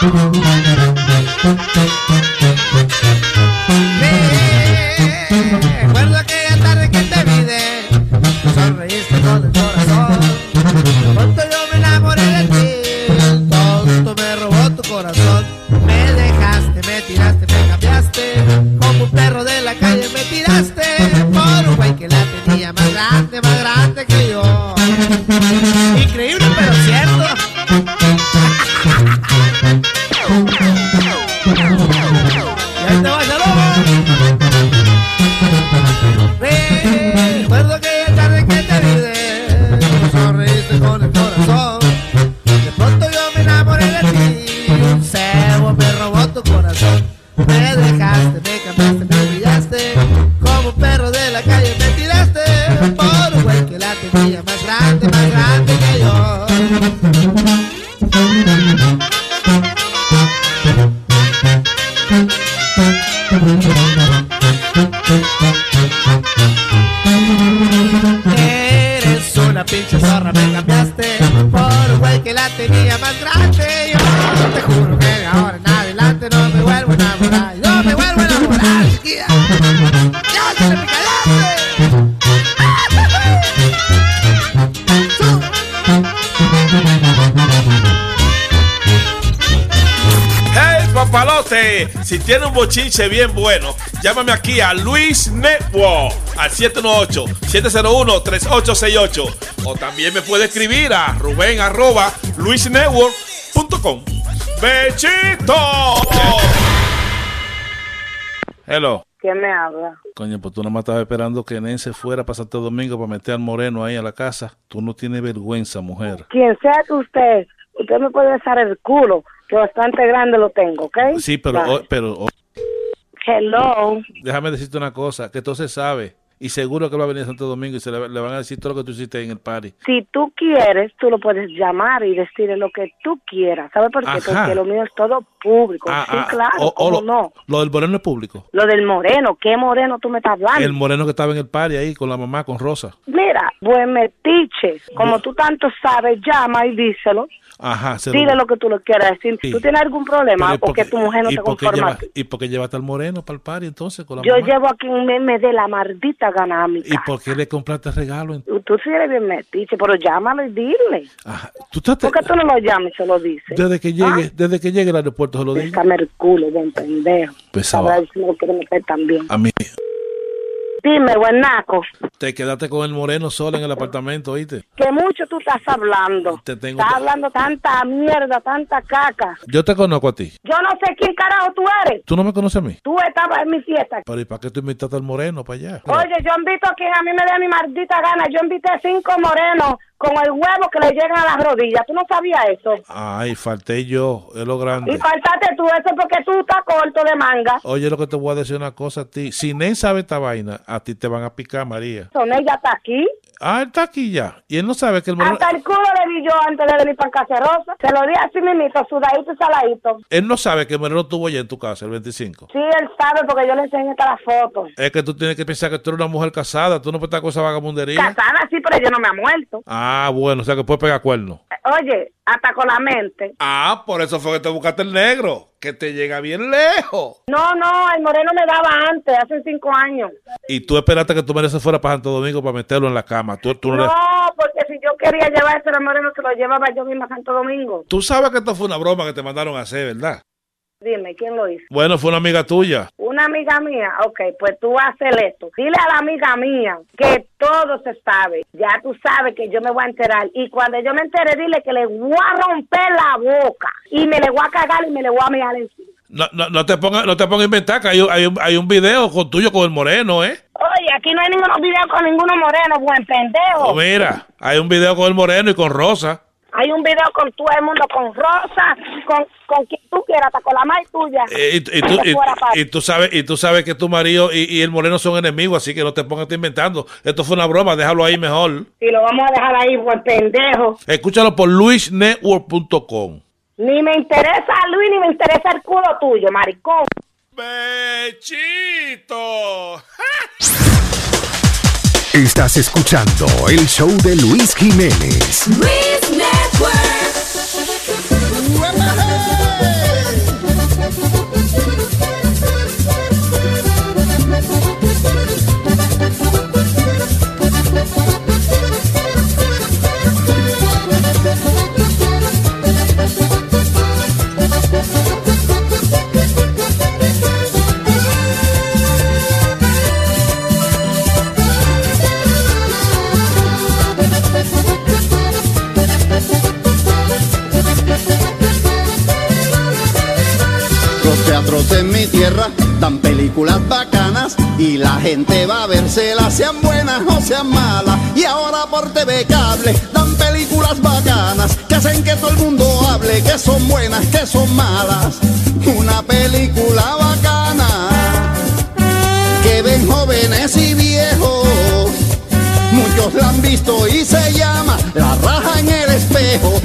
¡Te va, bochinche bien bueno, llámame aquí a Luis Network al 718-701-3868 o también me puede escribir a Rubén arroba luisnetwork.com. ¡Bechito! Hello. ¿Quién me habla? Coño, pues tú nomás estabas esperando que Nen se fuera para Santo Domingo para meter al moreno ahí a la casa. Tú no tienes vergüenza, mujer. Quien sea que usted, usted me puede besar el culo, que bastante grande lo tengo, ¿ok? Sí, pero, oh, pero Hello. déjame decirte una cosa, que entonces sabe y seguro que va a venir a Santo Domingo y se le, le van a decir todo lo que tú hiciste en el party. Si tú quieres, tú lo puedes llamar y decirle lo que tú quieras. ¿Sabes por qué? Ajá. Porque lo mío es todo público. Ah, sí, ah, claro, o- o ¿cómo lo, no? lo del moreno es público. Lo del moreno, ¿qué moreno tú me estás hablando? El moreno que estaba en el party ahí con la mamá, con Rosa. Mira, buen metiche, como tú tanto sabes, llama y díselo. Ajá, se lo- Dile lo que tú le quieras decir. Sí. ¿Tú tienes algún problema ¿y o que tu mujer no y te conforma? lleva- ¿Y por qué llevaste al moreno para el party entonces con la Yo mamá? llevo aquí un meme de la maldita gana a mi ¿Y casa. por qué le compraste regalo? en- Tú sí eres bien metiche, pero llámalo y dile. Ajá, tú estás- ¿Por qué tú no lo llamas y se lo dices? desde que llegue, desde que llegue al aeropuerto se lo digo. Bésame el culo, buen pendejo. Pesado. Sabrá si me lo quiere meter también. A mí, Dime, buen naco, te quedaste con el moreno solo en el apartamento, ¿oíste? que mucho tú estás hablando. Te tengo Estás hablando tanta mierda, tanta caca. Yo te conozco a ti. Yo no sé quién carajo tú eres. ¿Tú no me conoces a mí? Tú estabas en mi fiesta. Pero ¿y para qué tú invitaste al moreno para allá? Oye, yo invito a quien a mí me dé mi maldita gana. Yo invité cinco morenos con el huevo que le llegan a las rodillas. ¿Tú no sabías eso? Ay, falté yo, es lo Y grande. faltaste tú eso porque tú estás corto de manga. Oye, lo que te voy a decir una cosa a ti. Si Nen sabe esta vaina, a ti te van a picar, María. Son ella está aquí. Ah, él está aquí ya. Y él no sabe que el moreno... Hasta el culo le di yo antes de venir para Cacerosa. Se lo di así mismito, sudadito y saladito. Él no sabe que el moreno estuvo allá en tu casa, el 25. Sí, él sabe porque yo le enseñé todas las fotos. Es que tú tienes que pensar que tú eres una mujer casada. Tú no puedes estar con esa vagabundería. Casada sí, pero yo no me ha muerto. Ah, bueno, o sea que puedes pegar cuernos. Oye, hasta con la mente. Ah, por eso fue que te buscaste el negro. Que te llega bien lejos. No, no, el moreno me daba antes, hace cinco años. Y tú esperaste que tu marido se fuera para Santo Domingo para meterlo en la cama. Tú, tú, no porque si yo quería llevar ese moreno, se lo llevaba yo misma a Santo Domingo. tú sabes que esto fue una broma que te mandaron a hacer, ¿verdad? Dime, ¿quién lo hizo? Bueno, fue una amiga tuya. Una amiga mía, ok, pues tú haces esto. Dile a la amiga mía que todo se sabe. Ya tú sabes que yo me voy a enterar. Y cuando yo me entere, dile que le voy a romper la boca. Y me le voy a cagar y me le voy a mirar encima. No, no, no te pongas no te pongas a inventar que hay, un- hay, un, hay un video con tuyo con el moreno, ¿eh? Oye, aquí no hay ninguno video con ninguno moreno, buen pendejo. Oh, mira, hay un video con el moreno y con Rosa. Hay un video con todo el mundo, con Rosa, con, con quien tú quieras, hasta con la madre tuya. Eh, y, y tú, y- y tú sabes, y tú sabes que tu marido y, y el moreno son enemigos, así que no te pongas estar inventando. Esto fue una broma, déjalo ahí mejor. Y lo vamos a dejar ahí, buen pendejo. Escúchalo por luisnetwork.com. Ni me interesa Luis, ni me interesa el culo tuyo, maricón. ¡Bechito! Estás escuchando el show de Luis Jiménez. Luis Network. Dan películas bacanas y la gente va a verselas, sean buenas o sean malas. Y ahora por TV cable dan películas bacanas que hacen que todo el mundo hable que son buenas, que son malas. Una película bacana que ven jóvenes y viejos. Muchos la han visto y se llama La raja en el espejo.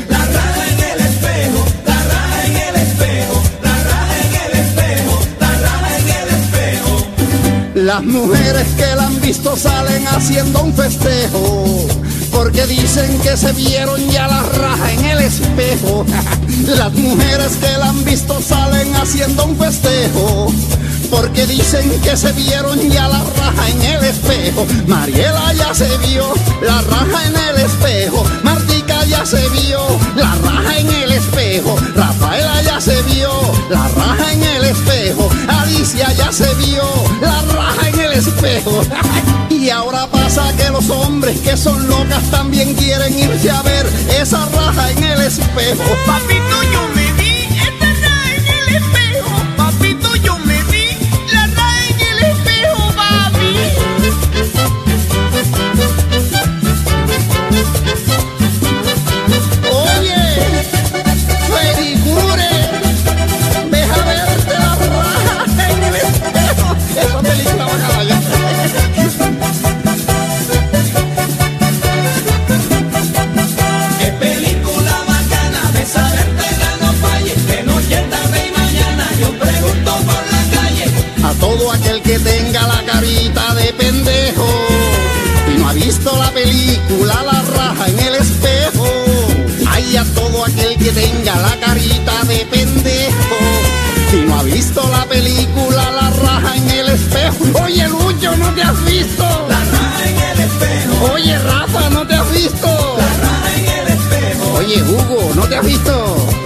Las mujeres que la han visto salen haciendo un festejo. Porque dicen que se vieron ya la raja en el espejo. Las mujeres que la han visto salen haciendo un festejo. Porque dicen que se vieron ya la raja en el espejo. Mariela ya se vio la raja en el espejo. Ya se vio la raja en el espejo. Rafaela ya se vio la raja en el espejo. Alicia ya se vio la raja en el espejo. Y ahora pasa que los hombres que son locas también quieren irse a ver esa raja en el espejo. Papito, me que tenga la carita de pendejo y no ha visto la película La raja en el espejo. Ay, a todo aquel que tenga la carita de pendejo y no ha visto la película La raja en el espejo. Oye, Lucho, ¿no te has visto? La raja en el espejo. Oye, Rafa, ¿no te has visto? La raja en el espejo. Oye, Hugo, ¿no te has visto?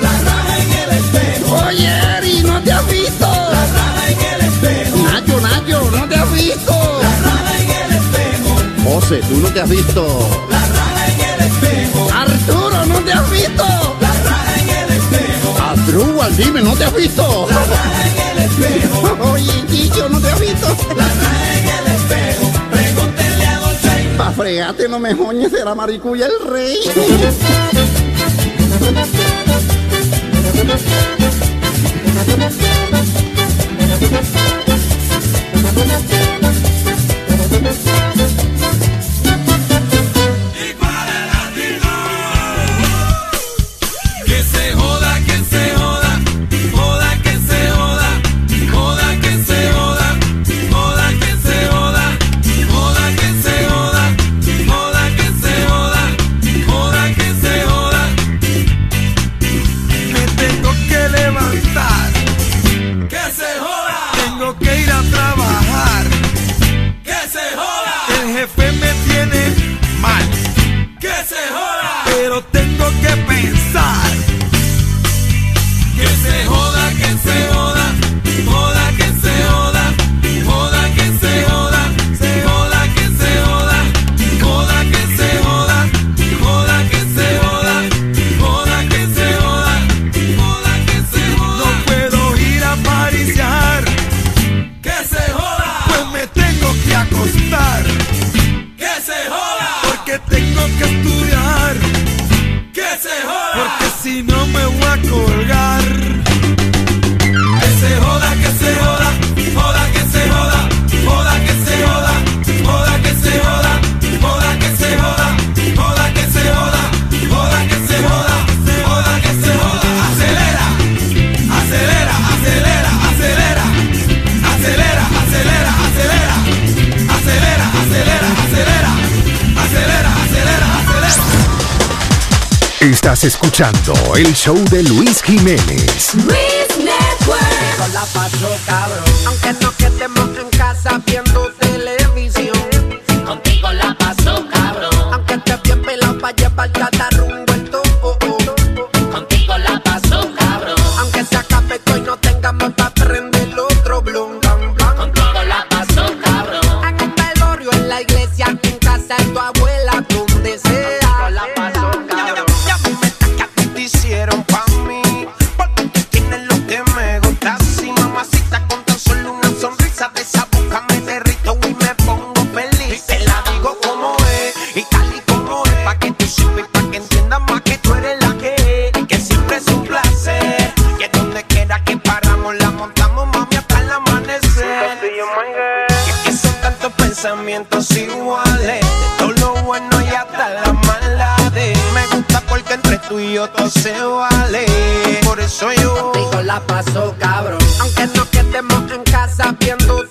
¿No te has visto? La raja en el espejo. José, ¿tú no te has visto? La raja en el espejo. Arturo, ¿no te has visto? La raja en el espejo. Arturo, dime, ¿no te has visto? La raja en el espejo. Oye, Chicho, ¿no te has visto? La raja en el espejo. Pregúntenle a Dolce. Pa' fregate, no me joñes de la maricuya el rey. No hay nada. Estás escuchando el show de Luis Jiménez. Luis Network. Con la paso cabrón. Aunque no quedemos en casa viendo entre tú y yo todo se vale. Por eso yo contigo la paso cabrón. Aunque no quedemos en casa viendo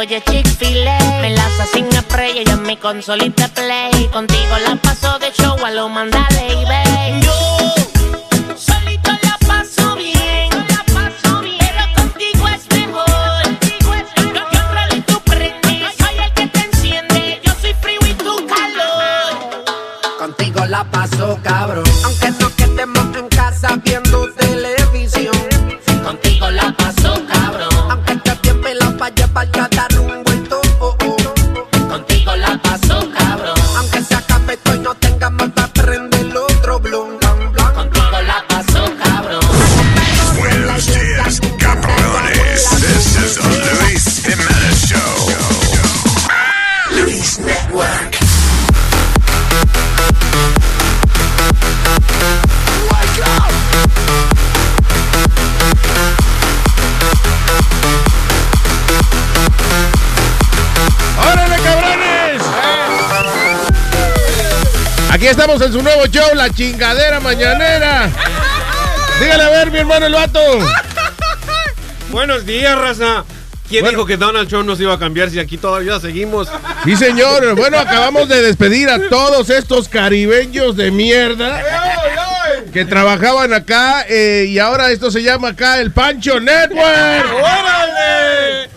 Es Chick-fil-A, me laza sin spray, ella en mi consolita play, contigo la paso de show a lo mandale y ve. Aquí estamos en su nuevo show, La Chingadera Mañanera. Dígale a ver, mi hermano el vato. Buenos días, raza. ¿Quién Bueno. dijo que Donald Trump nos iba a cambiar si aquí todavía seguimos? Sí, señor. Bueno, acabamos de despedir a todos estos caribeños de mierda que trabajaban acá eh, y ahora esto se llama acá el Pancho Network. ¡Órale!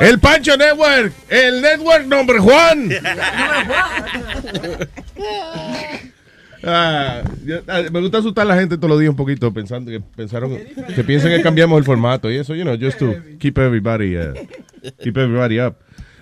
El Pancho Network, el Network Number Juan. Ah, yo- ah, me gusta asustar a la gente todos los días un poquito pensando que pensaron que piensen que cambiamos el formato y eso, you know, just to keep everybody uh, keep everybody up.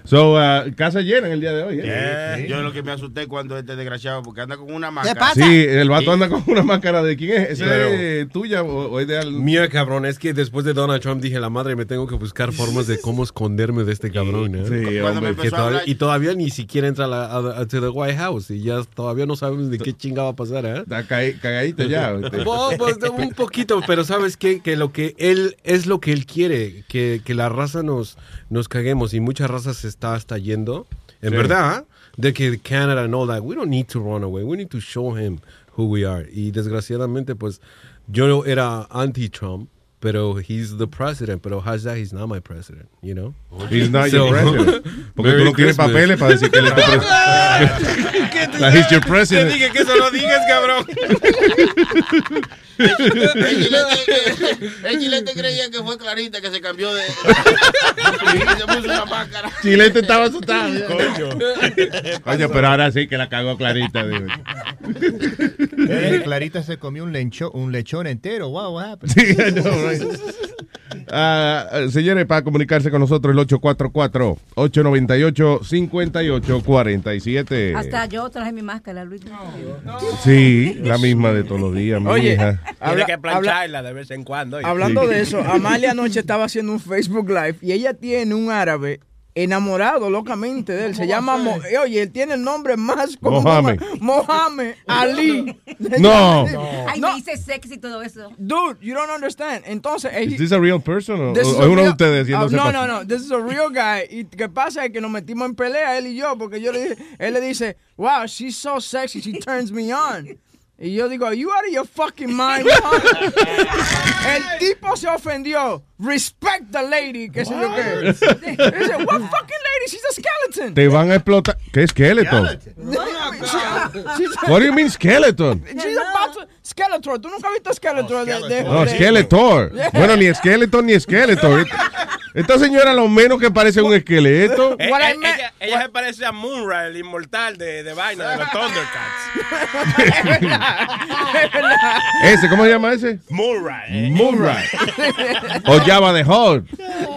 So, uh, casa llena en el día de hoy. ¿eh? Eh, Yo lo que me asusté cuando este desgraciado, porque anda con una máscara. pasa? Sí, el vato anda con una máscara de quién es, ¿Esa Claro. es tuya o, o es de Mira, cabrón, es que después de Donald Trump dije, la madre, me tengo que buscar formas de cómo esconderme de este cabrón. ¿eh? Sí, hombre. Que todavía- hablar- y todavía ni siquiera entra a la, a, a- to the White House y ya todavía no sabemos de qué chinga va a pasar, ¿eh? Está ca- cagadito ya. este. Pues, un poquito, pero ¿sabes qué? Que lo que él es lo que él quiere, que, que la raza nos, nos caguemos y mucha raza se está hasta yendo. En Sí. verdad, de que Canada and all that, we don't need to run away. We need to show him who we are. Y desgraciadamente, pues, yo era anti-Trump, pero he's the president, pero hashtag he's not my president, you know? He's not So- your president. Porque tú no tienes papeles para decir que él es tu presidente. Like, he's your Te president. dije que eso lo digas, cabrón. El chilete, creía que fue Clarita que se cambió de. y se puso una máscara. Chilete estaba asustado. Coño. Coño, pero ahora sí que la cagó Clarita. digo. Eh, Clarita se comió un, lencho, un lechón entero. Wow, what happened? Sí, I Ah, ah, señores, para comunicarse con nosotros, el 844-898-5847. Hasta yo traje mi máscara, Luis. Sí, la misma de todos los días, mi Oye, hija. habla- Tiene que plancharla de vez en cuando. oye. Hablando Sí. de eso, Amalia anoche estaba haciendo un Facebook Live y ella tiene un árabe enamorado locamente de él. Se llama, Mo- eh, oye, él tiene el nombre más común. Mohamed. Mohamed Ali. No. Ay, me dice sexy y todo eso. Dude, you don't understand. Entonces, eh, ¿Es this a real person o, es uno de ustedes haciéndose No, no, no. This is a real guy. Y qué pasa es que nos metimos en pelea él y yo porque yo le dije, él le dice, wow, she's so sexy, she turns me on. Y yo digo, you out of your fucking mind, Mohammed?" El tipo se ofendió. Respect the lady, qué sé yo qué. Dice, what fucking lady? She's a skeleton. Te van a explotar. ¿Qué skeleton? She's- What do you mean skeleton? She's about to- Skeletor. ¿Tú nunca has visto Skeletor? de, de- No, de- Skeletor. Yeah. Bueno, ni skeleton ni skeleton. Esta señora lo menos que parece un esqueleto. Eh, eh, ella, ella se parece a Moonra, el inmortal de, de vaina de los Thundercats. Ese, ¿cómo se llama ese? Moonra. Moonray. O Java de Hot.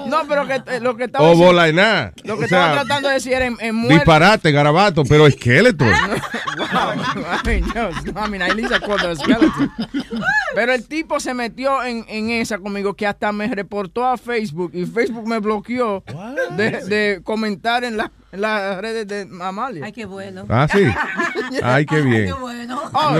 No, pero que, eh, lo que estaba O diciendo- bola de nada. Lo que O sea, estaba tratando de decir era en, en muerte. disparate, garabato, pero esqueleto. Wow. I mean, no, I mean, at least I a skeleton. Pero el tipo se metió en, en esa conmigo que hasta me reportó a Facebook y Facebook me bloqueó de, de comentar en, la- en las redes de Amalia. Ay, qué bueno. Ah, sí. Ay, qué bien. Qué bueno. Oh,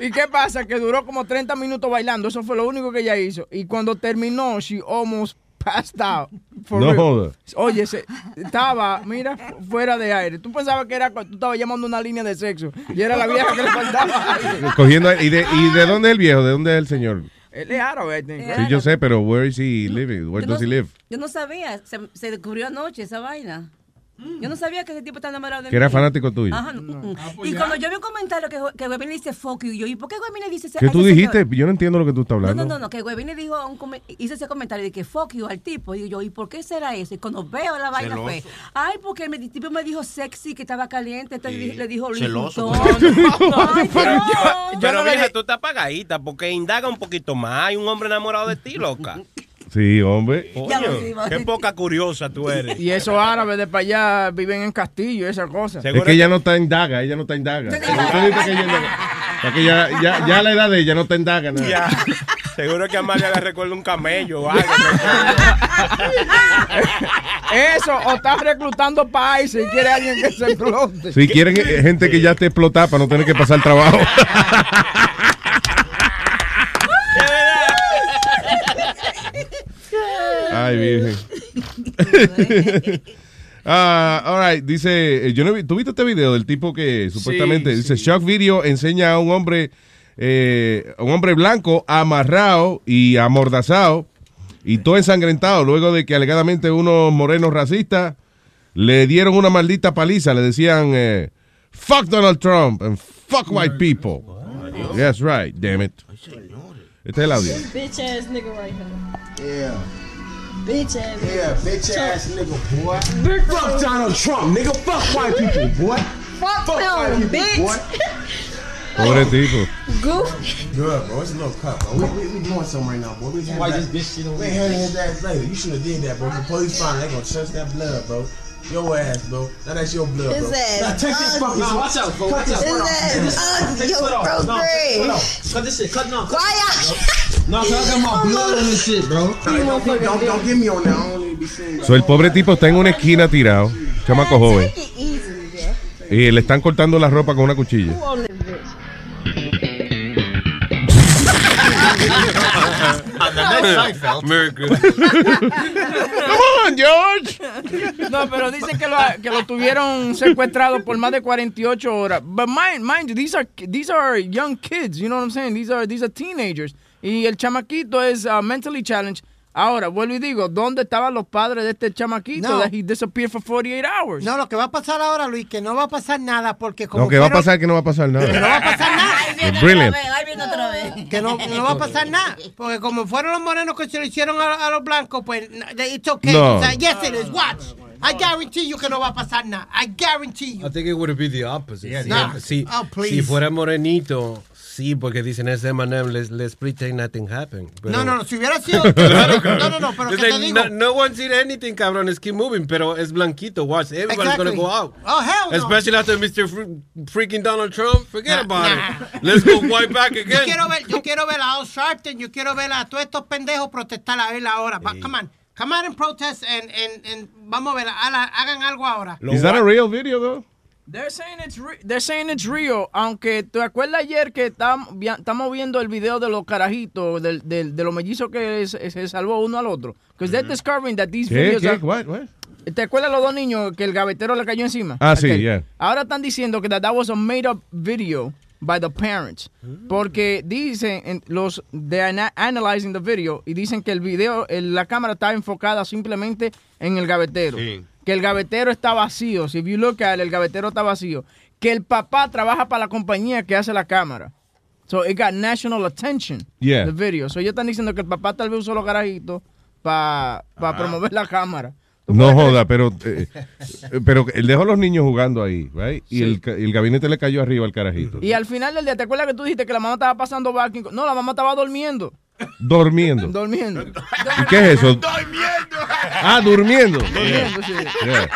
¿Y qué pasa? Que duró como 30 minutos bailando. Eso fue lo único que ella hizo. Y cuando terminó, she almost passed out. For No real. joda. Oye, se- estaba, mira, fu- fuera de aire. Tú pensabas que era cuando tú estabas llamando una línea de sexo. Y era la vieja que le faltaba aire. Cogiendo, ¿y de, ¿Y de dónde es el viejo? ¿De dónde es el señor? Él es árabe, I think. Sí, yo sé, pero where is he living? Where Yo does he no- live? Yo no sabía, se, se descubrió anoche esa vaina. Yo no sabía que ese tipo está enamorado de Que era mí. fanático tuyo. Ajá, no, mm. Y cuando yo vi un comentario que, que Webin le dice fuck you, yo, ¿y por qué Webin le dice ese- ¿Qué tú dijiste? señor? Yo no entiendo lo que tú estás No, hablando. no, no, no, que Webin le dijo, un hizo ese comentario de que fuck you al tipo. Y yo, ¿y por qué será eso? Y cuando veo la vaina Celoso. fue, ay, porque el tipo me dijo sexy, que estaba caliente, entonces Sí. le- dijo Celoso. Ay, Dios. Pero vieja, tú estás apagadita porque indaga un poquito más. Hay un hombre enamorado de ti, loca. Sí, hombre. Coño, qué poca curiosa tú eres. Y esos árabes de para allá viven en castillo y esas cosas. Es que ella no está en daga, ella no está en daga. Que ya, ya, ya a la edad de ella no está en daga. nada. Ya. Seguro que a Amalia le recuerda un camello o algo. Eso, o estás reclutando ICE y quiere alguien que se explote. Si quieren gente que ya esté explotada para no tener que pasar trabajo. Ay, virgen. Ah, all right, dice, eh, yo no vi, ¿tú viste este video del tipo que supuestamente dice shock video enseña a un hombre, eh, un hombre blanco amarrado y amordazado y todo ensangrentado luego de que alegadamente unos morenos racistas le dieron una maldita paliza, le decían eh, fuck Donald Trump and fuck white people. That's right, damn it. Este es el audio. Bitch ass nigga right here. Yeah. Bitch ass nigga. Yeah, bitch ass nigga, boy. Big Fuck fucking- Donald Trump, nigga. Fuck white people, boy. Fuck white them, people, bitch. boy. Pobre tipo. Goof. Good, bro. It's a little cut, bro. We, we, we doing something right now, boy. We Why handling this bitch shit over We here? handling his ass later. You should have did that, bro. The police find they gonna touch that blood, bro. Your ass, bro. Now that's your blood, His bro. ass Now take this fucking. Nah, watch out, bro. Cut Watch this out. His ass Take this- ugly. take this Yo, foot off. bro, No, take foot off. Cut this shit. Cut no. cut- Quiet. No, cause I got my blood on this shit, bro. Don't, don't, don't, get me on that. I don't need to be seen. So, el pobre tipo está en una esquina tirado, chamaco joven, y le están cortando la ropa con una cuchilla. Seinfeld. Merry Christmas. Come on, George. No, pero dicen que lo, que lo tuvieron secuestrado por más de 48 horas. But mind, mind you, these are, these are young kids, you know what I'm saying? These are, these are teenagers. Y el chamaquito es uh, mentally challenged. Ahora, vuelvo y digo, ¿dónde estaban los padres de este chamaquito No. that he disappeared for 48 hours? No, lo que va a pasar ahora, Luis, que no va a pasar nada porque como Lo que va a fueron- pasar es que no va a pasar que no va nada. a pasar nada. Brilliant. Ahí viene otra vez. Que no, no va a pasar nada. Porque como fueron los morenos que se lo hicieron a, a los blancos, pues it's okay. No. O sea, yes it is. Watch. I guarantee you que no va a pasar nada. I guarantee you. I think it would be the opposite. Si- No. si, Oh, please. si fuera morenito, sí, porque dicen ese Eminem, let's, let's pretend nothing happened. Pero- No, no, no, si hubiera sido. Claro, no, no, no, pero que It's like, te digo. No, no one seen anything, cabrón. It's keep moving, pero es blanquito. Watch, everybody's Exactly. gonna go out. Oh, hell no. Especially after Mr. Fr- freaking Donald Trump. Forget Nah, about nah. it. Let's go right back Yo again. quiero ver, yo quiero ver a Al Sharpton, yo quiero ver a todos estos pendejos protestar a él ahora. Va- Come on. Come on and protest and, and, and vamos a ver, hala- hagan algo ahora. Is that a real video, though? They're saying it's re- they're saying it's real, aunque te acuerdas ayer que estamos viendo el video de los carajitos del, del- de los mellizos que se, se salvó uno al otro, because they're discovering that these ¿Qué? videos ¿Qué? are- What? What? ¿Te acuerdas los dos niños que el gavetero le cayó encima? Ah, sí, Aquel. yeah. Ahora están diciendo que that, that was a made up video by the parents. Porque dicen, en los, they are na- analyzing the video y dicen que el video, el- la cámara está enfocada simplemente en el gavetero. Que el gavetero está vacío. Si you look at it, el gavetero está vacío. Que el papá trabaja para la compañía que hace la cámara. So it got national attention. Yeah. The video. So ellos están diciendo que el papá tal vez usó los garajitos para promover la cámara. No joda, pero, eh, pero él dejó a los niños jugando ahí, right? Y el, el gabinete le cayó arriba al carajito. Y al final del día, ¿te acuerdas que tú dijiste que la mamá estaba pasando vacuum? No, la mamá estaba durmiendo. Durmiendo. Durmiendo. ¿Y qué es eso? Ah, durmiendo. Durmiendo, sí. Yeah.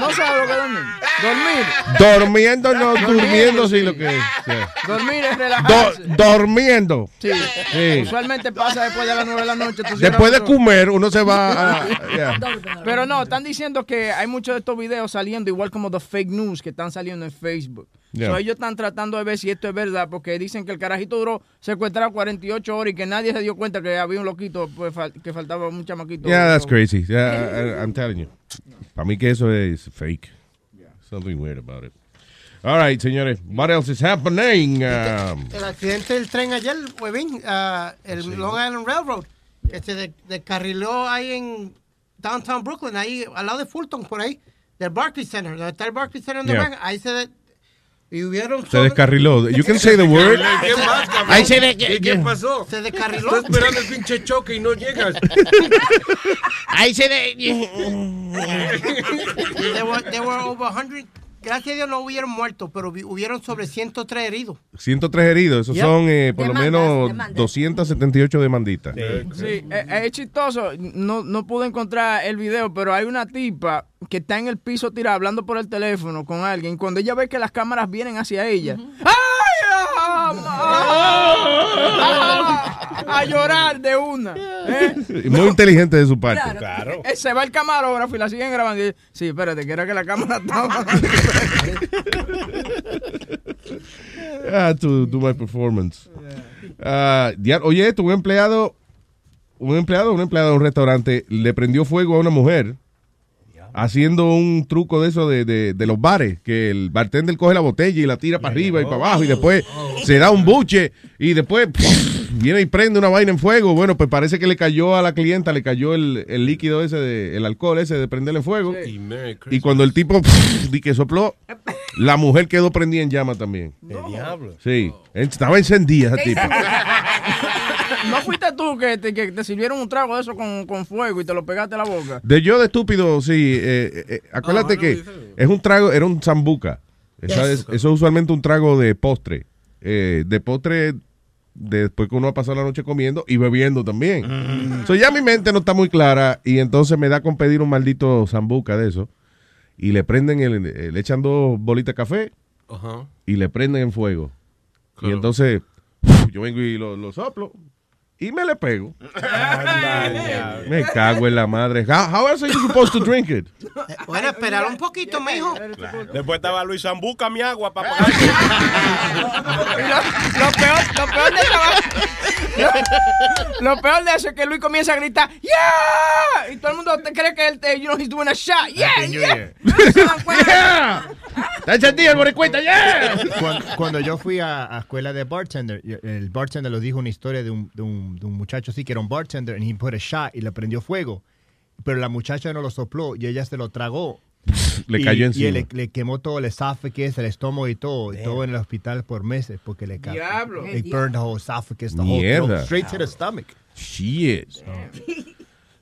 No sabes lo que dormir. Dormir. Durmiendo, no, durmiendo, sí, lo que es. Yeah. Dormir es Do- relajarse. durmiendo. Sí. Sí. Usualmente pasa después de las 9 de la noche. tú Después de comer, uno se va a. yeah. Pero no, están diciendo que hay muchos de estos videos saliendo, igual como los fake news que están saliendo en Facebook. Yeah. So, ellos están tratando de ver si esto es verdad, porque dicen que el carajito duró secuestrado 48 horas y que nadie se dio cuenta que había un loquito, pues, fal- que faltaba un chamaquito. Yeah, that's crazy. Yeah, I, I'm telling you. Para mí que eso es fake. Something weird about it. All right, señores. What else is happening? Um, El accidente del tren ayer, Webin, ah, el Long Island Railroad, que se de- descarriló ahí en downtown Brooklyn, ahí al lado de Fulton, por ahí, del Barclays Center, donde está el Barclays Center Yeah. Ahí se de- y hubieron se descarriló. You can say the word. ¿Qué más, cabrón? Se de- ¿Qué, qué pasó? Se descarriló. Estoy esperando el pinche choque y no llegas. Ahí se de... there, were, there were over 100, gracias a Dios no hubieron muertos, pero hubieron sobre 103 heridos. 103 heridos. Esos Yep. son eh, por lo menos demandas. 278 demanditas. Sí, eh, es chistoso. No, no pude encontrar el video, pero hay una tipa que está en el piso tirada hablando por el teléfono con alguien. Cuando ella ve que las cámaras vienen hacia ella, ah, ah, a llorar de una. ¿eh? Muy inteligente de su parte. Eh, Se va el camarógrafo y la siguen grabando. Y dice, sí, espérate, que era que la cámara estaba. I had to do my performance. Ah, ya- oye, esto, un empleado, un empleado, un empleado de un restaurante le prendió fuego a una mujer haciendo un truco de eso de, de- de los bares, que el bartender coge la botella y la tira para arriba y para abajo y después se da un buche y después viene y prende una vaina en fuego. Bueno, pues parece que le cayó a la clienta, le cayó el, el líquido ese, de, el alcohol ese de prenderle fuego. Y cuando el tipo di que sopló, la mujer quedó prendida en llama también. El diablo. Sí, estaba encendida esa tipa. ¿No fuiste tú que te, que te sirvieron un trago de eso con, con fuego y te lo pegaste a la boca? De yo de estúpido, sí. eh, eh, eh, acuérdate que es un trago, era un zambuca. Esa Yes. es- eso es usualmente un trago de postre. Eh, de postre después que uno ha pasado la noche comiendo y bebiendo también. So, ya mi mente no está muy clara y entonces me da con pedir un maldito zambuca de eso. Y le prenden, el, le echan dos bolitas de café Ajá. y le prenden en fuego. Y entonces yo vengo y lo, lo soplo y me le pego. Me cago en la madre. How, how else are you supposed to drink it? Bueno, esperar un poquito, mijo. Después estaba Luis Zambuca, mi agua, papá. Lo peor, lo peor de vaina. Lo, lo peor de eso es que Luis comienza a gritar, ¡Yeah! Y todo el mundo te cree que él, te- you know, he's doing a shot. ¡Yeah, yeah! ¡Yeah! ¡Está encendido el boricueta, yeah! Cuando, cuando yo fui a, a escuela de bartender, el bartender nos dijo una historia de un, de un, de un muchacho así que era un bartender and he put a shot y le prendió fuego. Pero la muchacha no lo sopló y ella se lo tragó. Le Y- cayó Y encima. él le, le quemó todo el esófago, el estómago y todo. Y todo en el hospital por meses porque le cayó. Diablo. It burned the whole esophagus, the whole Mierda. throat, straight to the stomach. Shit.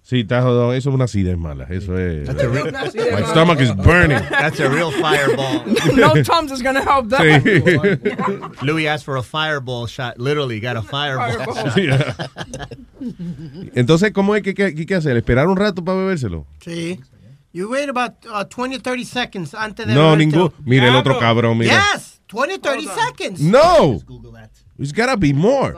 Sí, está jodón. Eso es una acidez mala. Eso es. Real- My stomach is burning. That's a real fireball. No Tums is gonna help that. Sí. Louis asked for a fireball shot. Literally got a fireball, Fireball. shot. Yeah. Entonces, ¿cómo es que hay que hacer? ¿Esperar un rato para bebérselo? Sí. You wait about uh, 20 or 30 seconds antes de No, ningún. Mire el otro cabrón, mira. Yes, 20 30 seconds. No. It's gotta be more.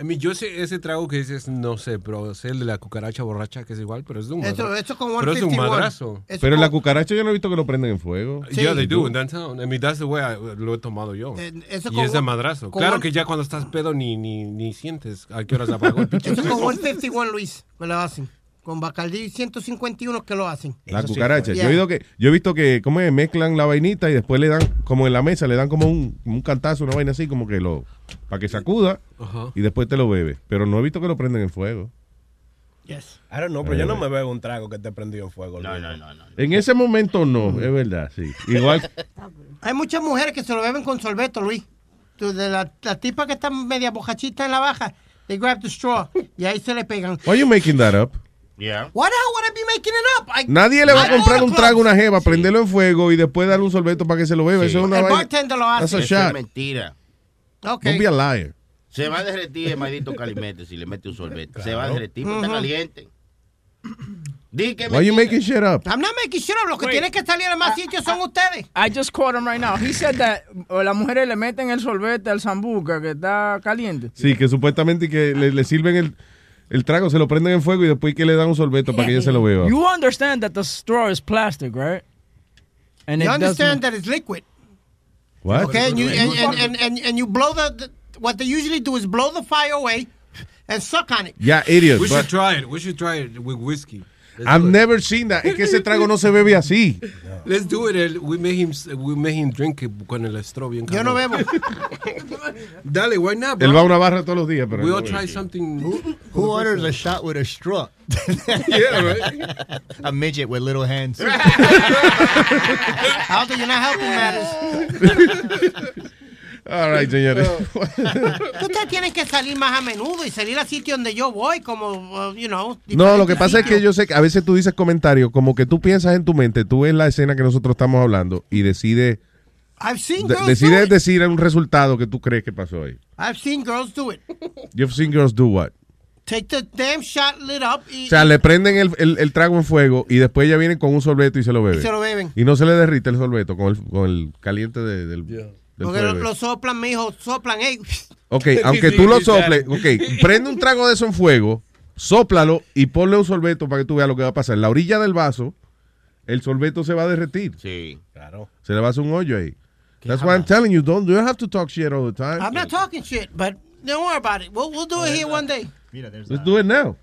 I mean, yo sé ese trago que dices, no sé, pero sé el de la cucaracha borracha, que es igual, pero es de un Eso- madrazo. eso con Pero es un 151. madrazo. Eso Pero con- la cucaracha yo no he visto que lo prenden en fuego. Yeah, they do in downtown. I mean, that's the way I- lo he tomado yo. Eh, eso y con es de madrazo. con Claro one- que ya cuando estás pedo ni, ni, ni sientes a qué horas apagó el pinche. Eso con 151, Luis, me lo hacen. Con Bacardí 151 que lo hacen. La cucaracha. Yo he, oído que, yo he visto que como mezclan la vainita y después le dan, como en la mesa, le dan como un, un cantazo, una vaina así, como que lo, para que sacuda y después te lo bebe. Pero no he visto que lo prenden en fuego. Yes. I don't know, pero yo no me bebo un trago que te prendió en fuego. No, no, no. En ese momento no, es verdad, sí. Igual, Hay muchas mujeres que se lo beben con sorbeto, Luis. Tú, de la, la tipa que está media bojachita en la baja, they grab the straw y ahí se le pegan. why you making that up? Yeah. What the hell would I be making it up? I- Nadie le va I a comprar un trago a una jeva, prenderlo en fuego y después darle un sorbeto para que se lo beba. Sí. Eso es una El vaina. bartender lo hace. That's a Eso es mentira. Ok. Don't be a liar. Se va a derretir el maldito calimete si le mete un sorbete. Se va a derretir porque está Ujú. caliente. Di que Why you mentira. making shit up? I'm not making sure. Los que Wait. tienen que salir a más sitios son ustedes. I just caught him right now. He said that uh, las mujeres le meten el sorbete al zambuca que está caliente. Sí, que supuestamente que le, le sirven el, el trago, se lo prenden en fuego y después que le dan un sorbeto para que ella se lo beba. You understand that the straw is plastic, right? And You understand that it's liquid. What? Okay, and you and, and, and, and, and you blow the, the what they usually do is blow the fire away and suck on it. Yeah, idiot. We should try it. We should try it with whiskey. Let's I've do it. never seen that. Es que ese trago no se bebe así. Let's do it. We make him, we make him drink it con el straw bien Yo no cabrón. bebo. Dale, why not, bro? Él va a una barra todos los días, pero We no all bebe. try something. Who orders a shot with a straw? Yeah, right. a midget with little hands. Aldo, you're not helping matters. All right, señores. Ustedes tienen que salir más a menudo y salir a sitios donde yo voy, como, uh, you know. No, lo que pasa es que yo sé que a veces tú dices comentarios como que tú piensas en tu mente, tú ves la escena que nosotros estamos hablando y decides I've seen girls decides decir un resultado que tú crees que pasó ahí. I've seen girls do it. You've seen girls do what? Take the damn shot lit up y, O sea, le prenden el, el- el trago en fuego y después ella viene con un sorbeto y se lo bebe. y se lo beben. Y no se le derrite el sorbeto con el, con el caliente de- del, del Porque lo, lo soplan, mijo, soplan, hey. Ok, aunque tú lo soples, ok, prende un trago de eso en fuego, sóplalo y ponle un sorbeto para que tú veas lo que va a pasar. En la orilla del vaso, el sorbeto se va a derretir. Sí. Claro. Se le va a hacer un hoyo ahí. That's why I'm telling you, don't, you don't have to talk shit all the time. I'm not talking shit, but don't worry about it. We'll, we'll do it here one day. Let's do it now.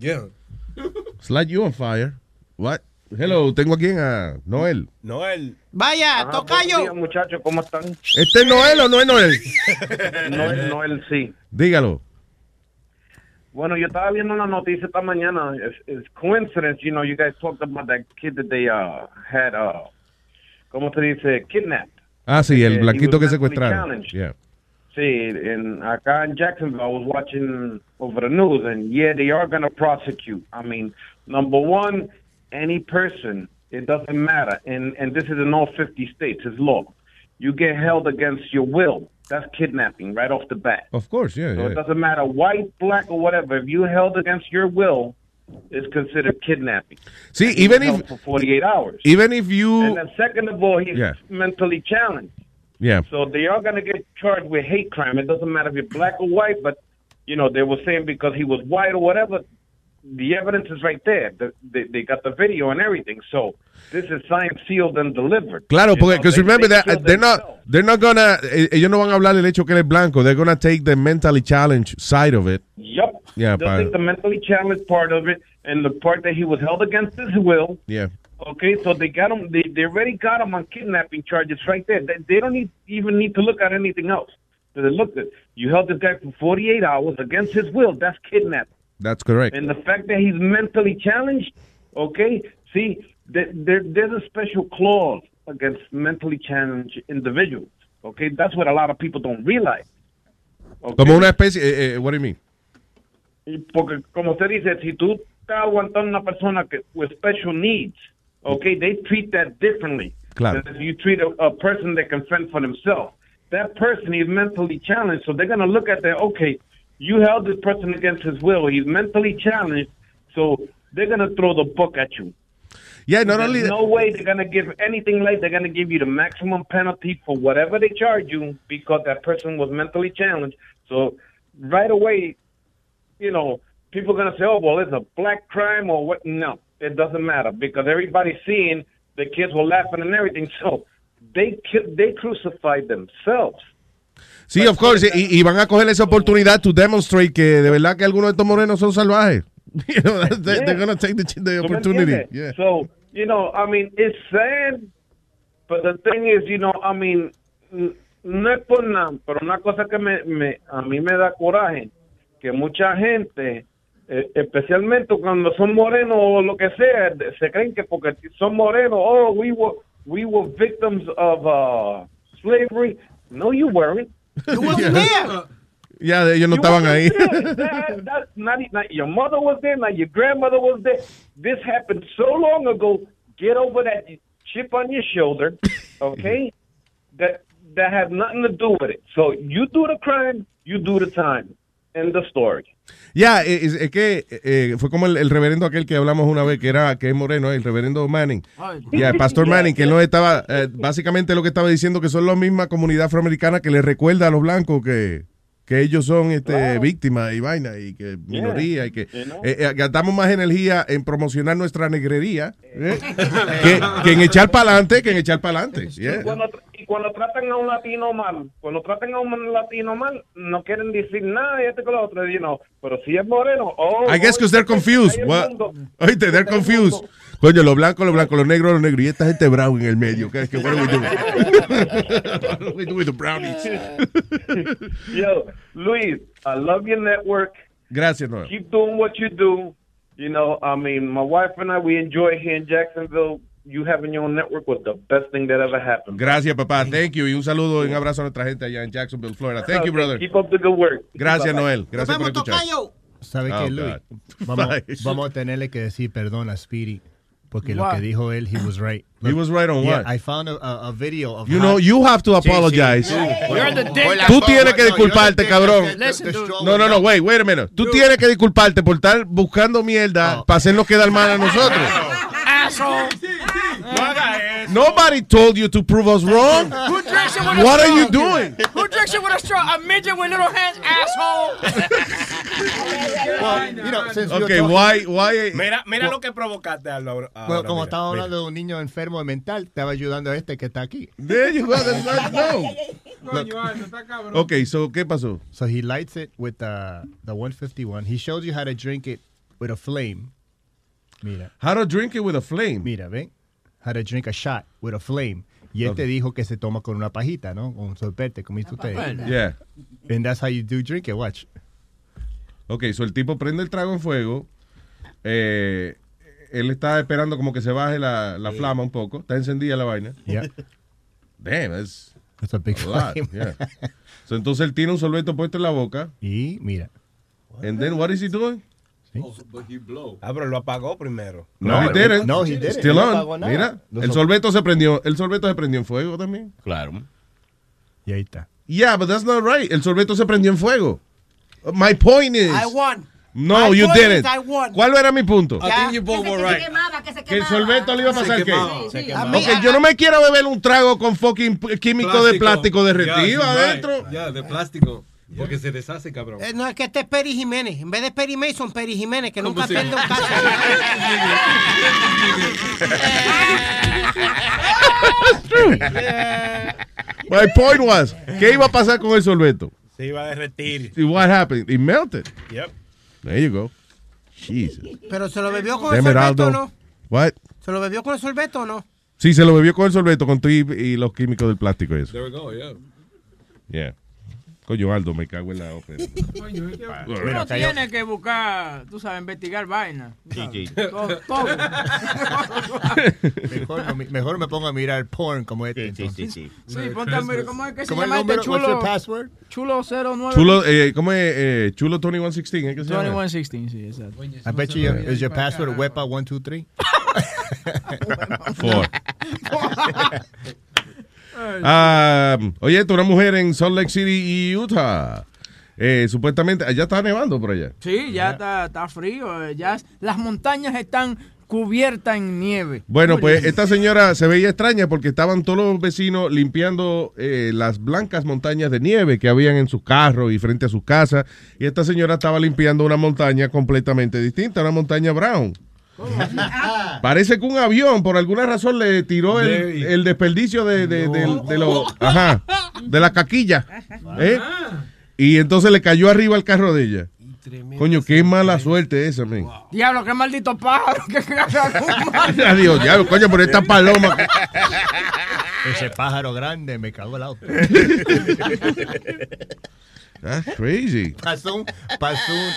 Yeah. It's like you on fire. What? Hello, tengo aquí a Noel. Noel. Vaya, tocayo. muchachos, ¿cómo están? ¿Este es Noel o no es Noel? Noel, Noel, sí. Dígalo. Bueno, yo estaba viendo una noticia esta mañana. It's, it's coincidence, you know, you guys talked about that kid that they uh, had, uh, ¿cómo se dice? Kidnapped. Ah, sí, Eh, el he blanquito que secuestraron. Yeah. Sí, en, acá en Jacksonville, I was watching over the news, and yeah, they are going to prosecute. I mean, number one, any person, it doesn't matter, and, and this is in all 50 states, it's law. You get held against your will. That's kidnapping right off the bat. Of course, yeah. So yeah. it doesn't matter, white, black, or whatever. If you held against your will, it's considered kidnapping. See, And even if- for 48 hours. Even if you, And then second of all, he's Yeah. mentally challenged. yeah. So they are going to get charged with hate crime. It doesn't matter if you're black or white, but you know they were saying because he was white or whatever. The evidence is right there. The, they, they got the video and everything. So this is signed, sealed, and delivered. Claro, porque because remember they that they're not they're not gonna eh, ellos no van a hablar del hecho que él es blanco. They're gonna take the mentally challenged side of it. Yup. Yeah, They'll take the mentally challenged part of it and the part that he was held against his will. Yeah. Okay, so they got him. They, they already got him on kidnapping charges right there. They, they don't need, even need to look at anything else. So they looked at you held this guy for 48 hours against his will. That's kidnapping. That's correct. And the fact that he's mentally challenged, okay, see, there, there, there's a special clause against mentally challenged individuals. Okay, that's what a lot of people don't realize. Okay? Como una especie, eh, eh, what do you mean? Porque, como usted dice, si tú estás aguantando una persona que, with special needs, okay, they treat that differently. Claro. Than if you treat a, a person that can fend for themselves. That person is mentally challenged, so they're going to look at that, okay, you held this person against his will. He's mentally challenged, so they're going to throw the book at you. Yeah, not There's only that- no way they're going to give anything like they're going to give you the maximum penalty for whatever they charge you because that person was mentally challenged. So right away, you know, people are going to say, oh, well, it's a black crime or what? No, it doesn't matter because everybody's seeing the kids were laughing and everything. So they they crucified themselves. Sí, of course. Y, y van a coger esa oportunidad to demonstrate que de verdad que algunos de estos morenos son salvajes. You know, that's- they- Yeah. they're going to take the, the ¿Tú me opportunity. Yeah. So, you know, I mean, it's sad, but the thing is, you know, I mean, no es por nada, pero una cosa que me, me, a mí me da coraje, que mucha gente, eh, especialmente cuando son morenos o lo que sea, se creen que porque son morenos, oh, we were, we were victims of uh, slavery. No, you weren't. You wasn't there. Ya, de- ellos no You estaban ahí. there. That- that- not, not your mother was there, not your grandmother was there. This happened so long ago. Get over that chip on your shoulder, okay? that that has nothing to do with it. So you do the crime, you do the time. End the story. Ya, eh, es, es que eh, fue como el, el reverendo aquel que hablamos una vez, que era que es moreno, el reverendo Manning. Ya, el pastor Manning, que él no estaba, eh, básicamente lo que estaba diciendo que son la misma comunidad afroamericana que le recuerda a los blancos que, que ellos son este, víctimas y vaina y que minoría y que You know? eh, eh, gastamos más energía en promocionar nuestra negrería eh, que, que en echar para adelante, que en echar para adelante. Y, cuando, tra- y cuando tratan a un latino mal, cuando tratan a un latino mal, no quieren decir nada y este con lo otro, you know. pero si es moreno, oh, I guess because they're confused. Oíste, they're confused. Coño, los blancos, los blancos, los negros, los negros. Y esta gente brown en el medio. ¿Qué, qué, what are we doing? What are we doing with the brownies? Yo, Luis, I love your network. Gracias, Noel. Keep doing what you do. You know, I mean, my wife and I, we enjoy here in Jacksonville. You having your own network was the best thing that ever happened. Gracias, papá. Thank you. Y un saludo y un abrazo a nuestra gente allá en Jacksonville, Florida. Thank you, brother. Keep up the good work. Gracias. Noel. Gracias por escuchar. ¿Sabe Oh, qué, Luis? God. Vamos, vamos a tenerle que decir perdón a Speedy. Porque lo Why? que dijo él, he was right. He was right on Yeah, what? I found a, a, a video of You know, you have to Sí, sí. apologize. You're the dick. Tú tienes que No, disculparte, cabrón. that- No, no, no, wait, wait a minute. Tú tienes que disculparte por estar buscando mierda Oh. para hacernos quedar mal a nosotros. Asshole. Nobody told you to prove us wrong. Who drinks it with a What are you doing? Who drinks it with a straw? A midget with little hands, asshole. Well, you know, since we were Okay, talking- why, why? Eh, mira, mira lo que provocaste ahora. Bueno, como mira, estaba mira. hablando de un niño enfermo de mental, estaba ayudando a este que está aquí. There you go. That's not, no. Coño, Aldo, está cabrón. Okay, so ¿qué pasó? So he lights it with the, the 151. He shows you how to drink it with a flame. Mira. How to drink it with a flame. Mira, ven. How to drink a shot with a flame. Y este dijo que se toma con una pajita, ¿no? Con un sorpete, como dice usted. Yeah. And that's how you do drink it. Watch. Ok, so el tipo prende el trago en fuego. eh, él está esperando como que se baje la, la flama un poco. Está encendida la vaina. Yeah. Damn, that's, That's a big a lot, flame. yeah. So, entonces él tiene un sorbeto puesto en la boca. Y mira. And then what is he doing? Ah, pero lo apagó primero. No, he didn't. No, he didn't. Still No on. apagó nada. Mira, el or- sorbeto se prendió, el sorbeto se prendió en fuego también. Claro. Y ahí está. Yeah, but that's not right. El sorbeto se prendió en fuego. My point is. I won. No, My you didn't. I won. ¿Cuál era mi punto? I think you both were Que se quemaba, que se Que el sorbeto le iba a pasar qué? quemaba, se Sí, quemaba. A mí- Ok, yo no me quiero beber un trago con fucking químico de plástico derretido Ya, adentro. Ya, de plástico. Porque se deshace, cabrón. Eh, no, es que este es Peri Jiménez. En vez de Peri Mason, Peri Jiménez, que nunca pierde un caso. My point was, ¿qué iba a pasar con el sorbeto? Se iba a derretir. Y what happened? It melted. Yep. There you go. Jesus. Pero se lo bebió con el Demeraldo. sorbeto o no? What? ¿Se lo bebió con el sorbeto o no? Sí, se lo bebió con el sorbeto, con todo y, y los químicos del plástico y eso. There we go, yeah. Yeah. Coño, Aldo, me cago en la ópera. Coño, es que Bueno, uno tiene que buscar, tú sabes, investigar vainas. tú Sí, sabes. sí. Todo, todo. Mejor, no- mejor me pongo a mirar porn como este. entonces. Sí, ponte a mirar, ¿cómo es que se ¿Cómo el llama este chulo? password? Chulo 09. Chulo, eh, ¿cómo es? Eh, Chulo 2116, ¿eh? ¿Qué se llama? 2116, sí, exacto. I bet you your, is your password wepa123? Four. Ah, oye, esto, una mujer en Salt Lake City, Utah. Eh, supuestamente, allá está nevando por allá. Sí, ya está, está frío. eh, Ya las montañas están cubiertas en nieve. Bueno, pues esta señora se veía extraña porque estaban todos los vecinos limpiando eh, las blancas montañas de nieve que habían en sus carros y frente a sus casas. Y esta señora estaba limpiando una montaña completamente distinta, una montaña brown. Parece que un avión, por alguna razón, le tiró el, el desperdicio de, de, de lo- ajá, de la caquilla. ¿eh? Y entonces le cayó arriba al carro de ella. Coño, qué mala suerte esa, men. Diablo, qué maldito pájaro. Adiós, diablo, coño, por esta paloma. Ese pájaro grande me cagó el auto. That's crazy. Pasó un, pasó, un,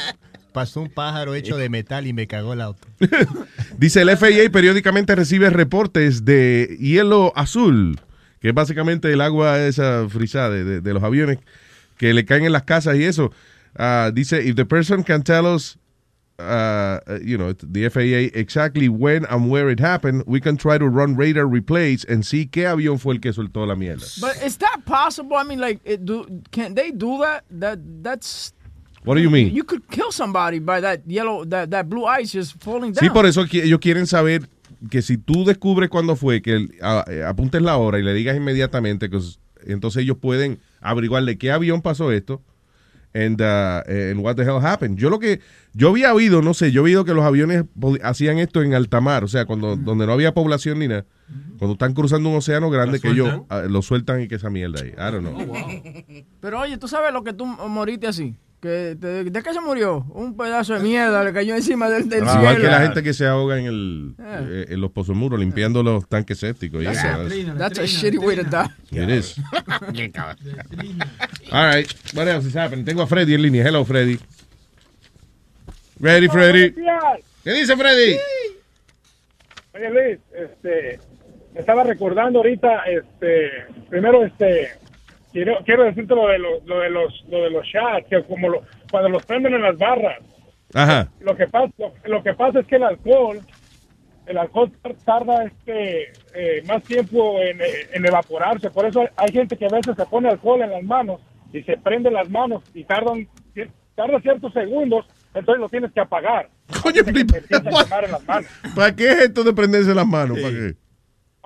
pasó un pájaro hecho de metal y me cagó el auto. Dice el FAA periódicamente recibe reportes de hielo azul, que es básicamente el agua esa frisada de, de- de los aviones que le caen en las casas y eso. Ah, dice, if the person can tell us, uh, uh, you know, the FAA exactly when and where it happened, we can try to run radar replays and see qué avión fue el que soltó la mierda. But is that possible? I mean, like, it do, can they do that? That that's. What do you mean? You could kill somebody by that yellow, that, that blue ice just falling down. Sí, por eso ellos quieren saber que si tú descubres cuándo fue, que el- a- eh, apuntes la hora y le digas inmediatamente, que entonces ellos pueden averiguar de qué avión pasó esto and, uh, and what the hell happened. Yo lo que yo había oído, no sé, yo había oído que los aviones hacían esto en alta mar, o sea, cuando donde no había población ni nada. Cuando están cruzando un océano grande, ¿Lo que ellos ah, lo sueltan y que esa mierda ahí. I don't know. Pero oye, ¿tú sabes lo que tú moriste así? Que te- ¿De qué se murió? Un pedazo de mierda le cayó encima del, del cielo. Igual que la gente que se ahoga en, el, Eh. eh, en los pozos muros limpiando los tanques sépticos. That's, eso. a, that's a shitty way to die. It is. All right. What else is happening? Tengo a Freddy en línea. Hello, Freddy. Ready, Freddy. ¿Qué dice Freddy? Oye Luis, este, me estaba recordando ahorita, este, primero este, quiero, quiero decirte lo de, lo, lo de los, lo de los shots, que como lo- cuando los prenden en las barras, Ajá. lo que pasa, lo, lo que pasa es que el alcohol, el alcohol tar- tarda este eh, más tiempo en, eh, en evaporarse, por eso hay gente que a veces se pone alcohol en las manos y se prende las manos y tardan tarda ciertos segundos, entonces lo tienes que apagar. Coño, Te empieza a quemar en las manos. ¿Para qué es esto de prenderse las manos? ¿Para qué?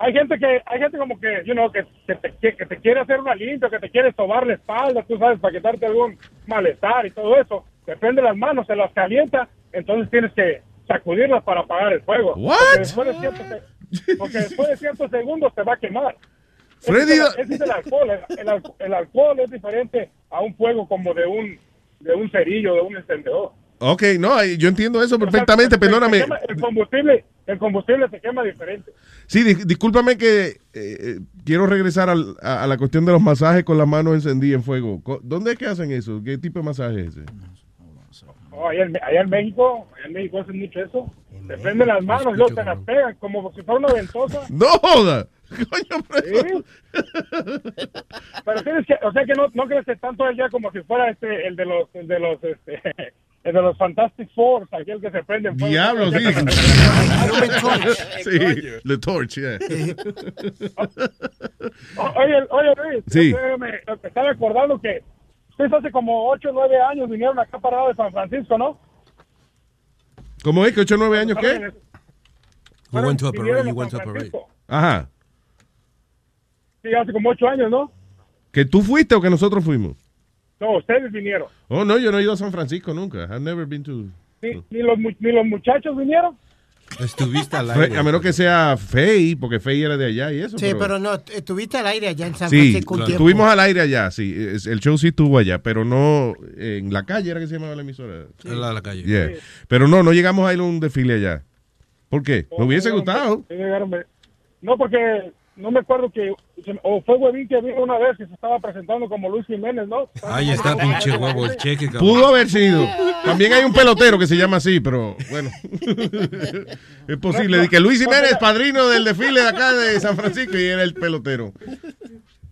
Hay gente que, hay gente como que, you know, que, que te, que, te quiere hacer una limpia, que te quiere sobar la espalda, tú sabes, para quitarte algún malestar y todo eso. Te prende las manos, se las calienta, entonces tienes que sacudirlas para apagar el fuego. What? Porque después de ciertos, se- porque después de ciertos segundos te va a quemar. Freddy, Ese el- ese es el alcohol. El, el al- el alcohol es diferente a un fuego como de un, de un cerillo, de un encendedor. Ok, no, yo entiendo eso perfectamente, perdóname. quema- El combustible, el combustible se quema diferente. Sí, di- discúlpame que eh, eh, quiero regresar al- a, a la cuestión de los masajes con las manos encendidas en fuego. ¿Dónde es que hacen eso? ¿Qué tipo de masaje es ese? Oh, allá, en, allá en México, allá en México hacen mucho eso. Te prenden las manos, luego te las pegan como si fuera una ventosa. ¡No joda! Sí. Pero tienes que, o sea que no, no crece tanto allá como si fuera este, el de los, el de los, este, el de los Fantastic Four, aquel que se prende. Diablo, sí. sí. The Torch, yeah. Oye, oye Luis, Sí. me, estaba acordando que ustedes hace como 8 o 9 años vinieron acá parado de San Francisco, ¿no? ¿Cómo es que 8 o 9 años qué? We went to a parade. You went to a parade. Ajá. Sí, hace como 8 años, ¿no? ¿Que tú fuiste o que nosotros fuimos? No, ustedes vinieron. Oh, no, yo no he ido a San Francisco nunca. I've never been to... Ni, ni los, ni los muchachos vinieron. Estuviste al aire. A menos que sea Fey, porque Fey era de allá y eso. Sí, pero- pero no, estuviste al aire allá en San Sí, Francisco tiempo. estuvimos al aire allá, sí. El show sí estuvo allá, pero no en la calle, era que se llamaba la emisora. En la, la calle. Yeah. Pero no, no llegamos a ir a un desfile allá. ¿Por qué? Me hubiese gustado. Sí, No, porque no me acuerdo que. se- O fue Huevín que vino una vez que se estaba presentando como Luis Jiménez, ¿no? Ahí está, pinche huevo, el cheque, cabrón. Pudo haber sido. También hay un pelotero que se llama así, pero bueno. es posible. De que Luis Jiménez, padrino del desfile de acá de San Francisco, y era el pelotero.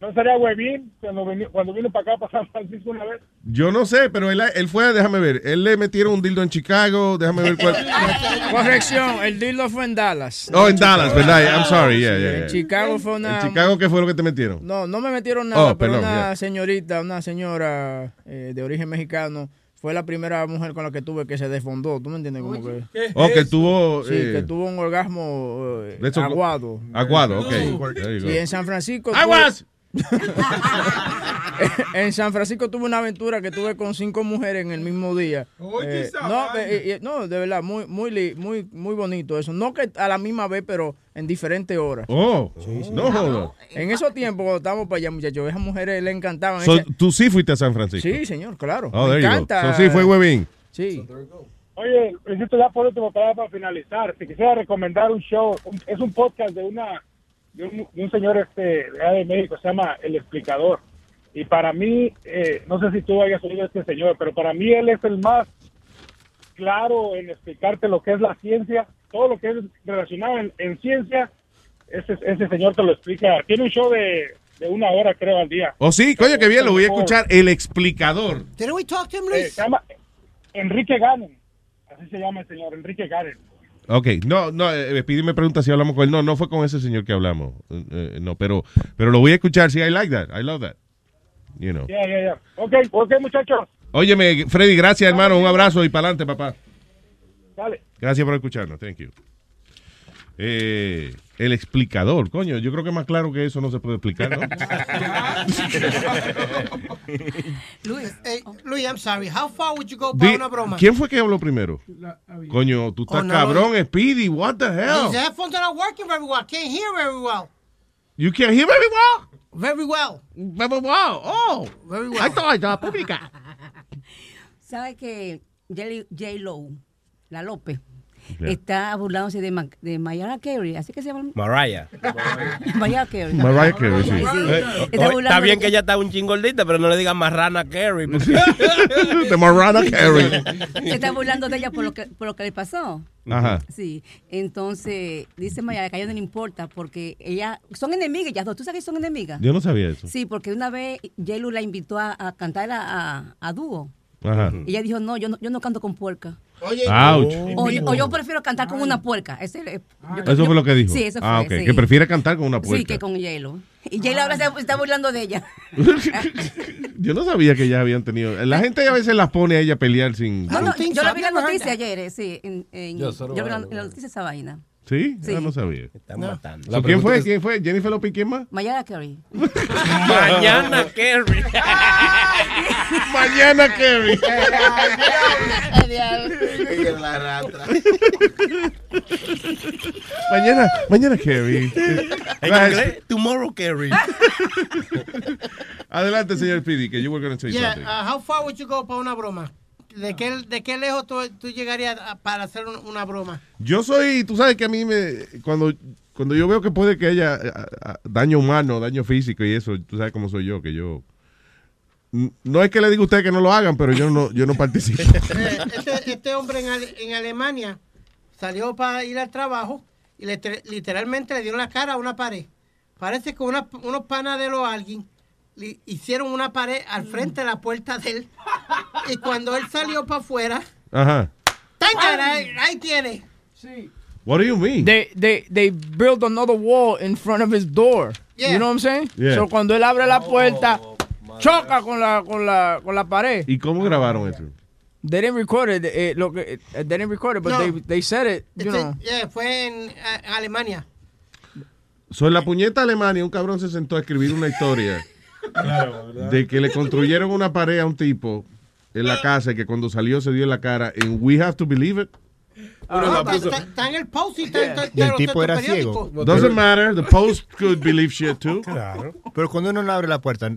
¿No sería Huevín cuando vino, cuando vino para acá, para San Francisco una vez? Yo no sé, pero él, él fue, déjame ver, él le metieron un dildo en Chicago, déjame ver cuál. Corrección, el dildo fue en Dallas. Oh, en Dallas, ¿verdad? I'm sorry, yeah, yeah, En. Chicago fue una... ¿En Chicago qué fue lo que te metieron? No, no me metieron nada, Oh, pero perdón, una señorita, una señora eh, de origen mexicano, fue la primera mujer con la que tuve que se desfondó. ¿Tú me entiendes? Como que... Oh, que tuvo. Sí, eh, que tuvo un orgasmo eh, aguado. Aguado, ok. Sí, en San Francisco. ¡Aguas! en San Francisco tuve una aventura que tuve con cinco mujeres en el mismo día. Oye, Eh, esa no, vaina. eh, eh, no, de verdad, muy, muy, muy, muy bonito eso. No que a la misma vez, pero en diferentes horas. Oh, no jodas. En esos tiempos, cuando estábamos para allá, muchachos, esas mujeres le encantaban. So, tú sí fuiste a San Francisco. Sí, señor, claro. Oh, Me encanta. So, sí, fue Huevín. Sí. Oye, Luisito, ya por último, para, finalizar, te quisiera recomendar un show, un- es un podcast de una de un, de un señor este de, México, se llama El Explicador. Y para mí, eh, no sé si tú hayas oído a este señor, pero para mí él es el más claro en explicarte lo que es la ciencia, todo lo que es relacionado en, en ciencia, ese, ese señor te lo explica. Tiene un show de, de una hora, creo, al día. Oh, sí, coño, que bien, lo voy a escuchar. El explicador. Didn't we talk to him, Eh, Luis? se llama Enrique Ganem, así se llama el señor, Enrique Ganem. Ok, no, no, eh, Speedy me pregunta si hablamos con él. No, no fue con ese señor que hablamos. Eh, eh, no, pero, pero lo voy a escuchar. Sí, I like that. I love that. You know. Ya, ya, ya. Ok, ok, muchachos. Óyeme, Freddy, gracias, hermano. Un abrazo y para adelante, papá. Dale. Gracias por escucharnos. Thank you. Eh, el explicador, coño. Yo creo que más claro que eso no se puede explicar, ¿no? Luis, hey, Luis, I'm sorry. How far would you go para Di- una broma? ¿Quién fue que habló primero? Coño, tú estás Oh, no, cabrón, Speedy. What the hell? These headphones are not working very well. Can't hear very well. You can't hear very well? Very well. Very well. Oh. Very well. I thought I got pública. ¿Sabe que J-Lo, la López, Yeah. está burlándose de, Ma- de Mariah Carey? ¿Así que se llama? Mariah. Mariah Carey. Mariah Carey, sí. Sí. Eh, Está oye, está burlando bien que ella está un chingordita, pero no le digan Marrana Carey. porque- De Mariah Carey. Se está burlando de ella por lo que, por lo que le pasó. Ajá. Sí, entonces dice Mariah que a ella no le importa porque ella son enemigas, ya dos. ¿Tú sabes que son enemigas? Yo no sabía eso. Sí, porque una vez J-Lo la invitó a, a cantar a, a, a dúo. Ajá. Y ella dijo, no yo, no, yo no canto con puerca. Oye. O, yo- o yo prefiero cantar con una puerca. Ese, eh, yo- Eso yo- fue lo que dijo. Sí, eso fue. Ah, ok. sí. Que prefiere cantar con una puerta. Sí, que con J-Lo. Y J-Lo ahora se está burlando de ella. Yo no sabía que ya habían tenido. La gente a veces las pone a ella a pelear sin. No, yo la vi en la noticia ayer, eh, sí. En, en- Yo yo vi la, la noticia esa vaina. ¿Sí? Sí. Ah, no sabía. Están No. matando. So, ¿Quién fue? ¿Quién fue? ¿Jennifer Lopez? ¿Quién más? Mariah Carey. Mañana Carey. Mañana Carey. Mañana, mañana Carey. En inglés, tomorrow Carey. Adelante, señor Pidi, que you were going to say Yeah, something. uh, how far would you go para una broma? ¿De qué, de qué lejos tú, tú llegarías a- para hacer un- una broma? Yo soy, tú sabes que a mí me, cuando, cuando yo veo que puede que haya a- a- daño humano, daño físico y eso, tú sabes cómo soy yo, que yo, no es que le diga a usted que no lo hagan, pero yo no, yo no participo. Eh, este, este hombre en, Ale- en Alemania salió para ir al trabajo y le- literalmente le dieron la cara a una pared. Parece que una- unos panaderos o alguien le hicieron una pared al frente de la puerta de él. Y cuando él salió para afuera, Ajá. ahí, ahí tiene. What do you mean? They, they, they built another wall in front of his door. Yeah. You know what I'm saying? Yeah. So cuando él abre la puerta, choca con la, con la, con la pared. ¿Y cómo grabaron eso? They didn't record it. eh, lo que, eh, they didn't record it, but No. they, they said it, you Este- know. yeah, fue en, eh, Alemania. So, en la puñeta Alemania, un cabrón se sentó a escribir una historia de que le construyeron una pared a un tipo en la casa y que cuando salió se dio en la cara. And we have to believe it. No, la está, puso. está- en el post y está, está- Y el tipo era en periódico. ciego. Doesn't matter. The Post could believe shit too. Claro. Pero cuando uno no abre la puerta,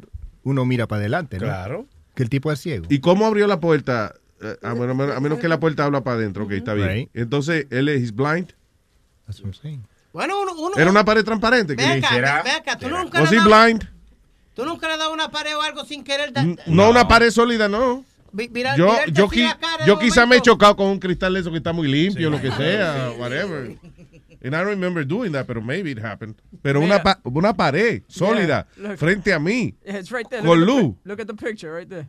uno mira para adelante, ¿no? Claro. Que el tipo es ciego. ¿Y cómo abrió la puerta? Eh, a, menos, a menos que la puerta habla para adentro, ok, está bien. Right. Entonces, él es blind. That's what I'm saying. Bueno, uno, uno Era una pared transparente que Ve le acá, hiciera. ve acá, tú nunca, Was he blind? Tú nunca le has dado una pared o algo sin querer. da- No, una pared sólida, no. Mira- Yo, yo, qui- cara yo quizá me he chocado con un cristal de eso que está muy limpio, lo que sea, whatever. And I don't remember doing that, pero maybe it happened. Pero una, pa- una pared sólida Yeah, look. frente a mí. It's right there. Con Look at the Look at the picture right there.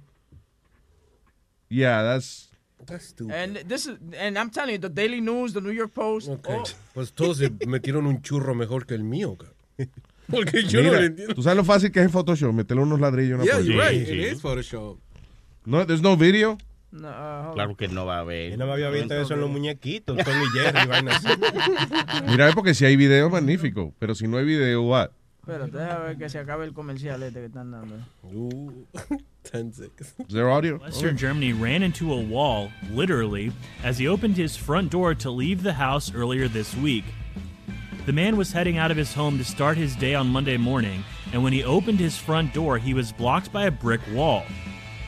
Yeah, that's... That's stupid. And this is, and I'm telling you, the Daily News, the New York Post. Okay. oh, Pues todos se metieron un churro mejor que el mío, cabrón. Porque yo no Mira, lo entiendo. ¿Tú sabes lo fácil que es en Photoshop? Meterle unos ladrillos en una Yeah, you're right. It is Photoshop. No, there's no video. no, uh, Claro que no va a haber. Yo no me había visto eso en los muñequitos, Tom y Jerry, vaina así. Mira, porque si hay video, magnífico. Pero si no hay video, what? Espérate, déjame ver que se acabe el comercial este que están dando. Uh, 10-6. Is there audio? Western Germany ran into a wall, literally, as he opened his front door to leave the house earlier this week. The man was heading out of his home to start his day on Monday morning, and when he opened his front door, he was blocked by a brick wall.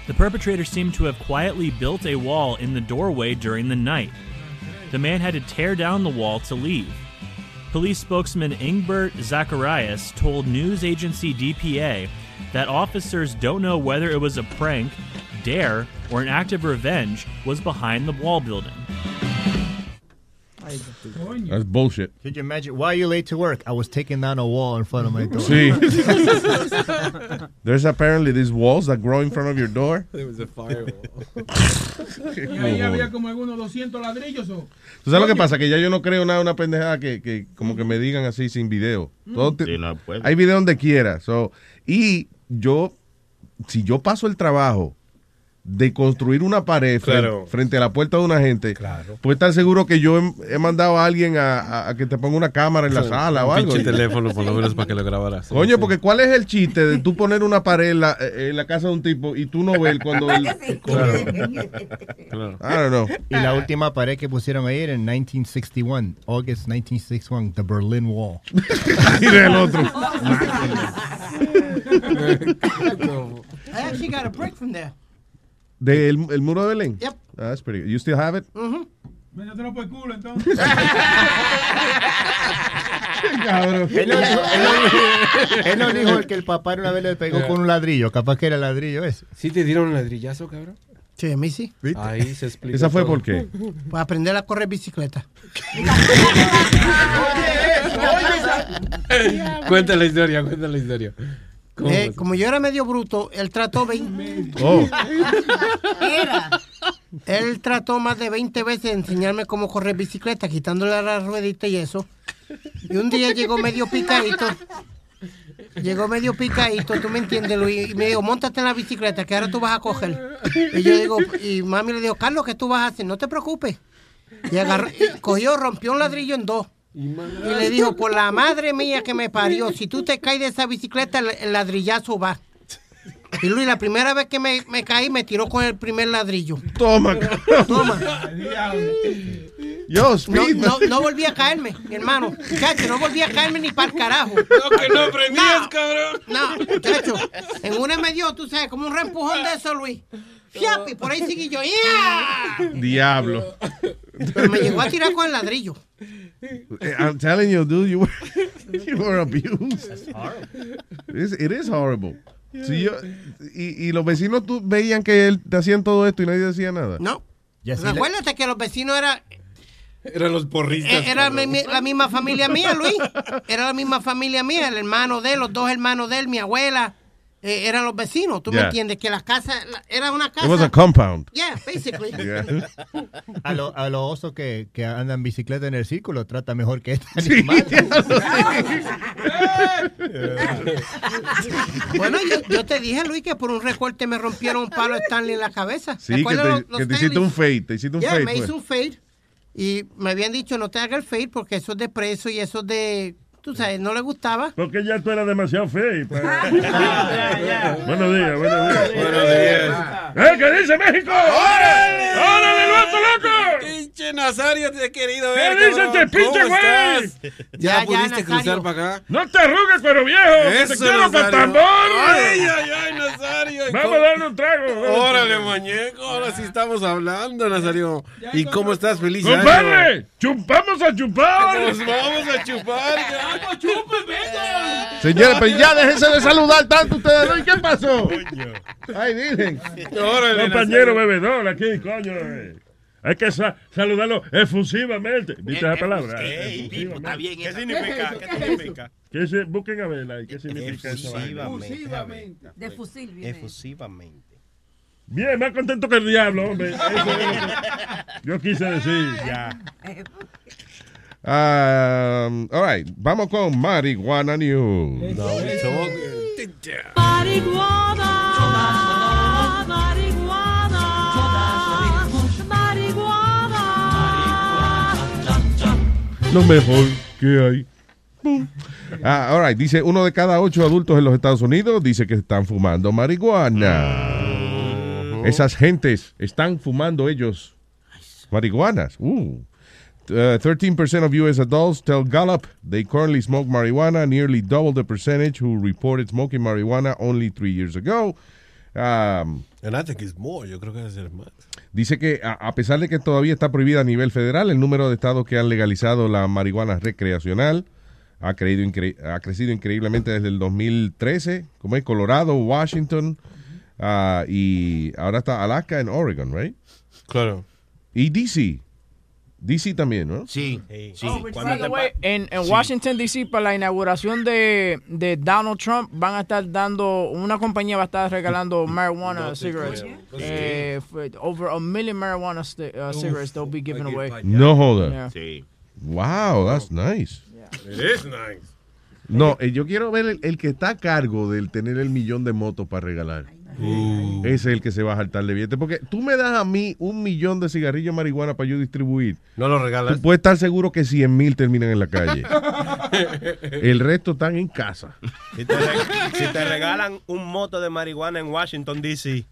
The perpetrator seemed to have quietly built a wall in the doorway during the night. The man had to tear down the wall to leave. Police spokesman Ingbert Zacharias told news agency DPA that officers don't know whether it was a prank, dare, or an act of revenge was behind the wall building. That's bullshit. Could you imagine? Why are you late to work? I was taking down a wall in front of my door. See, there's apparently these walls that grow in front of your door. It was a firewall. Y ahí había como algunos 200 ladrillos. O... ¿Tú sabes lo que pasa? Que ya yo no creo nada, una pendejada que, que como que me digan así sin video. Todo te- Sí, no hay video donde quiera. So, y yo, si yo paso el trabajo de construir una pared fren- Claro. frente a la puerta de una gente, pues estar seguro que yo he, he mandado a alguien a, a- a que te ponga una cámara en la sala o Un algo. pinche teléfono, por lo menos, para que lo grabaras. Coño, porque ¿cuál es el chiste de tú poner una pared en la, en la casa de un tipo y tú no ves cuando él... Claro. I don't know. Y la última pared que pusieron ahí era en 1961, August 1961, the Berlin Wall. Mira el otro. I actually got a brick from there. ¿Del el muro de Belén? Yep. Ah, that's pretty good. You still have it? Mhm. Métetelo por el culo, entonces. Cabrón. Él no, dijo, él no dijo- él no dijo que el papá una vez le pegó con un ladrillo, capaz que era el ladrillo ese. ¿Sí te dieron un ladrillazo, cabrón? Sí, a mí sí. Ahí se explica. ¿Esa fue todo. por qué? Para aprender a correr bicicleta. Cuenta la historia, cuenta la historia. ¿Cómo Eh, como yo era medio bruto, él trató 20... Oh. Él trató más de 20 veces de enseñarme cómo correr bicicleta, quitándole la ruedita y eso. Y un día llegó medio picadito. Llegó medio picadito, tú me entiendes, Luis. Y me dijo, montate en la bicicleta, que ahora tú vas a coger. Y yo digo, y mami le dijo, Carlos, ¿qué tú vas a hacer? No te preocupes. Y agarró, y cogió, rompió un ladrillo en dos. Y le dijo, por la madre mía que me parió, si tú te caes de esa bicicleta, el, ladrillazo va. Y Luis, la primera vez que me, me caí, me tiró con el primer ladrillo. Toma, Toma. Yo, No, no, no volví a caerme, mi hermano. Chacho, no volví a caerme ni para el carajo. No, que no aprendías, cabrón. No, chacho. En una me dio, tú sabes, como un reempujón de eso, Luis. Fiap, y por ahí seguí yo. ¡Ya! Diablo. Pero me llegó a tirar con el ladrillo. Eh, I'm telling you, dude, you were, you were abused. It's- it is horrible. Si yo, y, y los vecinos tú, veían que él te hacían todo esto y nadie decía nada. No. Y así Recuérdate que los vecinos eran Eran los porristas. Eh, Era mi- mi- la misma familia mía, Luis. Era la misma familia mía, el hermano de él, los dos hermanos de él, mi abuela. Eh, eran los vecinos, ¿tú me entiendes? Que las casas, la- era una casa. It was a compound. Yeah, basically. Yeah. A los a los osos que, que andan bicicleta en el círculo trata mejor que este Sí, animal. Bueno, yo, yo te dije, Luis, que por un recorte me rompieron un palo Stanley en la cabeza. Sí, que te, los- los que te hiciste un fade. Te hiciste un Yeah, fade. me pues. hice un fade. Y me habían dicho, no te hagas el fade porque eso es de preso y eso es de... Tú sabes, no le gustaba. Porque ya tú eras demasiado feo. para- Ya, ya. Buenos días, buenos días. Buenos días. ¡Eh, qué dice México! ¡Órale! ¡Órale, vato loco! ¡Pinche Che, Nazario, te he querido ¿Qué ver. dice cabrón. este pinche ¿Cómo güey? estás? ¿Ya, pudiste cruzar para acá? No te arrugues, pero viejo. que te Eso, quiero para tambor. Ay, ay, ay, Nazario. Vamos ¿Cómo? a darle un trago. Órale, muñeco. Ahora sí estamos hablando, Nazario. ¿Y cómo estás? Feliz. Compadre, chupamos a chupar. Nos vamos a chupar. ¡Vamos, chupe, venga! Señores, pero ya déjense de saludar tanto ustedes. ¿Y qué pasó? Ay, miren. Compañero bebedor aquí, coño. Eh. Hay que sa- saludarlo efusivamente. ¿Viste esa palabra? Efusivamente. ¿Qué significa? ¿Qué significa? ¿Qué se, busquen a verla. ¿y ¿Qué significa eso? Efusivamente. De fusil viene. Efusivamente. Bien, más contento que el diablo, hombre. Eso es lo que yo quise decir. Ya. Um, all right, vamos con Marihuana News. Marihuana, Lo mejor que hay. Ah, all right, dice uno de cada ocho adultos en los Estados Unidos dice que están fumando marihuana. Esas gentes están fumando ellos marihuanas. Uh. Uh, 13% of U.S. adults tell Gallup they currently smoke marijuana, nearly double the percentage who reported smoking marijuana only three years ago. Um, And I think it's more. Yo creo que debe ser más. Dice que a, pesar de que todavía está prohibida a nivel federal, el número de estados que han legalizado la marihuana recreacional ha, creído ha crecido increíblemente desde el 2013, como es Colorado, Washington, ah, y ahora está Alaska en Oregon, right? Claro. Y DC. DC también, ¿no? Sí, sí. By the way, en, en Washington, D.C., para la inauguración de, de Donald Trump, van a estar dando, una compañía va a estar regalando marijuana cigarettes. Eh, over a million marijuana uh, cigarettes they'll be giving away. No joda. Yeah. Sí. Wow, that's nice. It is nice. No, eh, yo quiero ver el, el que está a cargo del tener el millón de motos para regalar. Ese es el que se va a saltar de billete. Porque tú me das a mí un millón de cigarrillos de marihuana para yo distribuir. ¿No lo regalas? Tú puedes estar seguro que 100 mil terminan en la calle. el resto están en casa. Si te, re- si te regalan un moto de marihuana en Washington, D.C.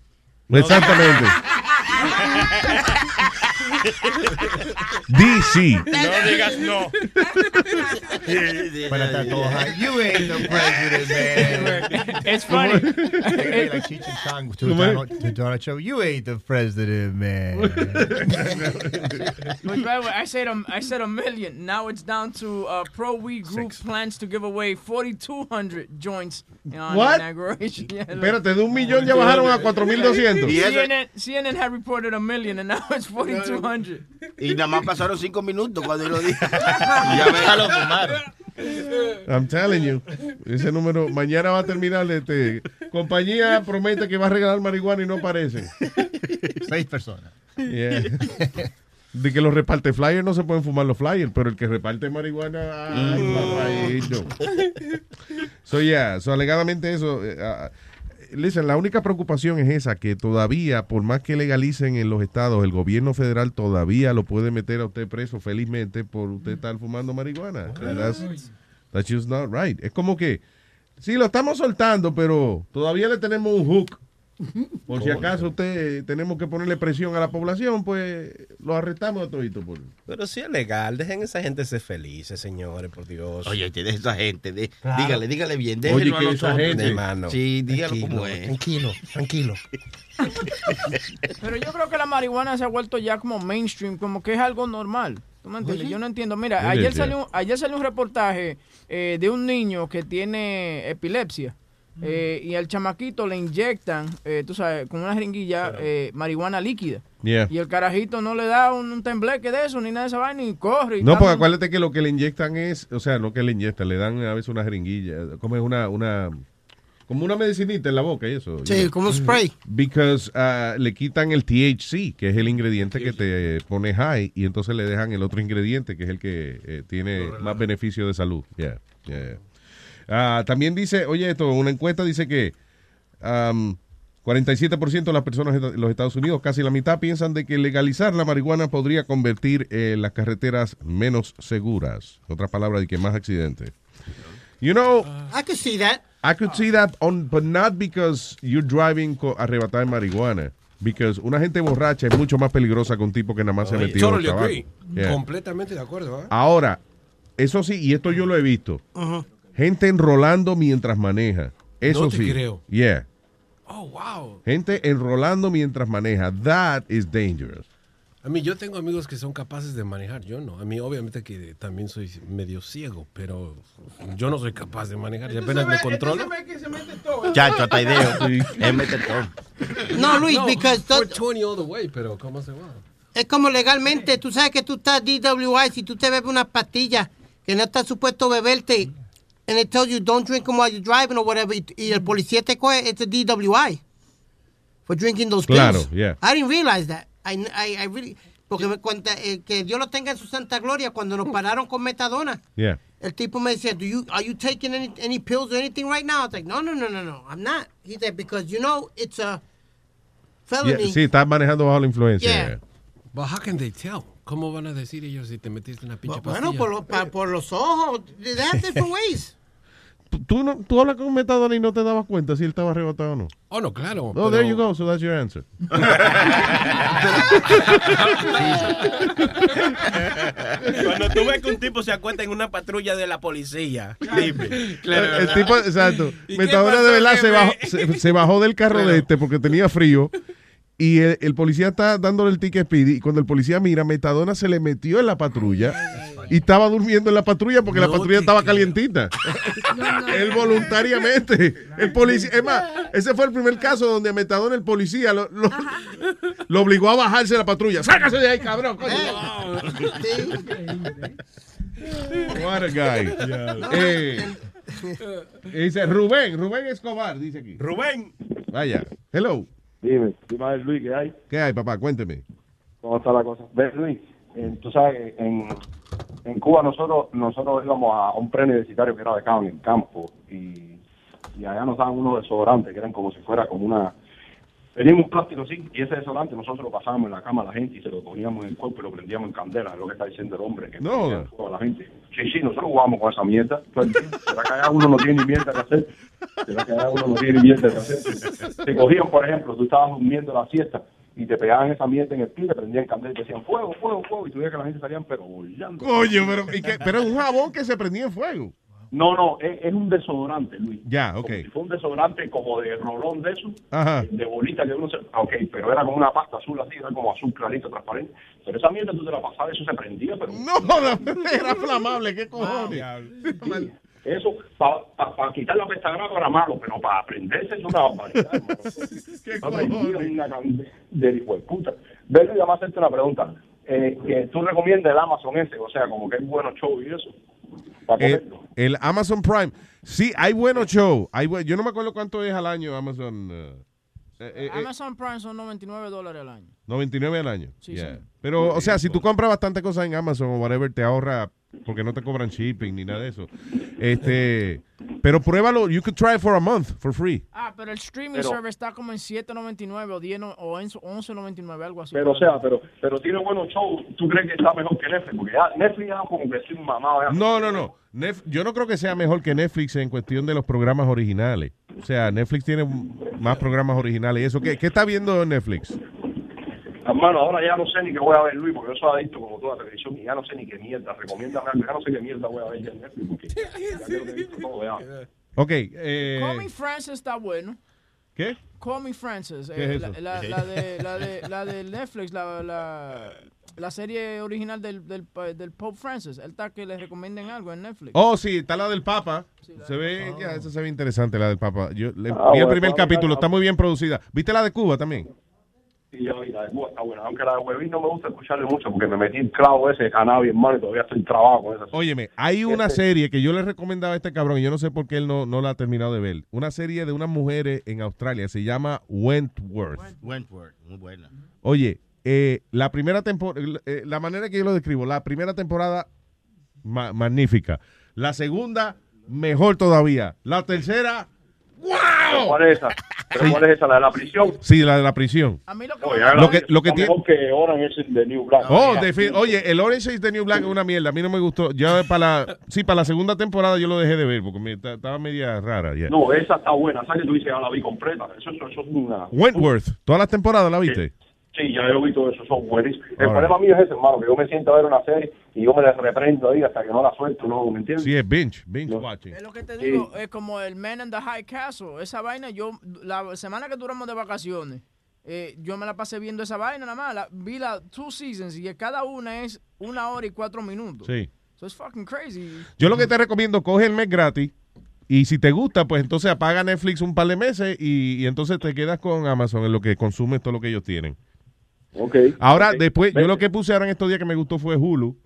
Exactamente. DC. No digas no. Para estar todos high. You ain't the president, man. It's funny. Hey, like Cheech and Chong to ¿Cómo es? Donald, to Donald Trump. You ain't the president, man. But by the way, I said a, I said a million. Now it's down to uh, Pro Weed Group plans to give away 4,200 joints on What? inauguration. Yeah. Espérate, de un millón ya bajaron a 4,200. CNN, CNN had reported a million and now it's 4,200. Y nada más pasaron cinco minutos cuando yo lo dije. Ya lo fumaron. I'm telling you. Ese número, mañana va a terminar. Este, compañía promete que va a regalar marihuana y no aparecen. Seis personas. Yeah. De que los reparte flyers no se pueden fumar los flyers, pero el que reparte marihuana, ay, papayito. So, yeah, so alegadamente eso. eh, ah, listen, la única preocupación es esa, que todavía, por más que legalicen en los estados, el gobierno federal todavía lo puede meter a usted preso felizmente por usted estar fumando marihuana. That's, that's just not right. Es como que, sí, lo estamos soltando, pero todavía le tenemos un hook. Por si acaso usted tenemos que ponerle presión a la población, pues lo arrestamos a todito. Por... Pero si es legal, dejen a esa gente ser felices, señores, por Dios. Oye, de esa gente, de- Claro. dígale, dígale bien, Oye, déjenlo a que esa gente- Hermano, Sí, dígalo tranquilo, como es. Tranquilo, tranquilo. Pero yo creo que la marihuana se ha vuelto ya como mainstream, como que es algo normal. ¿Tú me entiendes? Oye. Yo no entiendo. Mira, ayer salió, ayer salió un reportaje eh, de un niño que tiene epilepsia. Eh, y al chamaquito le inyectan, eh, tú sabes, con una jeringuilla, eh, marihuana líquida. Yeah. Y el carajito no le da un, un tembleque de eso, ni nada de esa vaina, y corre. Y No, porque acuérdate que lo que le inyectan es, o sea, no que le inyectan, le dan a veces una jeringuilla, como es una, una, como una medicinita en la boca y eso. Sí, you know. como un spray. Because ah, le quitan el THC, que es el ingrediente que te pone high, y entonces le dejan el otro ingrediente, que es el que eh, tiene más beneficio de salud. Yeah, yeah, yeah. Ah, también dice, oye, esto, una encuesta dice que um, 47% de las personas en los Estados Unidos, casi la mitad, piensan de que legalizar la marihuana podría convertir eh, las carreteras menos seguras. Otra palabra de que más accidentes. You know, I could see that. I could see that on, but not because you're driving arrebatada de marihuana, Because una gente borracha es mucho más peligrosa que un tipo que nada más se Oye, metió totally tabaco. agree. Yeah. Completamente de acuerdo. ¿eh? Ahora, eso sí, y esto yo lo he visto. Gente enrolando mientras maneja. Eso No te sí. creo. Yeah. Oh, wow. Gente enrolando mientras maneja. That is dangerous. A mí, yo tengo amigos que son capaces de manejar. Yo no. A mí, obviamente, que también soy medio ciego, pero yo no soy capaz de manejar. Y apenas me controlo. Chacho, hasta ideo. Él mete todo. No, Luis, No, because 420 all the way, pero ¿cómo se va? es como legalmente, tú sabes que tú estás DWI, si tú te bebes una pastilla que no estás supuesto beberte, and it tells you don't drink them while you're driving or whatever, y, y el policía te coge, it's a DWI for drinking those pills. Claro, yeah. I didn't realize that. I, I, I really, porque me cuenta, eh, que Dios lo tenga en su santa gloria, cuando nos pararon con metadona, Yeah. el tipo me decía, Do you, are you taking any, any pills or anything right now? I was like, no, no, no, no, no, I'm not. He said, because you know, it's a felony. Yeah, Sí, estás manejando bajo la influencia. Yeah. yeah. But how can they tell? ¿Cómo van a decir ellos si te metiste una pinche pastilla? Bueno, por, lo- pa- por los ojos. Have different ways. ¿Tú, no, tú hablas con Metadona y no te dabas cuenta si él estaba arrebatado o no. Oh, no, claro. Oh, pero- there you go. So that's your answer. Cuando tú ves que un tipo se acuesta en una patrulla de la policía, dime. el tipo, exacto. ¿Y qué Metadona de verdad se bajó, se, se bajó del carro de este porque tenía frío. Y el, el policía está dándole el ticket speedy. Y cuando el policía mira, Metadona se le metió en la patrulla. Y estaba durmiendo en la patrulla porque la patrulla estaba calientita. Él voluntariamente. El policía, es más, ese fue el primer caso donde a Metadona el policía lo, lo, lo obligó a bajarse de la patrulla. ¡Sácase de ahí, cabrón! coño! What a guy. Eh, dice Rubén, Rubén Escobar, dice aquí. Rubén. Vaya. Hello. Dime, dime Luis, ¿qué hay? ¿Qué hay, papá? Cuénteme. ¿Cómo está la cosa? Ves, Luis, eh, tú sabes, que en, en Cuba nosotros nosotros íbamos a un preuniversitario que era de acá en el campo y, y allá nos daban unos desodorantes que eran como si fuera como una... Teníamos un plástico así y ese desodorante nosotros lo pasábamos en la cama a la gente y se lo poníamos en el cuerpo y lo prendíamos en candela, es lo que está diciendo el hombre, que No. a la gente. Sí, sí, nosotros jugamos con esa mierda. ¿Será que allá uno no tiene ni mierda que hacer? ¿Será que allá uno no tiene ni mierda que hacer? Te cogían, por ejemplo, tú estabas durmiendo la siesta y te pegaban esa mierda en el pie, te prendían candela y te decían fuego, fuego, fuego, y tú veías que la gente salían pero bollando. Coño, pero, ¿y qué? pero es un jabón que se prendía en fuego. No, no, es, es un desodorante, Luis. Ya, ok. Si fue un desodorante como de rolón de eso, Ajá. de bolita que uno se... ah, Ok, pero era como una pasta azul así, era como azul clarito, transparente. Pero esa mierda tú te la pasabas, eso se prendía, pero... No, la- era flamable, ¿qué cojones? Sí, Eso, para quitar la pestagrama era malo, pero para aprenderse es una barbaridad. Aprendí una candela de hijo de puta. Ven, Luis, vamos a hacerte una pregunta. Eh, que tú recomiendas el Amazon ese, o sea, como que es bueno show y eso. Para El, el Amazon Prime. Sí, hay buenos shows. Hay buen- yo no me acuerdo cuánto es al año Amazon. eh, eh, eh, Amazon Prime son 99 dólares al año. 99 al año. Sí, Yeah. sí. Pero, o sea, si tú compras bastante cosas en Amazon o whatever, te ahorra porque no te cobran shipping ni nada de eso. Este, pero pruébalo. You could try it for a month for free. Ah, pero el streaming Pero- server está como en 7.99 o 10 no- o en 11.99, algo así. Pero, o sea, pero, pero tiene buenos shows. ¿Tú crees que está mejor que Netflix? Porque ya Netflix ya como que estoy mamado. Ya. No, no, no. Nef- yo no creo que sea mejor que Netflix en cuestión de los programas originales. O sea, Netflix tiene más programas originales. ¿Y eso qué, qué está viendo Netflix? Hermano, ahora ya no sé ni qué voy a ver, Luis, porque yo soy adicto como toda televisión y ya no sé ni qué mierda. Recomiéndame algo. Ya no sé qué mierda voy a ver ya en Netflix. Porque ya creo que he visto todo ya. Ok. Eh, Call Me Francis está bueno. ¿Qué? Call Me Francis. ¿Qué eh, es la, eso? la- la de, la, de, la de Netflix, la, la, la serie original del, del, del Pope Francis. El está que le recomienden algo en Netflix. Oh, sí, está la del Papa. Se ve, ya, eso se ve interesante, la del Papa. Yo le Ah, vi el primer capítulo, está muy bien producida. ¿Viste la de Cuba también? Y yo, y la de Cuba está buena. Aunque la de Huevín no me gusta escucharle mucho porque me metí el clavo ese de cannabis, hermano, y todavía estoy trabado con esa. Óyeme, hay una Este- serie que yo le recomendaba a este cabrón y yo no sé por qué él no, no la ha terminado de ver. Una serie de unas mujeres en Australia, se llama Wentworth. Wentworth, muy buena. Oye, eh, la primera temporada, la manera que yo lo describo, la primera temporada, ma- magnífica. La segunda, mejor todavía. La tercera, ¡wow! ¿Pero ¿Cuál es esa? ¿Pero cuál es esa? ¿La de la prisión? Sí, la de la prisión. Oye, Lo que, lo que está tiene... mejor que Orange is the New Black. Oh, oye, el Orange is the New Black es una mierda. A mí no me gustó. Ya para la, sí, para la segunda temporada yo lo dejé de ver porque me, ta- estaba media rara. ya. No, esa está buena. Esa que tú dices, ya la vi completa. Eso, eso, eso es una... Wentworth, todas las temporadas la viste. Sí, ya yo vi todo eso, son buenísimos. El problema mío es ese, hermano, que yo me siento a ver una serie y yo me la reprendo ahí hasta que no la suelto, ¿no? ¿Me entiendes? Sí, es binge, binge watching. Es lo que te digo, es como el Man in the High Castle. Esa vaina, yo, la semana que duramos de vacaciones, eh, yo me la pasé viendo esa vaina nada más. La, vi las two seasons y cada una es una hora y cuatro minutos. Sí. So it's fucking crazy. Yo lo que te recomiendo, coge el mes gratis y si te gusta, pues entonces apaga Netflix un par de meses y, y entonces te quedas con Amazon en lo que consumes todo lo que ellos tienen. Ok. Ahora, después, yo lo que puse ahora en estos días que me gustó fue Hulu.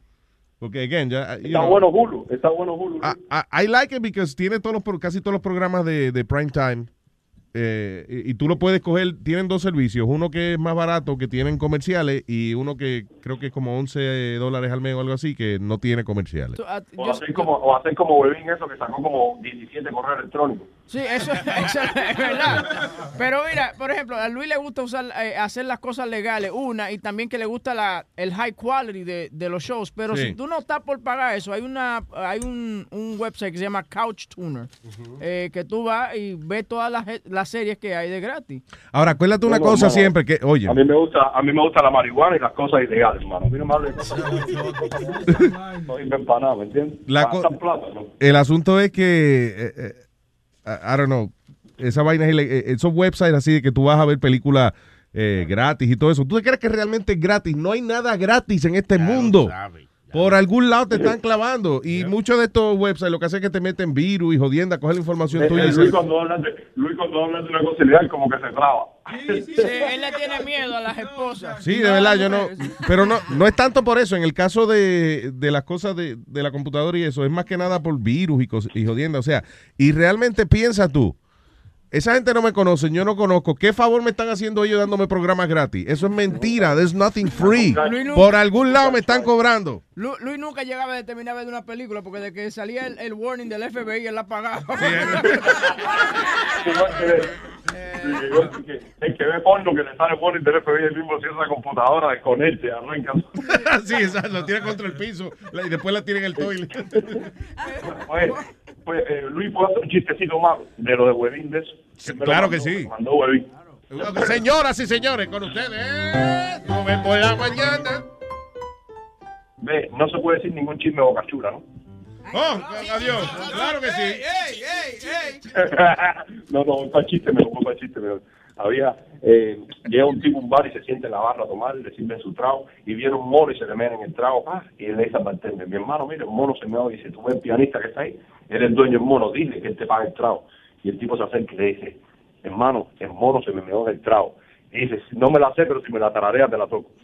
Porque, again, ya. Está know, bueno Hulu, está bueno Hulu. I, I- I like it because tiene todos los, casi todos los programas de, de prime time. eh, y, y tú lo puedes coger, tienen dos servicios, uno que es más barato, que tienen comerciales, y uno que creo que es como 11 dólares al mes o algo así, que no tiene comerciales. ah, O hacer como, o hacer como Webin eso que sacó como 17 correos electrónicos. Sí, eso, eso es verdad. Pero mira, por ejemplo, a Luis le gusta usar, eh, hacer las cosas legales, una, y también que le gusta la, el high quality de, de los shows. Pero Sí. si tú no estás por pagar eso, hay una hay un, un website que se llama Couch Tuner, eh, que tú vas y ves todas las, las series que hay de gratis. Ahora, acuérdate una No, no, cosa siempre, que, oye, A mí me gusta, a mí me gusta la marihuana y las cosas ilegales, hermano. A mí no me hables de cosas no ¿me entiendes? El asunto es que, eh, eh, I don't know, esa vaina eh, esos websites así de que tú vas a ver películas eh, gratis y todo eso. ¿Tú te crees que realmente es gratis? No hay nada gratis en este mundo. Por algún lado te están clavando. Y muchos de estos websites lo que hacen es que te meten virus y jodienda, coger la información Eh, tuya. eh, y se- Luis, cuando habla de, Luis cuando habla de una cosa ilegal como que se traba. Sí, él le tiene miedo a las esposas. Sí, de verdad, yo no. Pero no, no es tanto por eso. En el caso de, de las cosas de, de la computadora y eso, es más que nada por virus y, y jodienda. O sea, y realmente piensa tú. Esa gente no me conoce, yo no conozco. ¿Qué favor me están haciendo ellos dándome programas gratis? Eso es mentira. There's nothing free. Luis, Por algún lado me están cobrando. Lu- Luis nunca llegaba a terminar de ver una película porque de que salía el, el warning del FBI él la pagaba. el que ve porno que le sale del FBI el mismo cierra la computadora, desconecte, arranca. sí, exacto, lo tira contra el piso y después la tira en el toilet. Pues, pues eh, Luis, ¿puedo hacer un chistecito más de lo de Webin de eso? Claro que sí. Mandó Webin. Señoras y señores, con ustedes. Nos vemos la mañana. Ve, no se puede decir ningún chisme bocachura, ¿no? Oh, adiós. Claro que sí. no, no, para chiste, me lo para chiste. Me había, eh, llega un tipo a un bar y se siente en la barra a tomar, le sirven su trago y viene un mono y se le mete en el trago ah, y le dice al bartender, mi hermano, mire, el mono se me va y dice, tú ves el pianista que está ahí, eres el dueño del mono, dile que él te paga el trago. Y el tipo se acerca y le dice, hermano, el mono se me meó en el trago. Y dice, no me la sé, pero si me la tararea te la toco.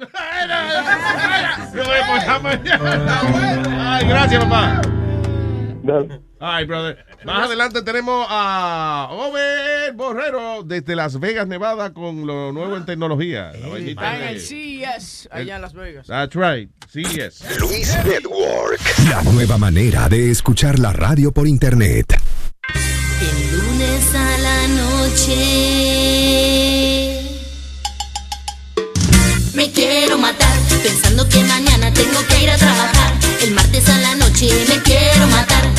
Ay, gracias, papá. Ay, brother. Más adelante tenemos a Over Borrero desde Las Vegas, Nevada, con lo nuevo en tecnología. La vainita Está en el CES allá en Las Vegas. That's right. Sí, yes. Luis Network. La nueva manera de escuchar la radio por internet. El lunes a la noche me quiero matar pensando que mañana tengo que ir a trabajar. El martes a la noche me quiero matar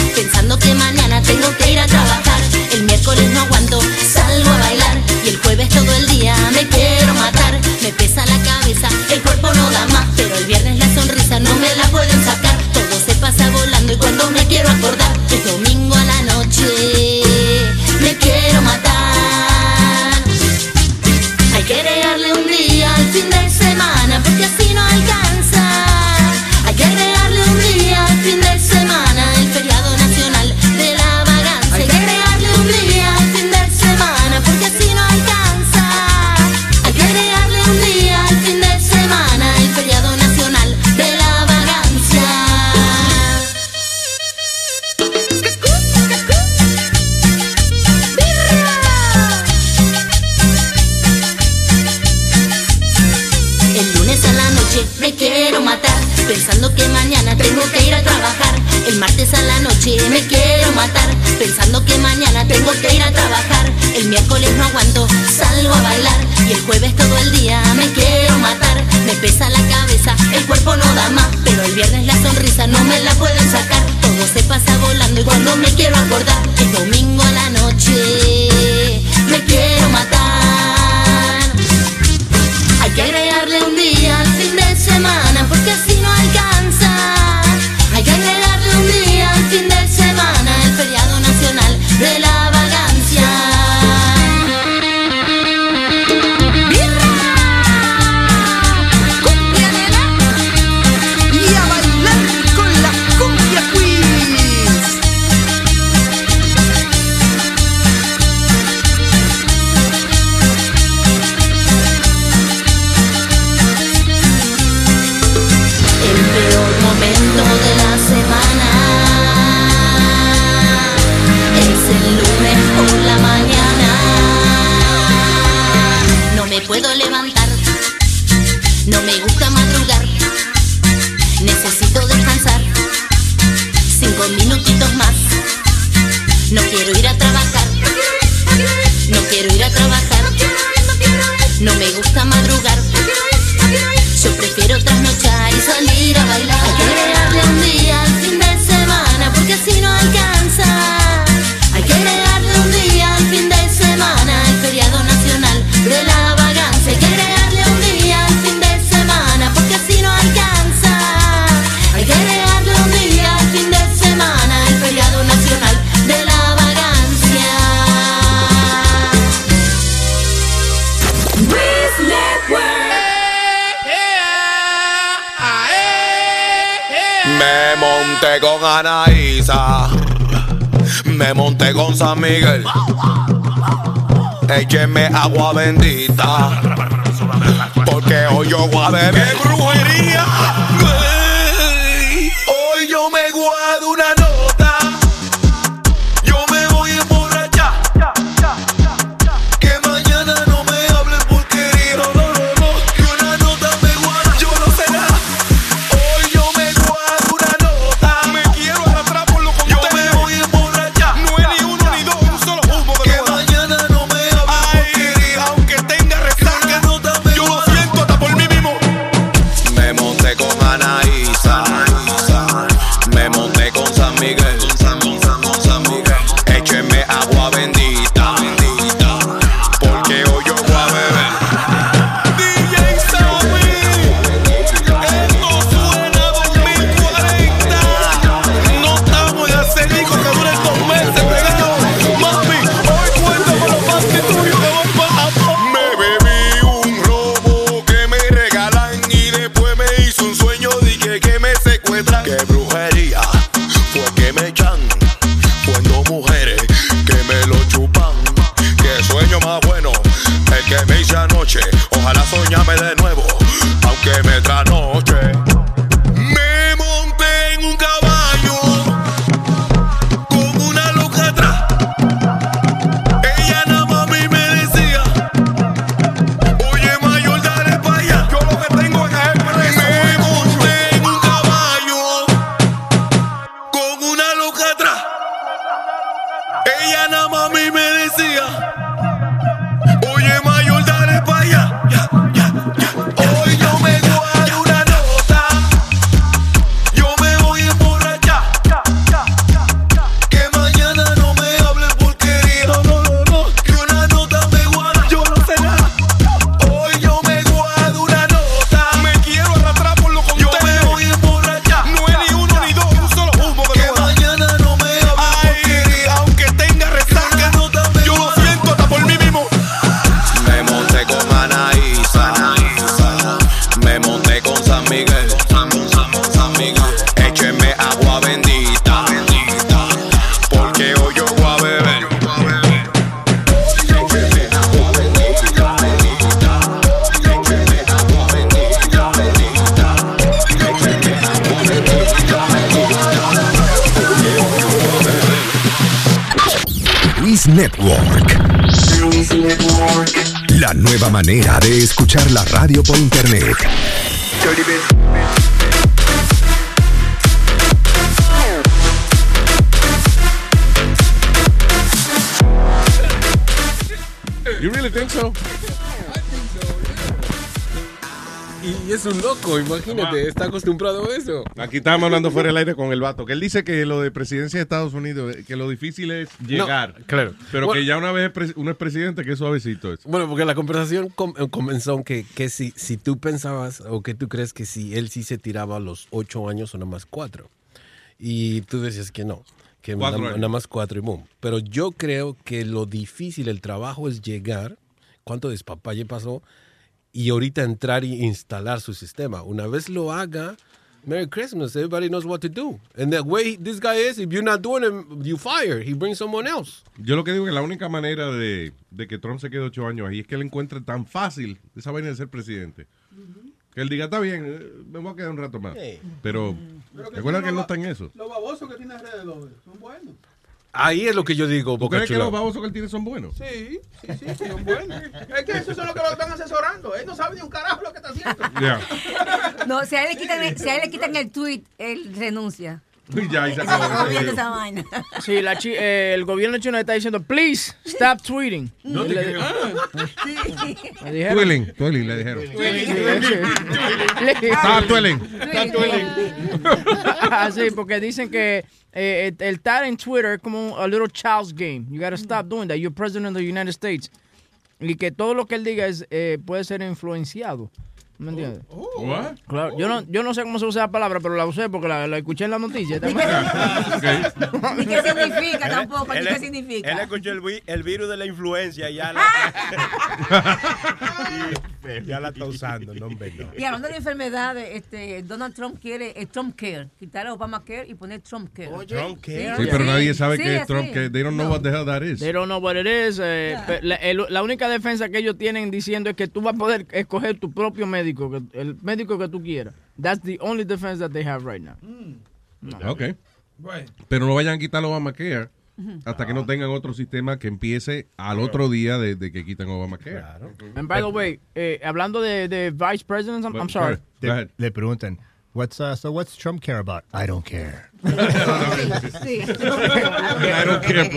Miguel. Écheme agua bendita. Porque hoy yo voy a beber. Network. La nueva manera de escuchar la radio por internet. You really think so? Es un loco, imagínate, está acostumbrado a eso. Aquí estábamos hablando fuera del aire con el vato, que él dice que lo de presidencia de Estados Unidos, que lo difícil es llegar. claro. Pero Bueno. que ya una vez uno es presidente, que es suavecito eso. Bueno, porque la conversación com- eh, comenzó que, que si, si tú pensabas o que tú crees que si él sí se tiraba a los ocho años o nada más cuatro. Y tú decías que no, que nada, nada más cuatro y boom. Pero yo creo que lo difícil, el trabajo es llegar, cuánto despapalle pasó, y ahorita entrar y instalar su sistema. Una vez lo haga, Merry Christmas, everybody knows what to do. And the way this guy is, if you're not doing it, you fire. He brings someone else. Yo lo que digo es que la única manera de, de que Trump se quede ocho años ahí es que él encuentre tan fácil esa vaina de ser presidente. Que él diga, está bien, eh, me voy a quedar un rato más. Pero, recuerda que él no está en eso. Los babosos que tiene alrededor son buenos. Ahí es lo que yo digo, ¿Tú Boca crees que los babosos que él tiene son buenos? Sí, sí, sí, sí, son buenos. Es que esos son los que lo están asesorando. Él no sabe ni un carajo lo que está haciendo. No, si a él le quitan, si a él le quitan el tweet, él renuncia. ya, ahí se acabó. esa vaina. Sí, la chi- eh, el gobierno chino está diciendo, please, stop tweeting. No Y te le- creo. le dijeron- Twilling, Twilling, le dijeron. Está Twilling. Ah, sí, porque dicen que eh, el, el estar en Twitter es como a little child's game. You gotta stop doing that. You're president of the United States. Y que todo lo que él diga es, eh, puede ser influenciado. ¿Me entiendes? What? Claro, yo no, yo no sé cómo se usa la palabra, pero la usé porque la, la escuché en la noticia. también. ¿Y qué significa tampoco? ¿Y Él, qué él significa? escuchó el, vi- el virus de la influencia y ya la, y ya la está usando, no, hombre, no. Y hablando de enfermedades, este, Donald Trump quiere el Trump Care, quitar el Obamacare y poner Trump Care. Trump Sí, pero nadie sabe Sí, que es. Trump, que they don't know what the hell that is. They don't know what it is. eh, pe- la, el- la única defensa que ellos tienen diciendo es que tú vas a poder escoger tu propio médico, que- el médico que tú quieras. That's the only defense that they have right now. Ok. Bueno. Pero no vayan a quitar Obamacare hasta que no tengan otro sistema que empiece al otro día de, de que quitan Obamacare. And by the way, eh, hablando de, de vice presidents, I'm, I'm sorry. Le preguntan, what's, uh, so what's Trump care about? I don't care. I don't care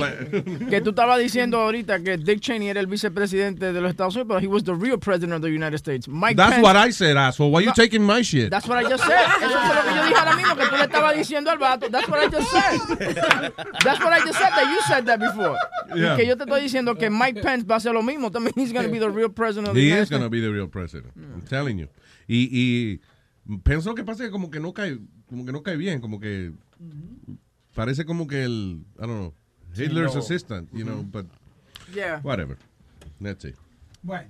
que tú estabas diciendo ahorita que Dick Cheney era el vicepresidente de los Estados Unidos, pero he was the real president of the United States. Mike That's Pence- what I said, asshole. Why you No. taking my shit? That's what I just said. Eso fue lo que yo dije ahora mismo que tú le estabas diciendo al vato. That's what I just said. That's what I just said that you said that before. Y Yeah. que yo te estoy diciendo que Mike Pence va a hacer lo mismo. También he's going to be the real president of the He United is going to States. be the real president. I'm telling you. Y, y pienso que pasa que como que no cae, como que no cae bien, como que parece como que el, I don't know, Sí, Hitler's no. assistant, you know, but Yeah. whatever. That's it. Bueno.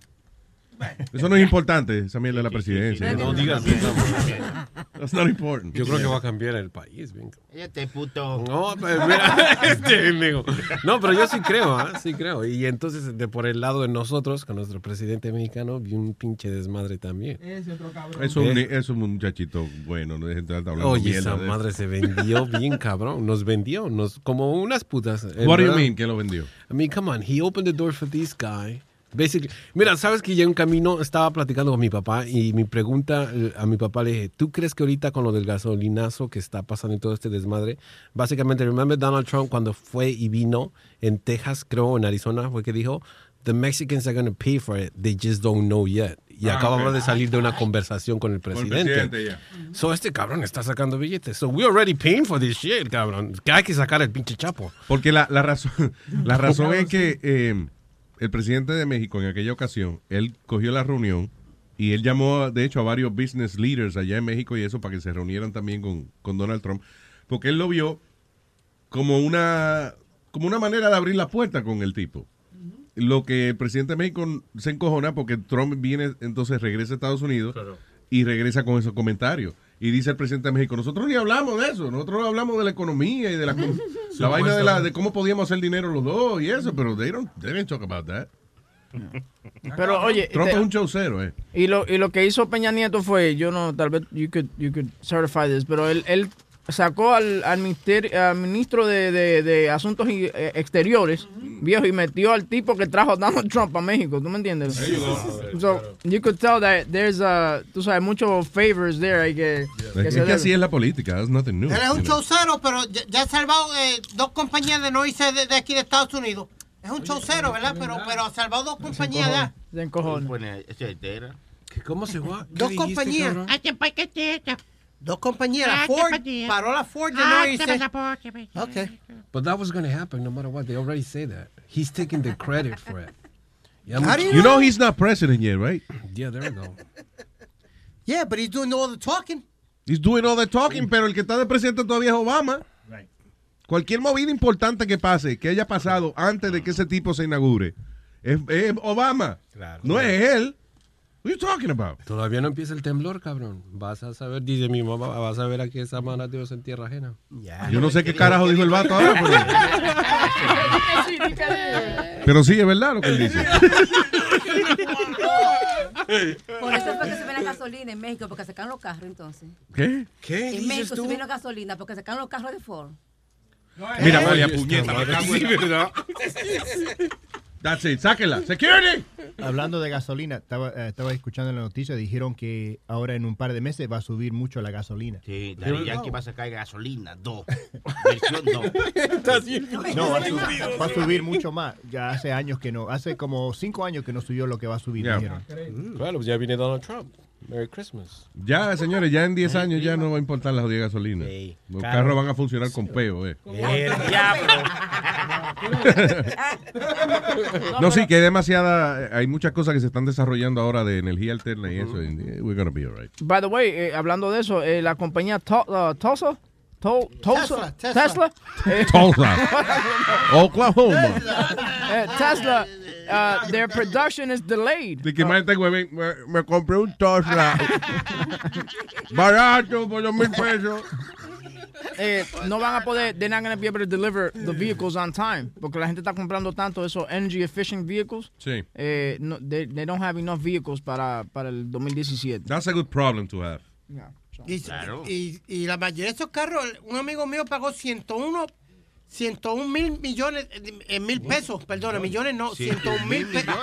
Eso no es importante, esa mierda de la presidencia. No digas That's not important. Yo creo que va a cambiar el país, venga. Este puto. No, pues, mira, este, no, pero yo sí creo, ¿ah? sí creo. Y entonces, de por el lado de nosotros, con nuestro presidente mexicano, vi un pinche desmadre también. Ese otro cabrón. Es un, Eh. es un muchachito bueno, no dejen de estar hablando Oye, esa de madre se vendió bien cabrón. Nos vendió, nos, como unas putas. What do you mean que lo vendió? I mean, come on, he opened the door for this guy. Basically, mira, sabes que ya en camino estaba platicando con mi papá y mi pregunta eh, a mi papá le dije, ¿tú crees que ahorita con lo del gasolinazo que está pasando y todo este desmadre, básicamente, remember Donald Trump cuando fue y vino en Texas, creo, en Arizona, fue que dijo, the Mexicans are going to pay for it, they just don't know yet. Y Ah, acabamos de salir de una conversación con el Con el presidente. presidente, ya. So este cabrón está sacando billetes. So we already paying for this shit, cabrón. Que hay que sacar el pinche chapo. Porque la, la razón, la razón es que eh, el presidente de México en aquella ocasión, él cogió la reunión y él llamó, de hecho, a varios business leaders allá en México y eso para que se reunieran también con, con Donald Trump, porque él lo vio como una, como una manera de abrir la puerta con el tipo. Lo que el presidente de México se encojona porque Trump viene, entonces regresa a Estados Unidos y regresa con esos comentarios. Y dice el presidente de México, nosotros ni hablamos de eso, nosotros hablamos de la economía y de la, la vaina de, la, de cómo podíamos hacer dinero los dos y eso, pero they don't, they didn't talk about that. Pero oye, Trump te- es un show cero, eh. Y lo, y lo que hizo Peña Nieto fue, yo no, tal vez you could, you could certify this, pero él, él sacó al, al, ministerio- al ministro de, de- de Asuntos eh, Exteriores, viejo, y metió al tipo que trajo Donald Trump a México, ¿tú me entiendes? So, you could tell that there's a, tú sabes, muchos favors there hay que, que Es se que así es la política, that's nothing new. Él es un chaucero, pero ya, ya ha salvado eh, dos compañías de no irse de, de aquí de Estados Unidos. Es un chocero, ¿verdad? Pero, pero ha salvado dos compañías ya. Se encojona. ¿Cómo se va? Dos compañías. Dos compañías. La Ford paró la Ford de no irse. Okay. But that was going to happen no matter what. They already say that. He's taking the credit for it. Yeah, How do you You know he's not president yet, right? Yeah, there we go. Yeah, but he's doing all the talking. He's doing all the talking, pero el que está de presidente todavía es Obama. Cualquier movida importante que pase, que haya pasado antes de que ese tipo se inaugure, es, es Obama. no es él. What are you talking about? Todavía no empieza el temblor, cabrón. Vas a saber, dice mi mamá, vas a ver a qué esa mano Dios en tierra ajena. Yo no sé qué carajo dijo el vato ahora, pero, pero sí, es verdad lo que él dice. Por eso fue que se ve la gasolina en México, porque sacan los carros entonces. ¿Qué? ¿Qué? En México se ve la gasolina porque sacan los carros de Ford. Mira, Eh, María, puñeta, me mal. cago en Sí, ¿verdad? That's it, sáquenla. Security. Hablando de gasolina, estaba, eh, estaba escuchando la noticia, dijeron que ahora en un par de meses va a subir mucho la gasolina. Sí, Daddy Yankee va a sacar gasolina 2. Versión 2. No, va a, subir, va a subir mucho más. Ya hace años que no, hace como cinco años que no subió lo que va a subir. Ya. dijeron. Bueno, pues ya viene Donald Trump. Merry Christmas. Ya, señores, ya en 10 años ya no va a importar la jodida gasolina. Los claro. carros van a funcionar con peo, eh. El diablo. No, sí, que hay demasiada, hay muchas cosas que se están desarrollando ahora de energía alterna y eso. and, eh, We're gonna be alright. By the way, eh, hablando de eso, eh, la compañía To- uh, Tulsa, To- Tulsa, Tesla, Tesla, Tulsa. Oklahoma. eh, Tesla, uh, their production is delayed. De que huevín, me, me compré un Tesla. Barato, por dos mil pesos. Eh, no van a poder, they're not going to be able to deliver the vehicles on time, porque la gente está comprando tanto esos energy efficient vehicles. Sí. Eh, no, they, they don't have enough vehicles para, para el 2017. That's a good problem to have. Y, y, y la mayoría de esos carros, un amigo mío pagó 101, 101 mil millones, eh, eh, mil pesos, perdona, millones no, 101 mil pesos.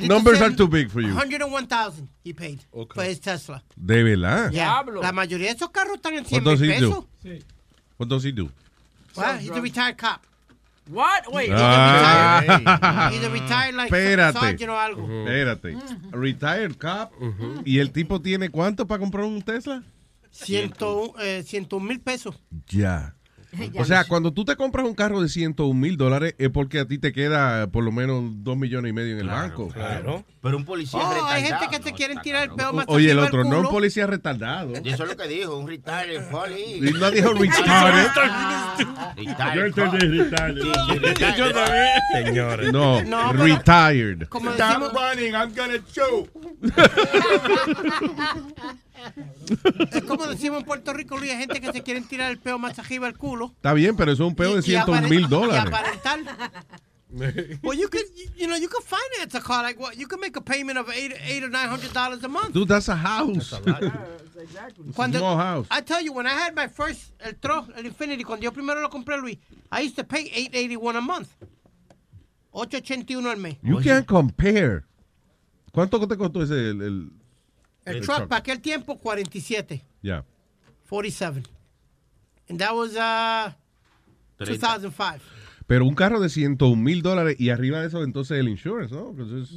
Numbers are too big for you. 101,000 he paid for his Tesla. De verdad. Yeah. La mayoría de esos carros están en 100 What does mil pesos. do? What does he do? Well, he's a retired cop. What? Wait. Ah. He's a retired like Espérate. sergeant o algo. Espérate. Retired cop. ¿Y el tipo tiene cuánto para comprar un Tesla? Ciento, eh, 101 mil pesos. Ya. O sea, cuando tú te compras un carro de 101 mil dólares es porque a ti te queda por lo menos 2 millones y medio en el banco. Claro. Pero un policía Oh, hay retardado. gente que te quieren tirar el peo más Oye, el otro, del no un policía retardado. Y eso es lo que dijo, un retired police. Y no dijo retarded. Retired Yo entendí retired. Yo también. Señores. No, No, pero- retired. Como decimos, running, I'm gonna choke. es como decimos en Puerto Rico, Luis, hay gente que se quieren tirar el peo más arriba culo. Está bien, pero eso es un peo de y 101 apare- mil Y dólares. aparentar. well, you could, you, you know, you could finance a car like what? You could make a payment of eight, eight or nine hundred dollars a month. Dude, that's a house. Cuando, Small house. I tell you, when I had my first el Tro, el Infinity, cuando yo primero lo compré, Luis, I used to pay 881 a month. 881 al mes. You can't compare. ¿Cuánto te costó ese? El, el- El el truck para aquel tiempo 47, Ya. 47. And that was uh 2005. Pero un carro de 101 mil dólares y arriba de eso entonces el insurance, ¿no? Pues es-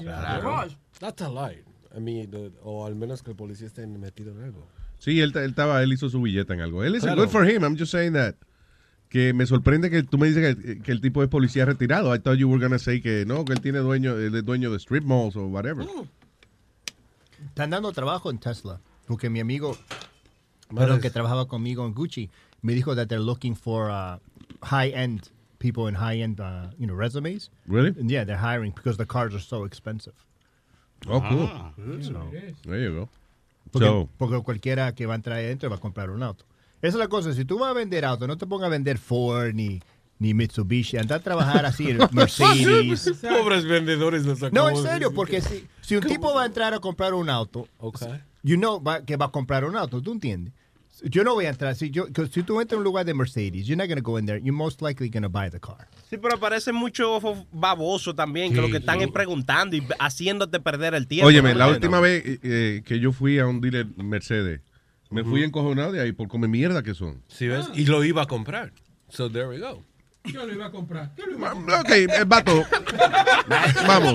That's a lie. I mean, the- o al menos que el policía esté metido en algo. Sí, él, él estaba, él hizo su billete en algo. Él es Claro. good for him. I'm just saying that. Que me sorprende que tú me dices que, que el tipo es policía retirado. I thought you were gonna say que no, que él tiene dueño, él es dueño de strip malls o whatever. Mm. Están dando trabajo en Tesla. Porque mi amigo, bueno, que trabajaba conmigo en Gucci, me dijo that they're looking for uh, high-end people in high-end, uh, you know, resumes. Really? And yeah, they're hiring because the cars are so expensive. Oh, cool. Ah, So- There you go. Porque, So, porque cualquiera que va a entrar ahí adentro va a comprar un auto. Esa es la cosa. Si tú vas a vender auto, no te pongas a vender Ford ni, ni Mitsubishi. Anda a trabajar así en Mercedes. Pobres vendedores los No, en serio, porque si, si un tipo va a entrar a comprar un auto, Okay. you know va- que va a comprar un auto, ¿tú entiendes? Yo no voy a entrar. Si, yo, si tú entras a un lugar de Mercedes, you're not going to go in there. You're most likely going to buy the car. Sí, pero aparece mucho baboso también, que lo que están es preguntando y haciéndote perder el tiempo. óyeme, la ¿no? última vez eh, eh, que yo fui a un dealer Mercedes, me fui encojonado de ahí por comer mierda que son. ¿Sí ves? Y lo iba a comprar. So there we go. Yo lo iba a comprar. Yo lo iba a comprar. Ok, eh, vato. Vamos.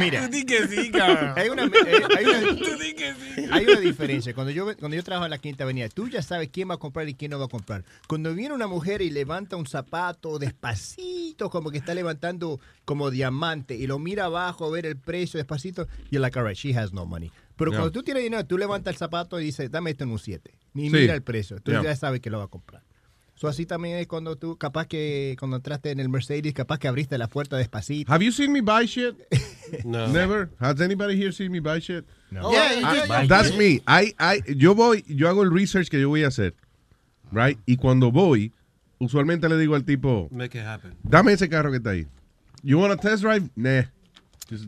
Mira. Tú di que sí, cabrón. Hay una, eh, hay una- Tú di que sí. hay una diferencia. Cuando yo, cuando yo trabajo en la Quinta Avenida, tú ya sabes quién va a comprar y quién no va a comprar. Cuando viene una mujer y levanta un zapato despacito, como que está levantando como diamante, y lo mira abajo a ver el precio despacito, you're like, all right, she has no money. Pero Yeah. cuando tú tienes dinero, tú levantas el zapato y dices, dame esto en un 7. Ni Sí. mira el precio. Tú Yeah. ya sabes que lo va a comprar. So, así también es cuando tú, capaz que cuando entraste en el Mercedes, capaz que abriste la puerta despacito. Have you seen me buy shit? No. Never. Has anybody here seen me buy shit? No. Yeah, you I- just- Ah, that's me. I, I, yo voy, yo hago el research que yo voy a hacer, right? Y cuando voy, usualmente le digo al tipo, Make it happen. dame ese carro que está ahí. You want a test drive? Nah. Just,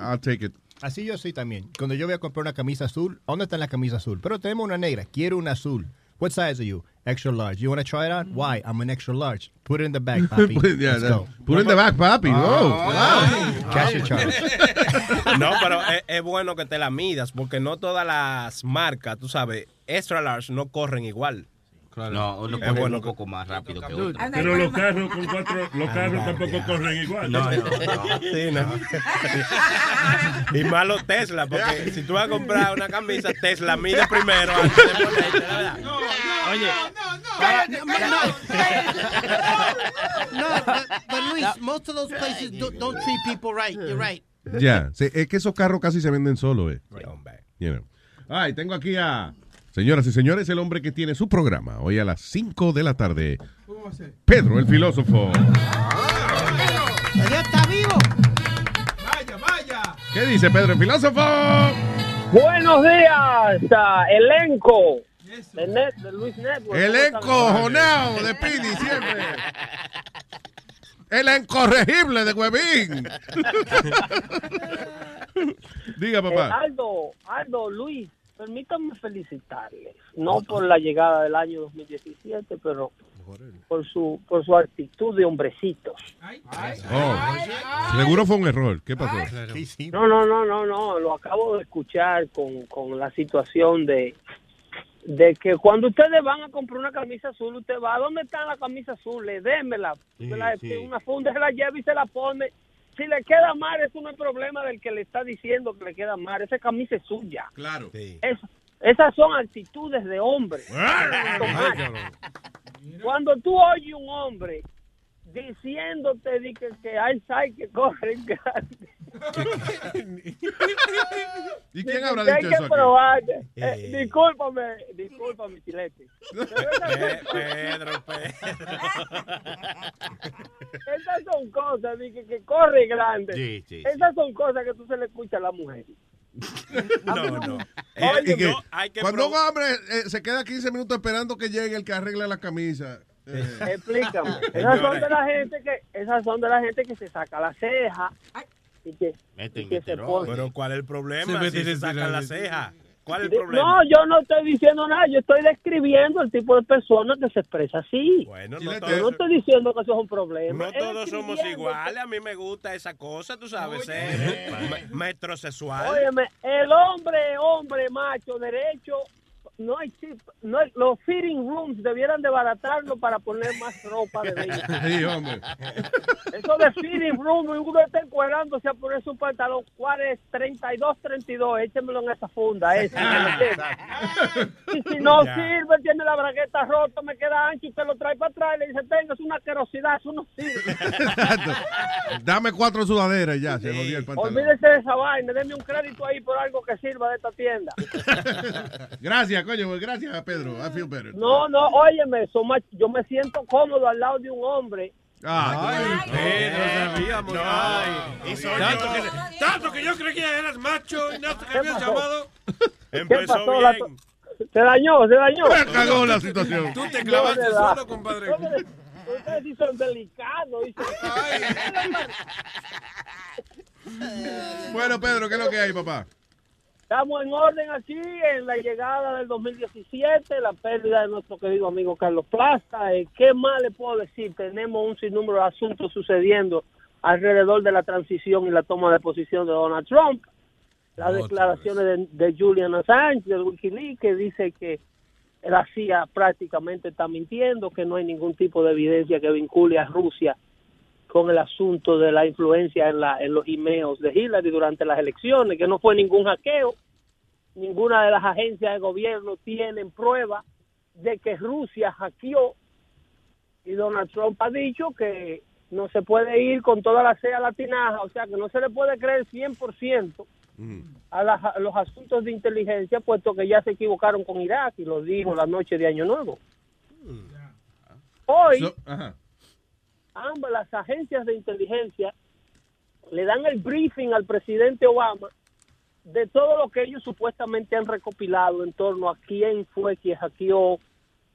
I'll take it. Así yo soy también. Cuando yo voy a comprar una camisa azul, ¿dónde está la camisa azul? Pero tenemos una negra. Quiero una azul. What size are you? Extra large. You want to try it on? Why? I'm an extra large. Put it in the bag, papi. Yeah, Let's that- go. Put it in the back, papi. Oh, Ah. Cash your charge. No, pero es, es bueno que te la midas, porque no todas las marcas, tú sabes, extra large no corren igual. No, uno Es corre bueno un poco más rápido que otro. Pero los carros con cuatro, los carros tampoco corren igual. No, no, no. Sí, no. y más los Tesla, porque si tú vas a comprar una camisa Tesla, mide primero antes de ponerte, ¿verdad? Oye, No, but, but Luis, most of those places don't, don't treat people right. You're right. Ya, sí, es que esos carros casi se venden solos, eh. You know. Ay, tengo aquí a, señoras y señores, el hombre que tiene su programa hoy a las 5 de la tarde. ¿Cómo va a ser? Pedro, el filósofo. Ya está vivo. Vaya, vaya. ¿Qué dice Pedro, el filósofo? Buenos días, ah, elenco de, Net- de Luis Network. El encojonado de Pidi siempre. El incorregible de Huevín. Diga, Eh, papá. Aldo, Aldo, Luis, permítanme felicitarles, no por la llegada del año 2017, pero por su por su actitud de hombrecitos. Seguro fue un error. ¿Qué pasó? No, no, no, no, no, lo acabo de escuchar con, con la situación de de que cuando ustedes van a comprar una camisa azul, usted va, ¿dónde está la camisa azul? Démela, Sí, la- sí. una funda, se la lleva y se la pone. Si le queda mal, eso no es problema del que le está diciendo que le queda mal, esa camisa es suya. Claro. Es- esas son actitudes de hombre. Cuando tú oyes un hombre diciéndote di que, que hay que corren grande. ¿Y quién habrá que dicho hay eso que aquí? probar. Eh, Eh. discúlpame, discúlpame, chilete. Son- Pedro, Esas son cosas que, que corre grande. Sí, sí, sí. Esas son cosas que tú se le escuchas a la mujer. No, no. Y que no, hay que cuando un hombre eh, se queda 15 minutos esperando que llegue el que arregle la camisa. eh, Explícame. Esas son de la gente que, esas son de la gente que se saca la ceja y que, y que se pone. Pero ¿cuál es el problema? Se mete si se en sacan la el- ceja. ¿Cuál es el problema? No, yo no estoy diciendo nada, yo estoy describiendo el tipo de persona que se expresa así. Bueno, no yo no estoy diciendo que eso es un problema. No todos somos iguales. A mí me gusta esa cosa, tú sabes, ser me- metrosexual. Óyeme, el hombre, hombre, macho, derecho, no hay chip- no hay- los fitting rooms debieran de baratarlo para poner más ropa de bella. Sí, hombre. Eso de fitting room, uno está encuadrándose a poner su pantalón, ¿cuál es? 32, 32, échemelo en esa funda, ese. y si no Ya. sirve, tiene la bragueta rota, me queda ancho, usted lo trae para atrás y le dice, tenga, es una querosidad, eso no sirve. Exacto. Dame cuatro sudaderas y ya, se jodió el pantalón. Olvídese de esa vaina, denme un crédito ahí por algo que sirva de esta tienda. Gracias, coño, pues, gracias, Pedro. I feel better. No, no, óyeme, yo me siento cómodo al lado de un hombre. Ah, Pedro, sabíamos. Ay, y soy Tanto yo. que, tanto que yo creí que eras macho y no te ¿Qué habías pasó? llamado. ¿Qué Empezó pasó? Bien. se dañó, se dañó. Se cagó la situación. Tú te clavaste No, solo, compadre. Ustedes- Ustedes sí son delicados. Bueno, Pedro, ¿qué es lo que hay, papá? Estamos en orden aquí en la llegada del 2017, la pérdida de nuestro querido amigo Carlos Plaza. Eh, ¿Qué más le puedo decir? Tenemos un sinnúmero de asuntos sucediendo alrededor de la transición y la toma de posición de Donald Trump. Las Otra declaraciones de, de Julian Assange, del Wikileaks, que dice que la CIA prácticamente está mintiendo, que no hay ningún tipo de evidencia que vincule a Rusia con el asunto de la influencia en, la, en los emails de Hillary durante las elecciones, que no fue ningún hackeo, ninguna de las agencias de gobierno tienen prueba de que Rusia hackeó y Donald Trump ha dicho que no se puede ir con toda la sea latinaja, o sea que no se le puede creer 100% a, las- a los asuntos de inteligencia, puesto que ya se equivocaron con Irak y lo dijo la noche de Año Nuevo. Hoy, So- ajá. Ambas las agencias de inteligencia le dan el briefing al presidente Obama de todo lo que ellos supuestamente han recopilado en torno a quién fue quien hackeó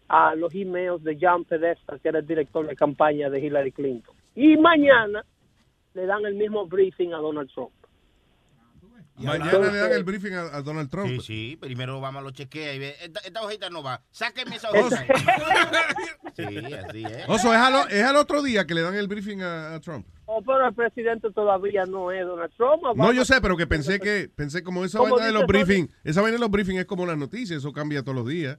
a los emails de John Podesta, que era el director de campaña de Hillary Clinton. Y mañana le dan el mismo briefing a Donald Trump. Mañana le dan el briefing a, a Donald Trump. Sí, sí, primero Obama lo chequea y ve, esta, esta hojita no va, sáquenme esa hojita. sí, así es. Oso, es al, es al otro día que le dan el briefing a, a Trump. Oh, pero el presidente todavía no es Donald Trump. No, yo sé, pero que pensé que pensé como esa Como vaina de los briefings, esa vaina de los briefings es como las noticias, eso cambia todos los días.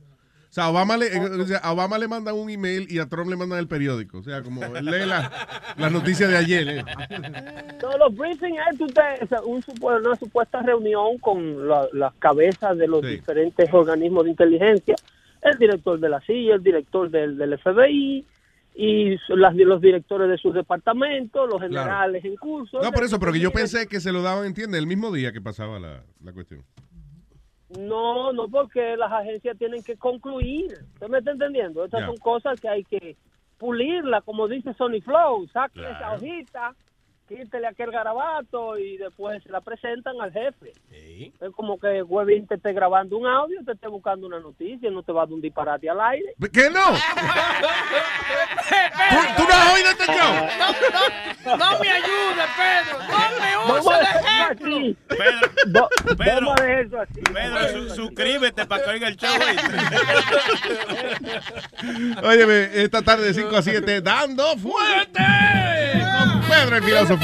O sea, a Obama le, o sea, a Obama le mandan un email y a Trump le mandan el periódico. O sea, como él lee la- las noticias de ayer. ¿eh? Todos los briefings es sea, un una supuesta reunión con la- las cabezas de los diferentes organismos de inteligencia, el director de la CIA, el director del, del FBI y las, los directores de sus departamentos, los generales en curso. No, por eso, pero que yo pensé que se lo daban, ¿entiendes? El mismo día que pasaba la, la cuestión. No, no, porque las agencias tienen que concluir. ¿Usted me está entendiendo? Estas son cosas que hay que pulirla, como dice Sony Flow. Saque Claro. esa hojita, quítele aquel garabato y después se la presentan al jefe. Es como que Webin te esté grabando un audio, te esté buscando una noticia, no te va a dar un disparate al aire. ¿Qué no? ¿Tú, no has oído este show? No, no me ayude, Pedro. No me Vamos use a de ejemplo. así. Pedro, Pedro, Vamos a dejar eso así. Pedro, su- suscríbete para que oiga el show. Óyeme, esta tarde de 5 a 7, dando fuerte con Pedro el filósofo.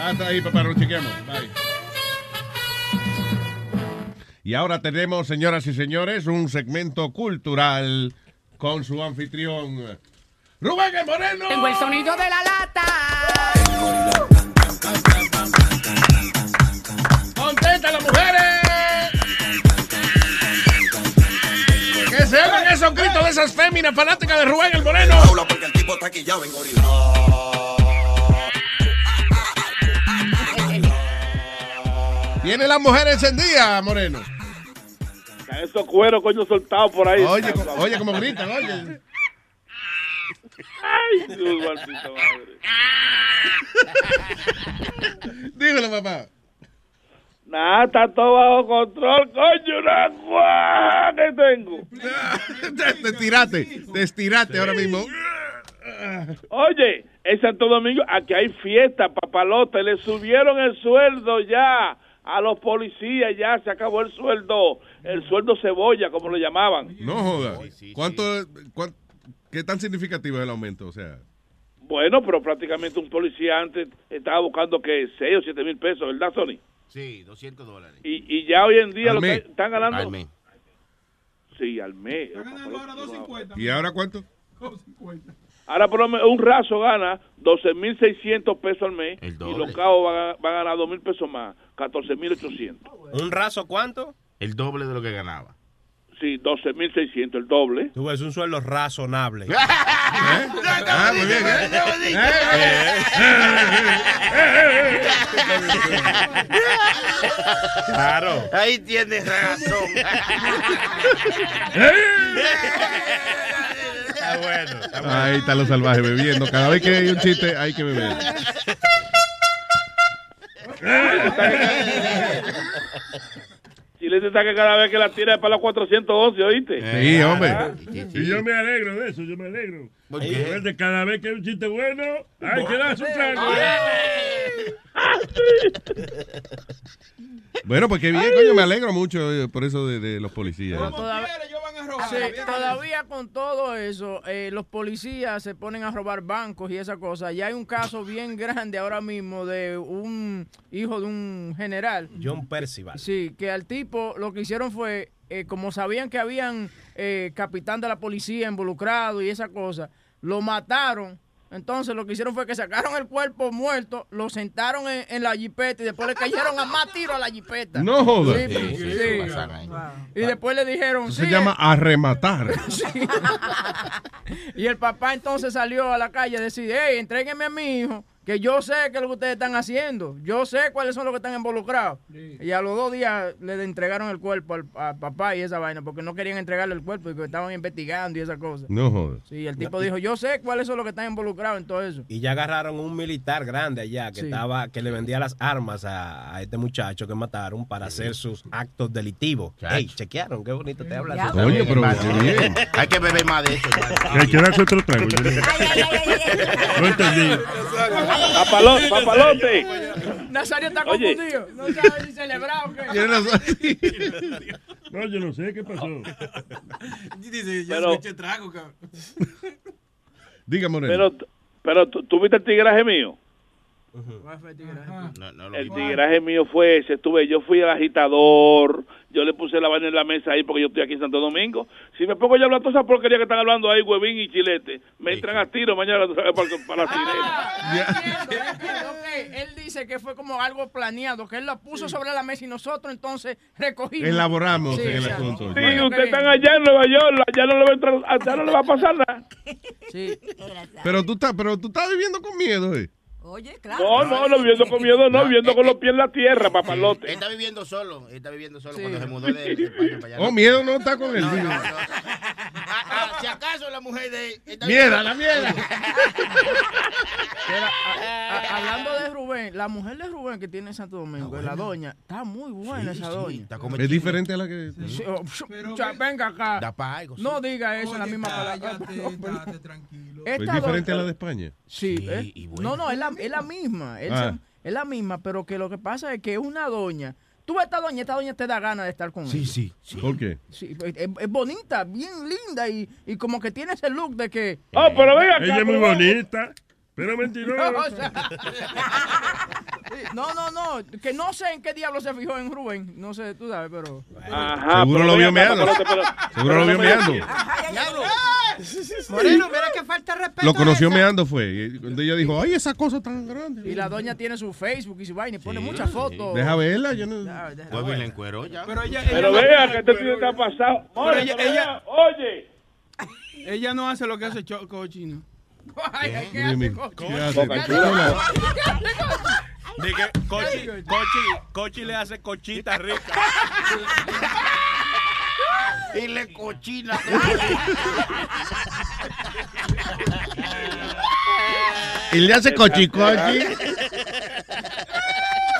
Hasta ahí, papá, lo chequeamos. Bye. Y ahora tenemos, señoras y señores, un segmento cultural con su anfitrión, Rubén el Moreno. Tengo el sonido de la lata. ¡Contenta las mujeres! ¡Que se oigan esos gritos de esas féminas fanáticas de Rubén el Moreno! porque el tipo está quillado en Tiene las mujeres encendidas, Moreno. Esos cueros, coño, soltados por ahí. Oye, co- oye, como gritan, oye. Ay, Dios, maldita madre. Dígelo, papá. Nada, está todo bajo control, coño, una guá que tengo. Te, te tiraste, te estiraste ahora mismo. Oye, en Santo Domingo, aquí hay fiesta, papalote, le subieron el sueldo ya a los policías, ya se acabó el sueldo, el sueldo cebolla, como lo llamaban. No joda. ¿Cuánto, cuán- ¿Qué tan significativo es el aumento? O sea, Bueno, pero prácticamente un policía antes estaba buscando que 6 o 7 mil pesos, ¿verdad, Sony? Sí, 200 dólares. Y, y ya hoy en día Al lo mes. que están ganando... Al mes. Sí, al mes. ¿y ahora cuánto? Ahora por lo menos un raso gana 12.600 pesos al mes y los cabos van a, van a ganar 2.000 pesos más, 14.800. ¿Un raso cuánto? El doble de lo que ganaba. Sí, 12.600, el doble. Tú ves un sueldo razonable. Ah, muy bien, Claro. Ahí tienes razón. Está bueno. está bueno. Ahí están los salvajes bebiendo. Cada vez que hay un chiste, hay que beber. Chile está que cada vez que la tira es para los 411, ¿oíste? Sí, hombre. Y yo me alegro de eso, yo me alegro. ¿Por Porque de cada vez que hay un chiste bueno, hay que darse un trago. Bueno, pues qué bien, coño, me alegro mucho por eso de, de los policías. Todavía Sí, todavía con todo eso, eh, los policías se ponen a robar bancos y esa cosa. Ya hay un caso bien grande ahora mismo de un hijo de un general. John Percival. Sí, que al tipo lo que hicieron fue, eh, como sabían que habían eh, capitán de la policía involucrado y esa cosa, lo mataron. Entonces lo que hicieron fue que sacaron el cuerpo muerto, lo sentaron en, en la jipeta y después le cayeron a más tiro a la jipeta. No jodas. Sí, Sí. Y después le dijeron, Eso sí, se llama arrematar. y el papá entonces salió a la calle a decir, hey, entréguenme a mi hijo, que yo sé qué es lo que ustedes están haciendo. Yo sé cuáles son los que están involucrados. Y a los dos días le entregaron el cuerpo al, papá y esa vaina, porque no querían entregarle el cuerpo y que estaban investigando y esa cosa. No jodas. Sí, el tipo dijo, yo sé cuáles son los que están involucrados en todo eso. Y ya agarraron un militar grande allá que Sí. estaba que le vendía las armas a, a este muchacho que mataron para hacer sus actos delictivos. Ey, chequearon, qué bonito te hablas. Oye, pero qué bien. Hay que beber más de eso. Hay que darse otro trago. No entendí. Papalote, papalote. Nazario está Oye. confundido. No sabe si celebrar o qué. No, yo no sé qué pasó. Dice, yo Pero- escuché trago, cabrón. Diga, Moreno. Pero, pero ¿tú, tú viste el tigraje mío. No, no lo El tigraje mío fue ese, tuve, yo fui al agitador, yo le puse la vaina en la mesa ahí porque yo estoy aquí en Santo Domingo. Si me pongo yo a hablar toda esa porquería que están hablando ahí, huevín y chilete, me entran a tiro mañana para, para la sirena. Entiendo, entiendo, ok. Él dice que fue como algo planeado, que él lo puso sobre la mesa y nosotros entonces recogimos. Elaboramos Sí, en el asunto. Sí, Bueno. ustedes están allá en Nueva York, allá no le va a, entrar- allá no le va a pasar nada. Sí. Pero tú estás, pero tú estás viviendo con miedo, eh. Oye, claro. No, no, no viviendo con miedo, no, viviendo con los pies en la tierra, Él papalote. está viviendo solo. Él está viviendo solo cuando se mudó de, de España para allá. Oh, miedo no está con él. No, no, no. Si acaso la mujer de Mierda, la mierda. Mira, a- a- hablando de Rubén, la mujer de Rubén que tiene en Santo Domingo, la doña, está muy buena esa doña. Es diferente a la que. Sí, oh, o sea, venga acá. Da pa' algo, sí. No diga eso en la misma palabra. tranquilo. Es diferente a la de España. Sí, Sí, ¿eh? y buena. no, no, es la, es la misma. él Ah. es la misma, pero que lo que pasa es que es una doña. Tú ves esta doña, esta doña te da ganas de estar con Sí, ella. sí, sí. ¿Por qué? Sí, es, es bonita, bien linda y, y como que tiene ese look de que... Oh, pero venga acá. Ella es muy bonita, pero No, o mentirosa. no, no, no, que no sé en qué diablo se fijó en Rubén, no sé, tú sabes, pero... Ajá, Seguro pero lo vio meando. Seguro lo vio meando. Diablo. Moreno, mira que falta respeto. Lo conoció meando fue. Y cuando ella dijo, ay, esa cosa tan grande. Y la doña tiene su Facebook y su vaina y pone muchas fotos. Deja verla. Yo no... Deja- Pues bien, la encueró ya. Pero ella, Pero vea que este tío está pasado. More, ella- pero ella- vea, Oye, ella no hace lo que hace Choco Chino. ¿qué? ¿qué hace? ¿Qué hace? Dije, Cochi, Cochi, Cochi le hace cochita rica. Y le cochina. Y le hace cochicochi.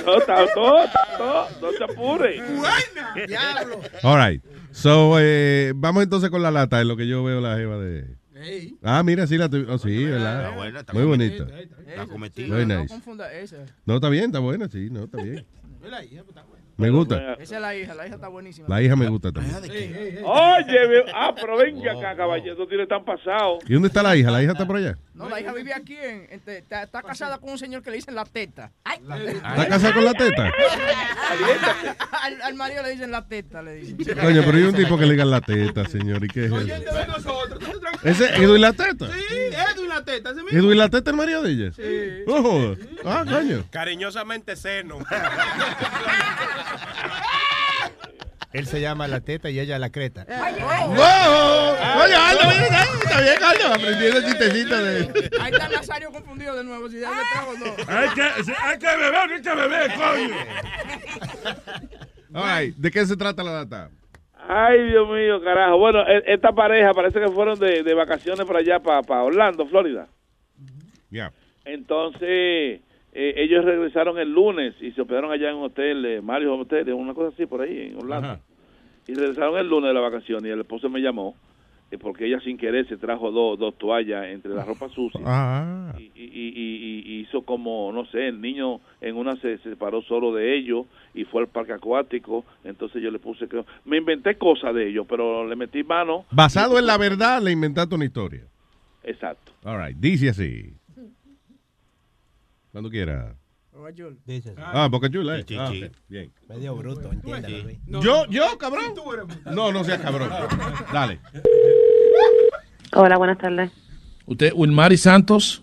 no, está todo, no te apures. Diablo. All right. So, eh, vamos entonces con la lata, es lo que yo veo la jeva de... Ey. Ah, mira, sí, la tu- oh, sí, ¿verdad? Está buena, está Muy cometida. bonita. Está Sí, cometido. Very no esa. No, está bien, está buena, sí, no, está bien. Me gusta. Esa es la hija, la hija está buenísima. La hija me gusta también. Oye, ve- ah, pero venga acá, caballero, no tiene tan pasado. ¿Y dónde está la hija? ¿La hija está por allá? No, la hija vive aquí, en, en- está, está casada con un señor que le dicen la teta. Ay. ¿Está casada con la teta? al, al marido le dicen la teta, le dicen. Coño, pero hay un tipo que le diga la teta, señor. ¿Y qué es eso? Oyente de nosotros, tú tranquilo. ¿Ese es Edwin la teta? Sí, Edwin la teta, ese mismo. ¿Edwin la teta el marido de ella? Sí. Jodas. Ah, coño. Cariñosamente seno. Él se llama la teta y ella la creta. ¡Wow! Oye, Aldo, mira, está bien, Aldo. Aprendí ese chistecito de... Ahí está Nazario confundido de nuevo, si ya le trago no. Hay que, hay que beber, hay que beber, coño. ¿De qué se trata la data? Ay, Dios mío, carajo. Bueno, e- esta pareja parece que fueron de, de vacaciones para allá, para, Orlando, Florida. Ya. Entonces, eh, ellos regresaron el lunes y se hospedaron allá en un hotel, eh, Mario Hotel, una cosa así por ahí, en Orlando. Ajá. Y regresaron el lunes de la vacación y el esposo me llamó eh, porque ella sin querer se trajo dos, dos toallas entre la ropa sucia. Ah. Y, y, y- y hizo como, no sé, el niño en una se, se separó solo de ellos y fue al parque acuático. Entonces yo le puse que. Me inventé cosas de ellos, pero le metí mano. Basado en la verdad, le inventaste una historia. Exacto. All right, dice así. Cuando quiera. Ah, Boca Chula, eh. Sí, sí, Ah, sí. Bien. Medio bruto, entiéndalo. Luis. yo, yo, cabrón. No, no seas cabrón. Dale. Hola, buenas tardes. ¿Usted, Wilmary Santos?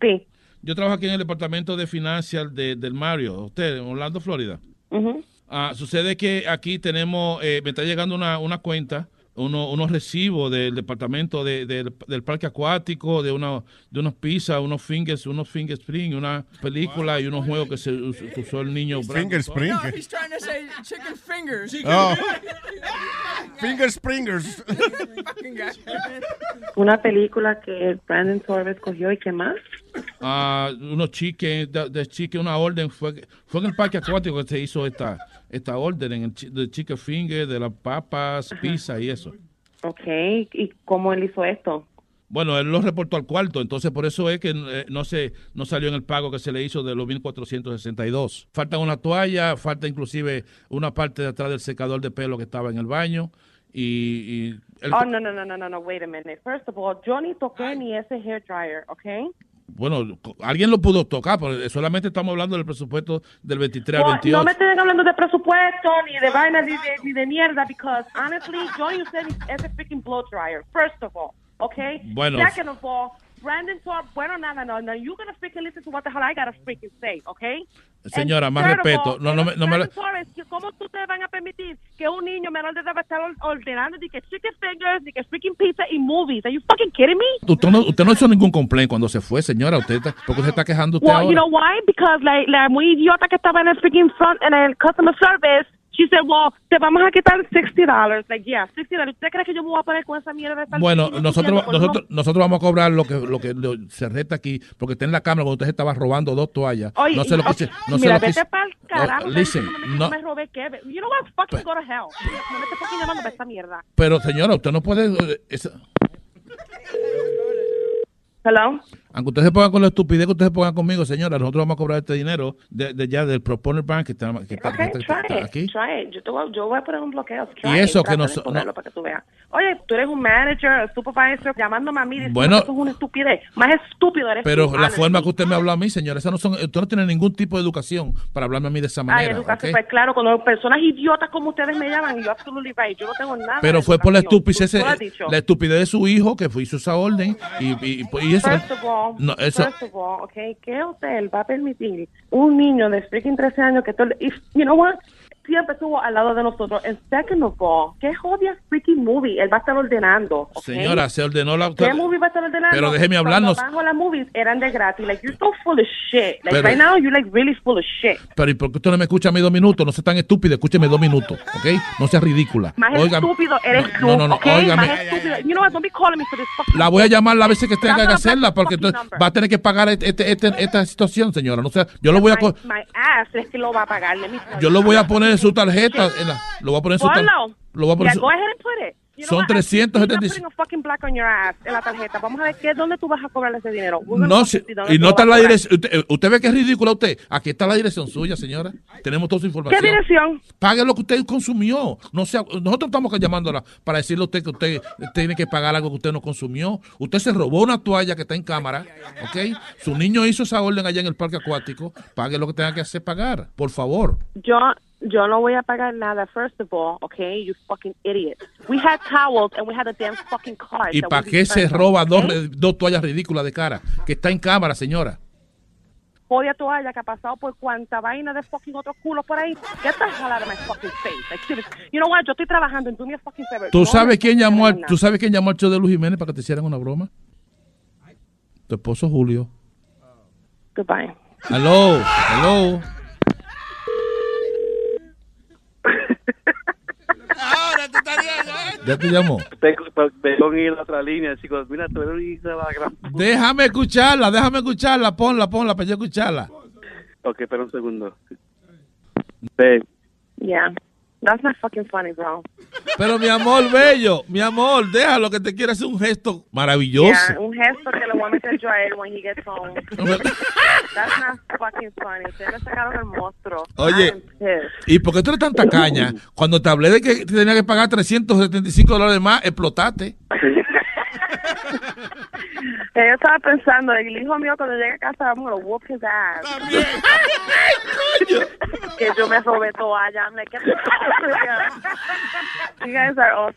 Sí. Yo trabajo aquí en el departamento de finanzas de- del Mario. Usted, en Orlando, Florida. Ujú. Ah, sucede que aquí tenemos, eh, me está llegando una, una cuenta, uno- unos recibos del departamento de- del- del parque acuático, de, una, de unos pizzas, unos fingers, unos finger spring, una película y unos juegos que se us- que usó el niño. Finger spring. No, he's trying to say chicken fingers. Oh. Finger Springers. Una película que Brandon Torres cogió y qué más. Ah, unos chicken, de, de chicken, una orden, fue, fue en el parque acuático que se hizo esta, esta orden, en el de chicken finger, de las papas, pizza y eso. Ok, ¿y cómo él hizo esto? Bueno, él lo reportó al cuarto, entonces por eso es que eh, no se no salió en el pago que se le hizo de los 1462. Falta una toalla, falta inclusive una parte de atrás del secador de pelo que estaba en el baño y, y él- Oh, no, no, no, no, no, no, wait a minute. First of all, yo ni toqué ni ese hair dryer, ¿ok? Bueno, alguien lo pudo tocar, pero solamente estamos hablando del presupuesto del 23 al No, 28. no me estén hablando de presupuesto, ni de vaina, ni de, ni de mierda, because honestly, yo ni usé ni ese freaking blow dryer, first of all, okay? Bueno. Second of all, Brandon Thorpe, bueno, nada, no, no, you're gonna freaking listen to what the hell I gotta freaking say, okay? Señora, más respeto. No, no, me- no me, ¿cómo ustedes van a permitir que un niño menor de edad estar or- ordenando ni que chicken fingers, ni que freaking pizza y movies? Are you fucking kidding me? usted, no, usted no hizo ningún complaint cuando se fue, señora. Usted está, ¿Por qué se está quejando usted Well, ahora? you know why? Because la, la muy idiota que estaba en el freaking front, en el customer service, she said, well, te vamos a quitar $60. Like, yeah, $60. ¿Usted cree que yo me voy a poner con esa mierda de Bueno, discutiendo nosotros, por nosotros, nosotros vamos a cobrar lo que, lo que lo- se resta aquí, porque está en la cámara cuando usted se estaba robando dos toallas. Oye, no se lo quise, no se mira, lo vete quise. pa'l carajo. Me listen, me- no, me robé qué. You know what? Fucking go to hell. No me estés fucking llamando para esta mierda. pero señora, usted no puede. eh, esa- Hello. Aunque usted se ponga con la estupidez que usted se ponga conmigo, señora, nosotros vamos a cobrar este dinero de, de ya del Proponer Bank que está, que está- Ok, que está- aquí. try it. Yo, te voy, yo voy a poner un bloqueo. Y eso it, que ponerlo no- para que tú veas. Oye, tú eres un manager, supervisor, llamándome a mí diciendo Bueno. que eso es una estupidez. Más estúpido eres Pero tú, la forma que usted me habla a mí, señora, esa no son, usted no tiene ningún tipo de educación para hablarme a mí de esa Ay, manera. educación, ¿ok? pues claro, cuando personas idiotas como ustedes me llaman, yo absolutely right, yo no tengo nada. Pero fue por la estupidez, la estupidez de su hijo que hizo esa orden y, y, y eso. First of all, No, eso- first of all, okay, ¿qué hotel va a permitir un niño de freaking 13 años que todo, if, you know what, siempre estuvo al lado de nosotros. And second of all, ¿qué jodidas freaking movie él va a estar ordenando? okay? Señora, se ordenó la ¿Qué movie va a estar ordenando? Pero déjeme Cuando hablarnos. abajo las movies eran de gratis. Like, you're so full of shit. Like, Pero- right now, you're like really full of shit. Pero ¿y por qué usted no me escucha a mí dos minutos? No sea tan estúpida, escúcheme dos minutos, ¿ok? No sea ridícula. Más Óigame- estúpido eres tú, no, no, no, okay? Más estúpido. You know what, don't be calling me for this fucking La voy a llamar las veces que tenga que hacerla, porque entonces va a tener que pagar este- este- este- esta situación, señora. No sea, yo lo voy a My, my ass es que lo va a pagar. Yo lo voy a poner en su tarjeta, en la- lo voy a poner en su tarjeta. Lo voy a poner Yeah, su- go ahead and put it. You know Son what? I- 375. you're not putting a fucking black on your ass en la tarjeta. Vamos a ver qué, dónde tú vas a cobrar ese dinero. No, si- y no está la dirección. Usted, usted ve que es ridícula usted. Aquí está la dirección suya, señora. Tenemos toda su información. ¿Qué dirección? Pague lo que usted consumió. No sea, nosotros estamos llamándola para decirle a usted que usted tiene que pagar algo que usted no consumió. Usted se robó una toalla que está en cámara, ¿ok? Su niño hizo esa orden allá en el parque acuático. Pague lo que tenga que hacer pagar, por favor. Yo, yo no voy a pagar nada, first of all, okay? You fucking idiot. We had towels and we had a damn fucking card. ¿Y para qué se roba dos, okay? dos toallas ridículas de cara? Que está en cámara, señora. Jodia toalla que ha pasado por cuanta vaina de fucking otros culos por ahí. Get the hell out of my fucking face. You know what? Yo estoy trabajando and do me a fucking favor. ¿Tú sabes quién llamó al, ¿Tú sabes quién llamó al show de Luis Jiménez para que te hicieran una broma? Tu esposo Julio. Goodbye. Hello, hello. Ahora tú estás viendo, Ya te llamó. La otra línea, chicos. Mira, la gran... Déjame escucharla, déjame escucharla, ponla, ponla para yo escucharla. Ok, espera un segundo. Ve, Yeah. That's not fucking funny, bro. Pero mi amor bello, mi amor, déjalo que te quiere hacer un gesto maravilloso. Yeah, un gesto que le voy a meter yo a él when he gets home. That's not fucking funny. Ustedes le sacaron el monstruo. Oye. ¿y por qué tú eres tan tacaña? Cuando te hablé de que te tenía que pagar 375 dólares más, explotaste. Yo estaba pensando, el hijo mío cuando llegue a casa, I'm gonna whoop his ass. que yo me robé toalla. I'm like, the You guys are all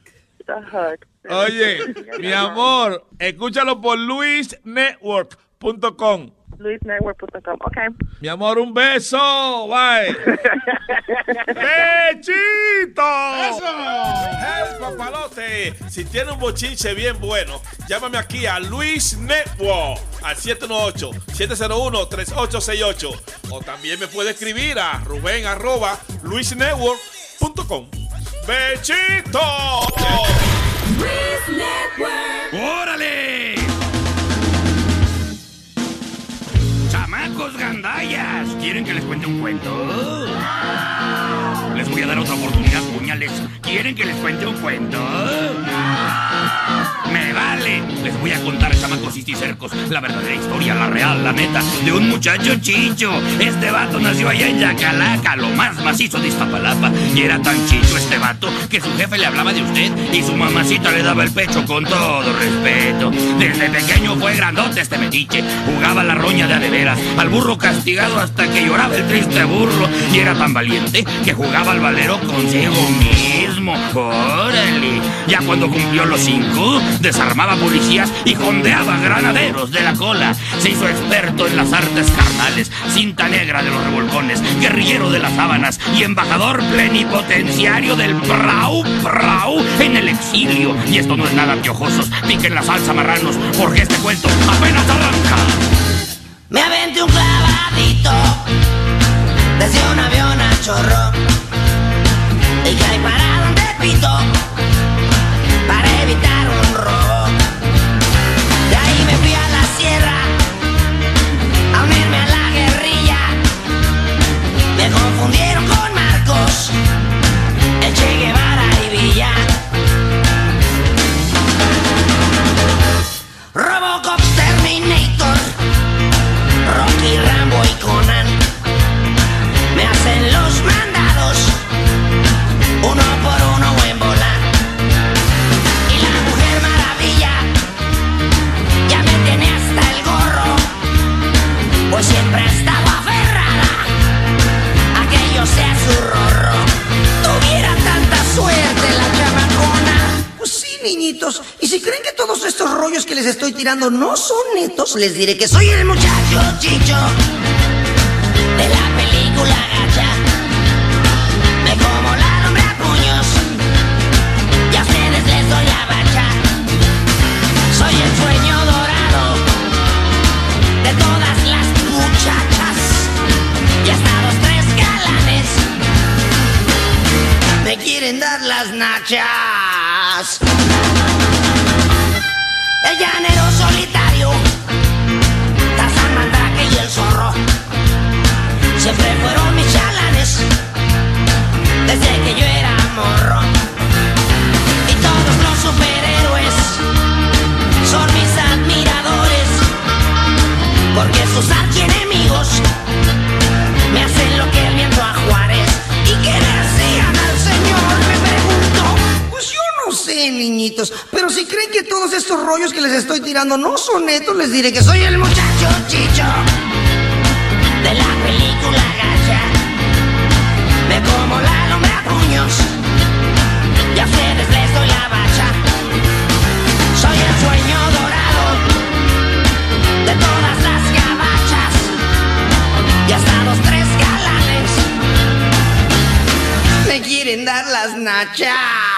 the hood. Oye, mi amor, escúchalo por luisnetwork.com. LuisNetwork.com. Okay. Mi amor, un beso. Bye. ¡Bechito! ¡Hey, papalote! Si tiene un bochinche bien bueno, llámame aquí a Luis Network al 718-701-3868. O también me puede escribir a Rubén arroba luisnetwork.com. ¡Bechito! ¡Órale! Chamacos gandallas, ¿quieren que les cuente un cuento? Les voy a dar otra oportunidad, puñales. ¿Quieren que les cuente un cuento? Me vale. Les voy a contar, chamacos cisticercos, la verdadera historia, la real, la neta, de un muchacho chicho. Este vato nació allá en Yacalaca, lo más macizo de Iztapalapa. Y era tan chicho este vato que su jefe le hablaba de usted y su mamacita le daba el pecho con todo respeto. Desde pequeño fue grandote este metiche. Jugaba la roña de a de veras, al burro castigado hasta que lloraba el triste burro. Y era tan valiente que jugaba al valero consigo mismo. Órale. Ya cuando cumplió los cinco, desarmaba policías y jondeaba granaderos de la cola. Se hizo experto en las artes carnales, cinta negra de los revolcones, guerrillero de las sábanas y embajador plenipotenciario del Prau Prau en el exilio. Y esto no es nada piojosos, piquen la salsa marranos, porque este cuento apenas arranca. Me aventé un clavadito desde un avión a chorro y caí parado en Tepito para evitar un robo. De ahí me fui a la sierra a unirme a la guerrilla. Me confundieron con Marcos, el Che Guevara y Villa. Rocky Rambo y Conan me hacen los mandados uno por uno en volar. Y la mujer maravilla ya me tiene hasta el gorro, pues siempre ha estado aferrada a que yo sea su rorro. Tuviera tanta suerte la chamacona. Pues sí, niñitos. Y si creen que todos estos rollos que les estoy tirando no son netos, les diré que soy el muchacho chicho de la película gacha. Me como la hombre a puños y a ustedes les doy la bacha. Soy el sueño dorado de todas las muchachas y hasta los tres galanes me quieren dar las nachas. El llanero solitario, Tarzán Mandrake y el zorro siempre fueron mis chalanes desde que yo era morro. Y todos los superhéroes son mis admiradores porque sus archienemigos me hacen lo que el viento a Juárez. ¿Y qué le hacían al señor? Me pregunto. Pues yo no sé, niñitos, pero si creen que todos estos rollos que les estoy tirando no son netos, les diré que soy el muchacho chicho de la película gacha. Me como la lumbre a puños y a ustedes les doy la bacha. Soy el sueño dorado de todas las gabachas y hasta los tres galanes me quieren dar las nachas.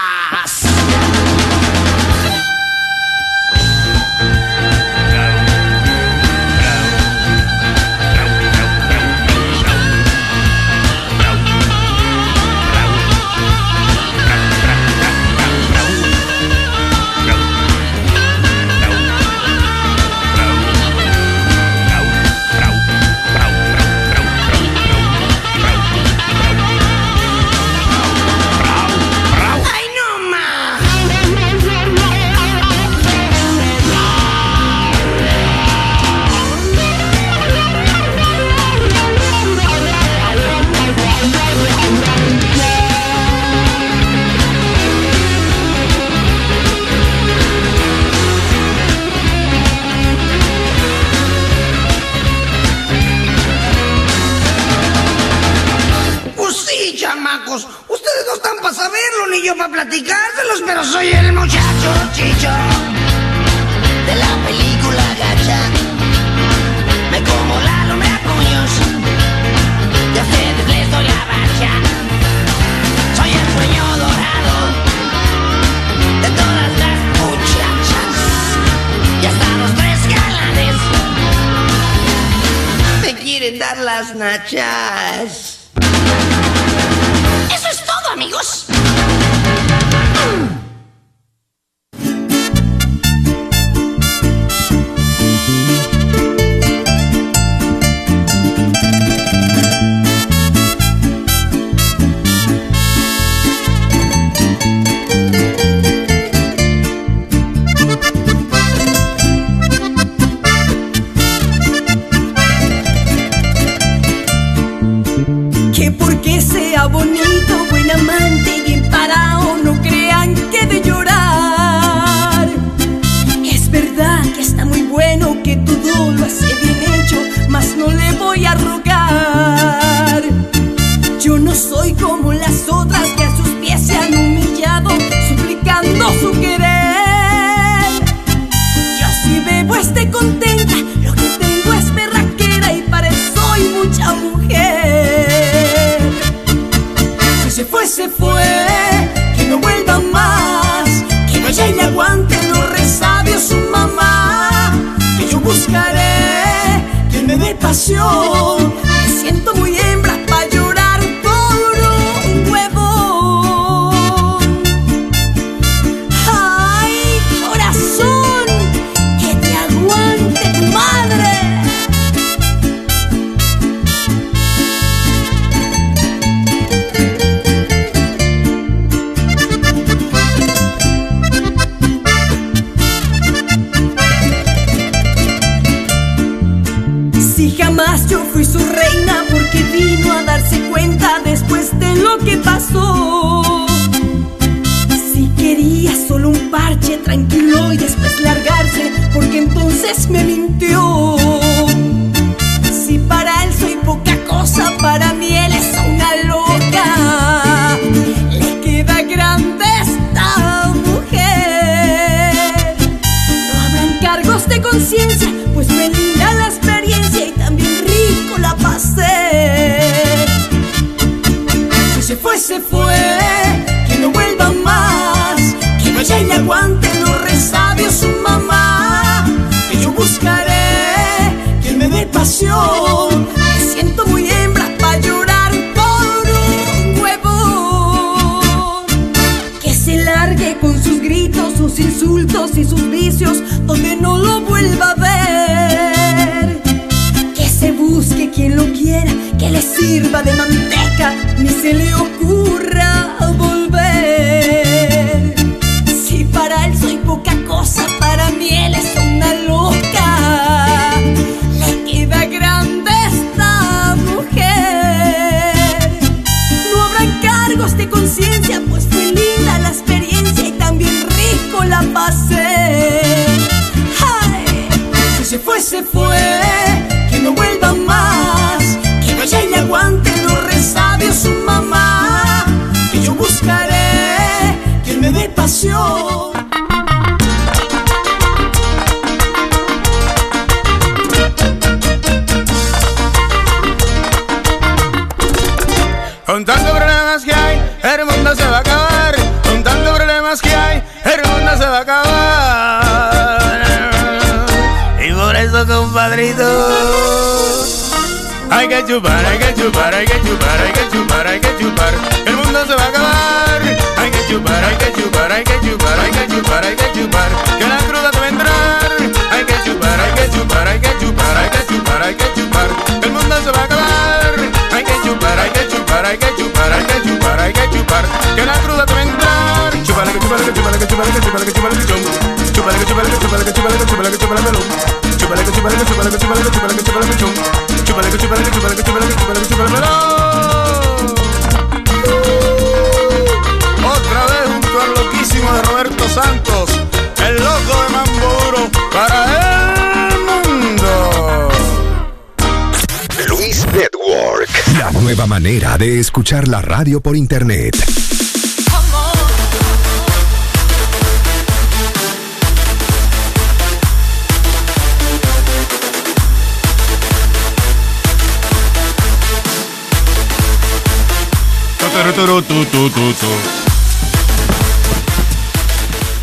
escuchar la radio por internet.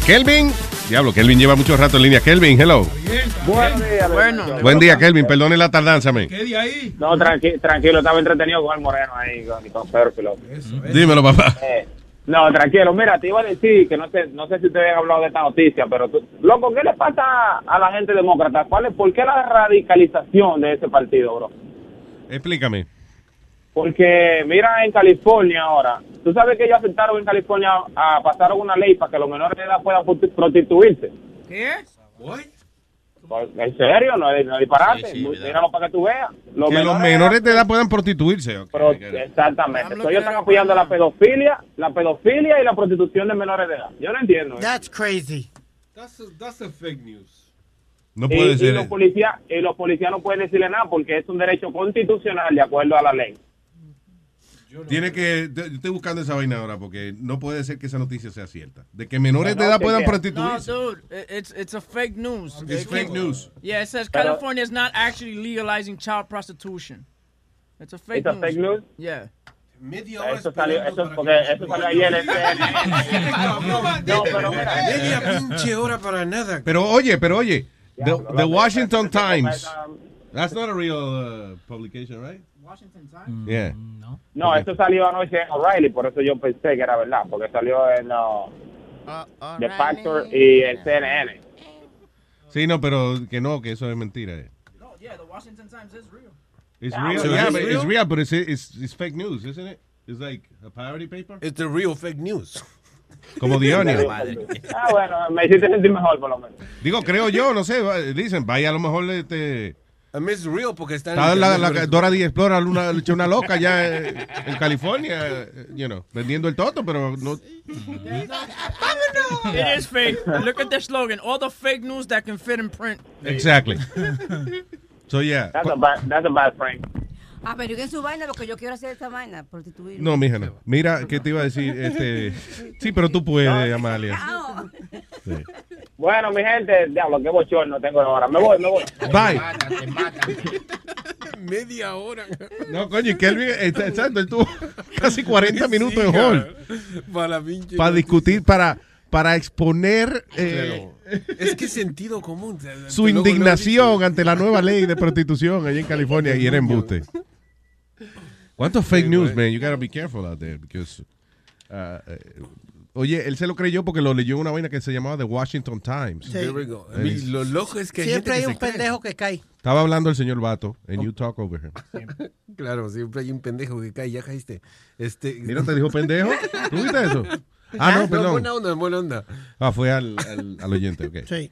Kelvin, diablo, Kelvin lleva mucho rato en línea. Kelvin, hello. Buen día. Bueno. Buen día, Kelvin. Perdone la tardanza, man. de ahí? No, tranqui- tranquilo, estaba entretenido con el moreno ahí, con, con Pérfilo. Dímelo, papá. Eh, no, tranquilo, mira, te iba a decir que no sé, no sé si ustedes han hablado de esta noticia, pero tú- loco, ¿qué le pasa a la gente demócrata? ¿Cuál es, ¿Por qué la radicalización de ese partido, bro? Explícame. Porque mira en California ahora, tú sabes que ellos aceptaron en California, a, pasaron una ley para que los menores de edad puedan prosti- prostituirse. ¿Qué? Pues, ¿En serio? No es, no disparate. Míralo para que tú veas. Los Que los menores de edad puedan prostituirse. Pro- exactamente. So, ellos están apoyando la pedofilia, la pedofilia y la prostitución de menores de edad. Yo no entiendo. That's crazy. That's a, that's a fake news. No y, puede y ser. los policías y los policías no pueden decirle nada porque es un derecho constitucional de acuerdo a la ley. Tiene que. te- Estoy buscando esa vaina ahora porque no puede ser que esa noticia sea cierta. De que menores de edad puedan No, prostituirse. dude, it- it's it's a fake news. It's It fake news. Yeah, it says California is not actually legalizing child prostitution. It's a fake It's a news. fake news? Yeah. Eso salió, eso, porque eso salió ayer en No, pero mira. Media pinche hora para nada. Pero oye, pero oye. The, the Washington Times. Times. That's not a real uh, publication, right? Washington Times. Yeah. No, eso salió anoche en O'Reilly, por eso yo pensé que era verdad, porque salió en uh, The Factor y en CNN. Sí, no, pero que no, que eso es mentira. eh. No, yeah, the Washington Times is real. It's Ah, real, so yeah, it's but real? it's real, but it's, it's, it's fake news, isn't it? It's like a parody paper. It's the real fake news. Como The Onion. Ah, bueno, me hiciste sentir mejor por lo menos. Digo, creo yo, no sé, va- dicen, vaya a lo mejor este... A mí es real porque está en la, Dora Díaz Explora una, loca ya eh, en California, eh, you know, vendiendo el toto, pero no... It is fake. Look at their slogan. All the fake news that can fit in print. Exactly. So, yeah. That's a bad, that's a bad prank. Averigüen su vaina porque yo quiero hacer esta vaina, prostituir. No, mija, no. Mira, ¿qué te iba a decir? Este, sí, pero tú puedes, Amalia. Sí. Bueno, mi gente, diablo, qué bochorno tengo ahora. Me voy, me voy. Bye. Media hora. No, coño, y Kelvin, está- exacto, él tuvo casi 40 minutos en hall Para pinche discutir, para, para exponer eh, Es que sentido común. su Luego, luego indignación ante la nueva ley de prostitución allá en California y era embuste. ¿Cuántos fake news, man? You gotta be careful out there because... uh, eh, oye, él se lo creyó porque lo leyó en una vaina que se llamaba The Washington Times. There we go. A mí lo loco es que Siempre hay gente un que pendejo que cae. Estaba hablando el señor Vato, and you talk over him. Claro, siempre hay un pendejo que cae, ya caíste. Este, Mira, te dijo pendejo. ¿Tú viste eso? Ah, no, perdón. buena onda, buena onda. Ah, fue al, al, al oyente, ok. Sí.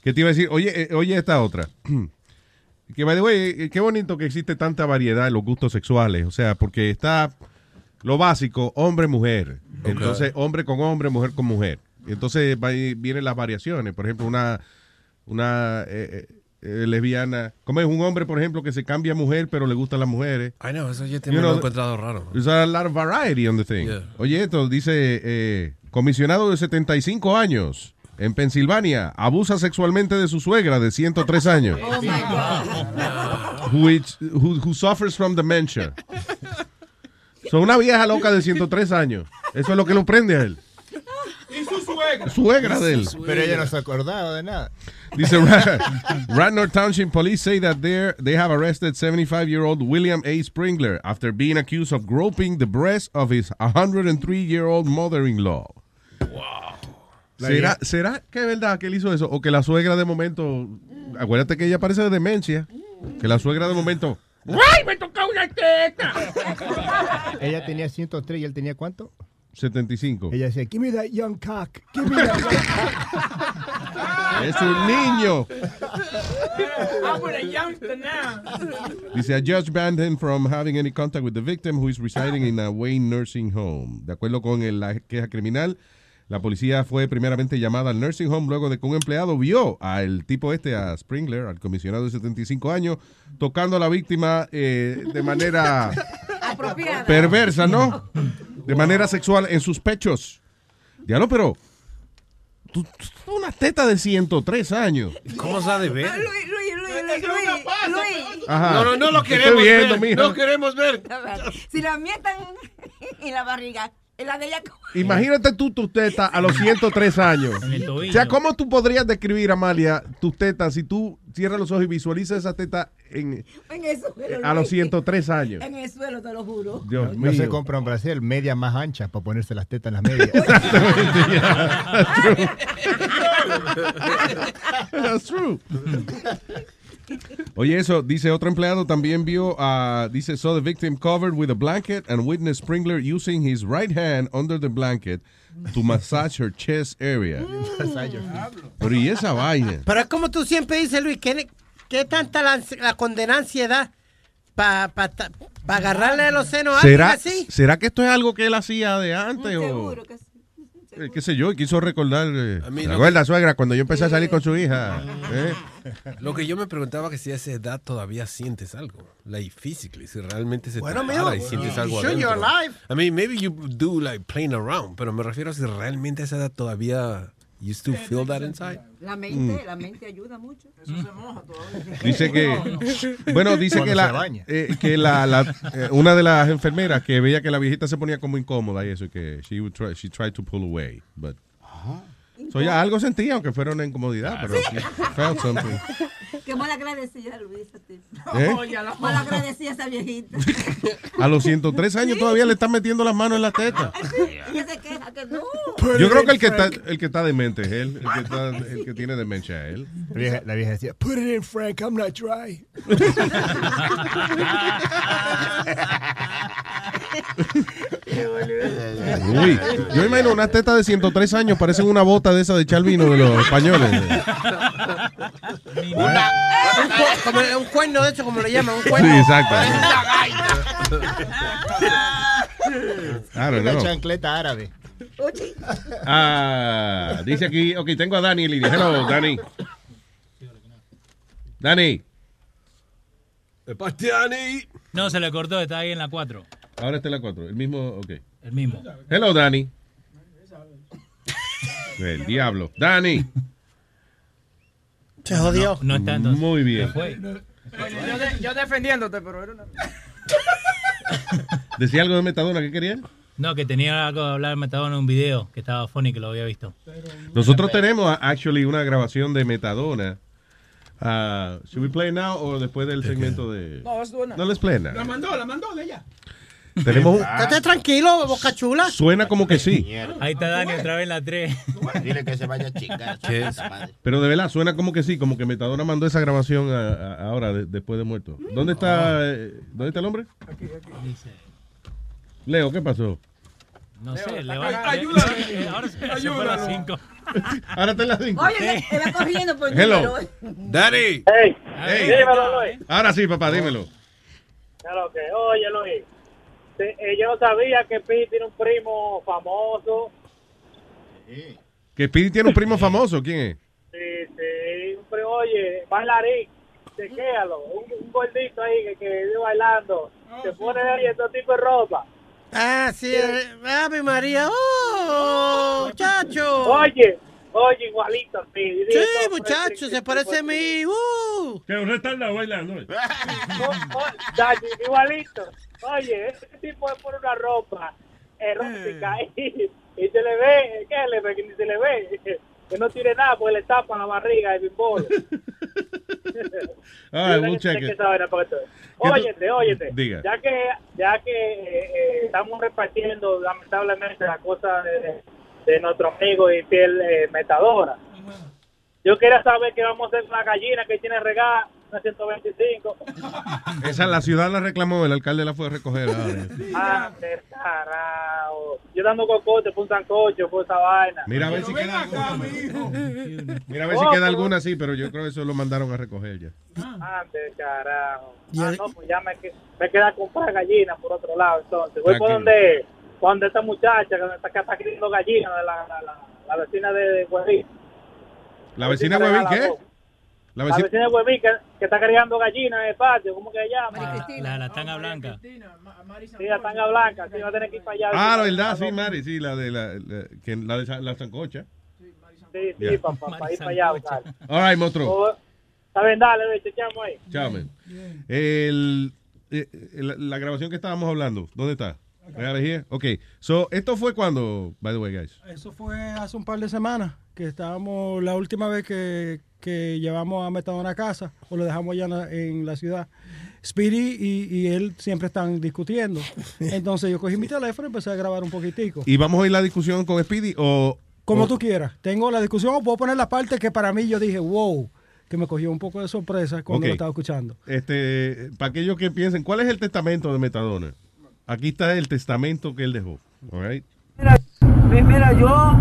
¿Qué te iba a decir? Oye, eh, oye esta otra. que, by the way, eh, qué bonito que existe tanta variedad en los gustos sexuales. O sea, porque está lo básico, hombre-mujer. Entonces, hombre con hombre, mujer con mujer. Entonces vienen las variaciones. Por ejemplo, una, una eh, eh, eh, lesbiana. ¿Cómo es un hombre, por ejemplo, que se cambia a mujer, pero le gustan las mujeres? Ay, no, eso yo You me lo he encontrado raro. There's a lot of variety on the thing. Yeah. Oye, esto dice, eh, comisionado de 75 años en Pensilvania abusa sexualmente de su suegra de 103 años. Oh my God. Which, who, who suffers from dementia. Son una vieja loca de 103 años. Eso es lo que lo prende a él. Y su suegra. Suegra de él. Pero ella no se acordaba de nada. Dice Ra- Radnor Township police say that they they have arrested 75-year-old William A. Springler after being accused of groping the breast of his 103-year-old mother-in-law. ¿Será, ¿Será que es verdad que él hizo eso? O que la suegra de momento. Acuérdate que ella parece de demencia. Que la suegra de momento. ¡Ay, me tocó una teta! Ella tenía 103 y él tenía cuánto? 75. Ella decía, give me that young cock. Give me that young Es un niño. I'm with a youngster now. Dice, a judge banned him from having any contact with the victim who is residing in a Wayne nursing home. De acuerdo con el- la queja criminal, la policía fue primeramente llamada al nursing home luego de que un empleado vio al tipo este, a Springler, al comisionado de 75 años, tocando a la víctima eh, de manera Apropiada. perversa, ¿no? De manera sexual en sus pechos. Diablo, pero tú, tú una teta de 103 años. ¿Cómo se ha de ver? Luis, Luis, Luis, Luis, Luis, Luis. Ajá. No, no, no lo queremos viendo, ver. mija. No queremos ver. Si la mía tan... en la barriga. En la de ella. Imagínate tú tus tetas a los 103 años. En el tobillo. O sea, ¿cómo tú podrías describir, Amalia, tus tetas si tú cierras los ojos y visualizas esa teta en, En el suelo. a los Luis. 103 años? En el suelo, te lo juro. Dios No se mío. compra en Brasil media más ancha para ponerse las tetas en las medias. That's true. Oye, eso, dice otro empleado también vio, a dice, saw the victim covered with a blanket and witnessed Springler using his right hand under the blanket to massage her chest area. Pero y esa vaina. Pero es como tú siempre dices, Luis, ¿qué, qué tanta la, la condena ansiedad para pa, agarrarle los senos a alguien ¿Será, así? ¿Será que esto es algo que él hacía de antes? o, Seguro que sí. Eh, qué sé yo, quiso recordar. eh, A mí ¿Se lo acuerda, suegra, cuando yo empecé a salir con su hija? ¿Eh? Lo que yo me preguntaba que si a esa edad todavía sientes algo, like physically, si realmente se Bueno, te para y sientes you algo you're alive. I mean, maybe you do like playing around, pero me refiero a si realmente a esa edad todavía you still feel that inside. La mente, Mm. la mente ayuda mucho. Dice que, bueno, dice Cuando que, se la, eh, que la, la- eh, una de las enfermeras que veía que la viejita se ponía como incómoda y eso, y que she, would try, she tried to pull away, but so ya algo sentía, aunque fuera una incomodidad, pero she felt something. Qué mal agradecida, Luis. a ti. ¿Eh? Mal agradecida esa viejita. A los 103 años todavía le están metiendo las manos en la teta. Ella se queja que no. Yo creo que el que está, el que está demente es él, el que, está- el que tiene demencia es él. La vieja, la vieja decía, put it in, Frank, I'm not dry. Uy, yo me imagino una teta de 103 años, parecen una bota de esa de echar vino de los españoles. Un, cu- como un cuerno de hecho, como lo llaman, un cuerno. Sí, exacto. I don't Una chancleta árabe. Ah, dice aquí, ok, tengo a Dani en línea. Hello, Dani. Dani, No, se le cortó, está ahí en la 4. Ahora está en la 4. El mismo, ok. El mismo. Hello, Dani. El diablo. Dani. Se jodió. No está entonces. Muy bien. Se fue. Oye, yo, de- yo defendiéndote, pero era una... ¿Decía algo de Metadona que quería? No, que tenía algo de hablar de Metadona en un video que estaba funny que lo había visto. Nosotros tenemos, actually, una grabación de Metadona. Ah, should we play now o después del segmento de... No, es buena. No, let's play now. La mandó, la mandó de ella. Tenemos un- Estate tranquilo, boca chula. Suena como que sí. Ahí está Dani otra vez en la 3. Dile que se vaya a chingar. su ¿Qué puta madre. Pero de verdad, suena como que sí, como que Metadona mandó esa grabación a- a- ahora, de- después de muerto. ¿Dónde está, eh, ¿dónde está el hombre? Leo, ¿qué pasó? No sé, le va ayúdame. Ahora se, se fue a las 5. Ahora está en las 5. Oye, él va corriendo por el Hello. Daddy. Hey, Hey. dímelo, Luis. Ahora sí, papá, dímelo. Claro que, oye, Luis. Sí, eh, yo no sabía que Pi tiene un primo famoso. Que Speedy tiene un primo famoso, ¿quién es? Sí, sí, un primo, oye, bailarín. Chequéalo. Un, un gordito ahí que, que vive bailando. Se pone ahí estos tipos de ropa. Ah, sí. eh, Ave María. ¡Oh, muchacho! Oye, oye, igualito a Pi. Sí, muchacho, se parece a mí. ¡Uh! Que un retardado bailando. igualito. Oye, ese tipo se pone una ropa erótica y, y se le ve, ¿qué le ve? Que ni se le ve, que no tiene nada porque le tapan la barriga de bimbolo. Ay, Mira we'll que- check it. Óyete, óyete. Diga. Ya que, ya que eh, eh, estamos repartiendo lamentablemente la cosa de, de nuestro amigo y fiel eh, Metadona. Yo quería saber qué vamos a hacer con la gallina que tiene regada, una 125. Esa la ciudad la reclamó, el alcalde la fue a recoger. Ah, carajo. Yo dando cocote por un sancocho, por esa vaina. Mira a ver si queda alguna. Mira a ver si queda pero- alguna así, pero yo creo que eso lo mandaron a recoger ya. Ah, carajo. Ah, no, pues ya me, me queda comprar gallinas por otro lado, entonces. Voy por Tranquilo. donde, por donde esta muchacha que me está, que está criando gallinas, la, la, la, la vecina de, de Huevín. ¿La vecina de Huevín qué? La La vecina... vecina de Huevín que, que está criando gallinas en el patio, ¿cómo que se llama? La, la tanga blanca. Sí, la tanga blanca, sí, va a tener que ir para allá. Ah, la verdad, sí, Mari, sí, la de la, la, que- la, de la sancocha. Sí, sí, Ya. para ir para allá. All right, monstruo. Está bien, dale, ve, chequeamos ahí. Chao, man. El, eh, la, la grabación que estábamos hablando, ¿dónde está? Hear. Ok, so, esto fue cuando, by the way, guys. Eso fue hace un par de semanas que estábamos, la última vez que, que llevamos a Metadona a casa o lo dejamos allá en la, en la ciudad. Speedy y, y él siempre están discutiendo. Entonces yo cogí mi teléfono y empecé a grabar un poquitico. ¿Y vamos a oír la discusión con Speedy o...? Como o- tú quieras. Tengo la discusión o puedo poner la parte que para mí yo dije, wow, que me cogió un poco de sorpresa cuando Ok. lo estaba escuchando. Este, para aquellos que piensen, ¿cuál es el testamento de Metadona? Aquí está el testamento que él dejó. All right? Mi- Mira, yo, a-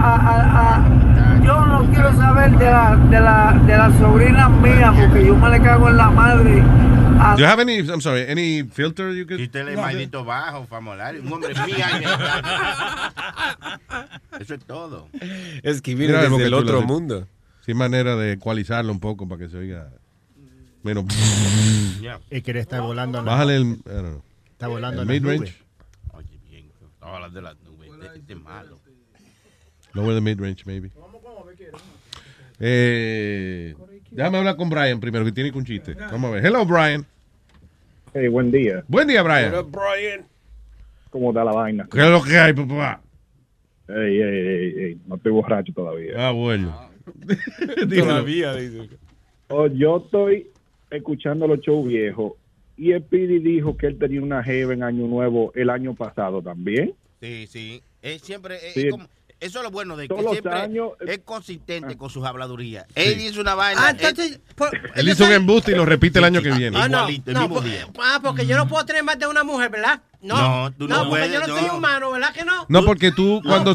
a- a- yo no quiero saber de la, de la, de la sobrina mía porque yo me le cago en la madre. a- Do you have any, I'm sorry, any filter you could... Quítele No, maldito bajo, famolario. Un hombre mía. Eso es todo. Es que viene Mira, desde el otro mundo. Sin manera de ecualizarlo un poco para que se oiga menos... Y que le está volando. Bájale el... I don't know. Está volando el mid-range. Oye, bien. Estaba hablando de las nubes. Este, este es malo. Lower the mid-range, maybe. Eh, déjame hablar con Brian primero, que tiene un chiste. Vamos a ver. Hello, Brian. Hey, buen día. Buen día, Brian. Brian. ¿Cómo está la vaina? ¿Qué es lo que hay, papá? Ey, ey, ey, ey, no estoy borracho todavía. Ah, bueno. Todavía, dice. Oh, yo estoy escuchando los shows viejos y el Pidi dijo que él tenía una jeva en Año Nuevo el año pasado también. Sí, sí. Es siempre. es Sí. como- eso es lo bueno de que Todos siempre años- es consistente con sus habladurías. Él dice una vaina. Ah, entonces, por- Él hizo un embuste y lo repite el año que viene. Ah, no, Igualito, el no, mismo por- día. ah, porque yo no puedo tener más de una mujer, ¿verdad? No, No, tú no porque puedes, yo no, soy no. humano, ¿verdad que no? No, porque tú cuando...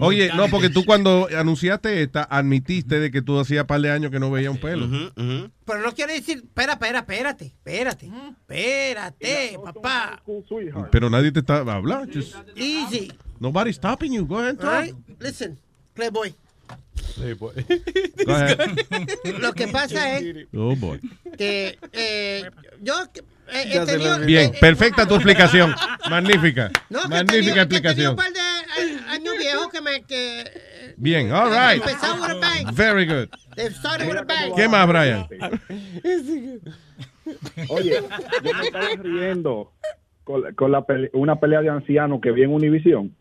oye, no, porque tú cuando anunciaste esta, admitiste de que tú hacía par de años que no veía un pelo. Pero no quiere decir, espera, espera, espérate, espérate, espérate, papá. Pero nadie te está hablando. Just- Easy. Nobody's stopping you. Go ahead and All talk. right, listen, Playboy. Go ahead. Lo que pasa es Oh, boy. que eh, yo eh, he tenido- Bien, eh, perfecta tu explicación. Magnífica. No, que he Magnífica tenido- que he tenido explicación. un par de años viejos que me que Bien, all right. empezaron with a bang. Very good. They started with a bang. ¿Qué más, Brian? Oye, yo me estaba riendo con, la- con la pele- una pelea de ancianos que vi en Univision.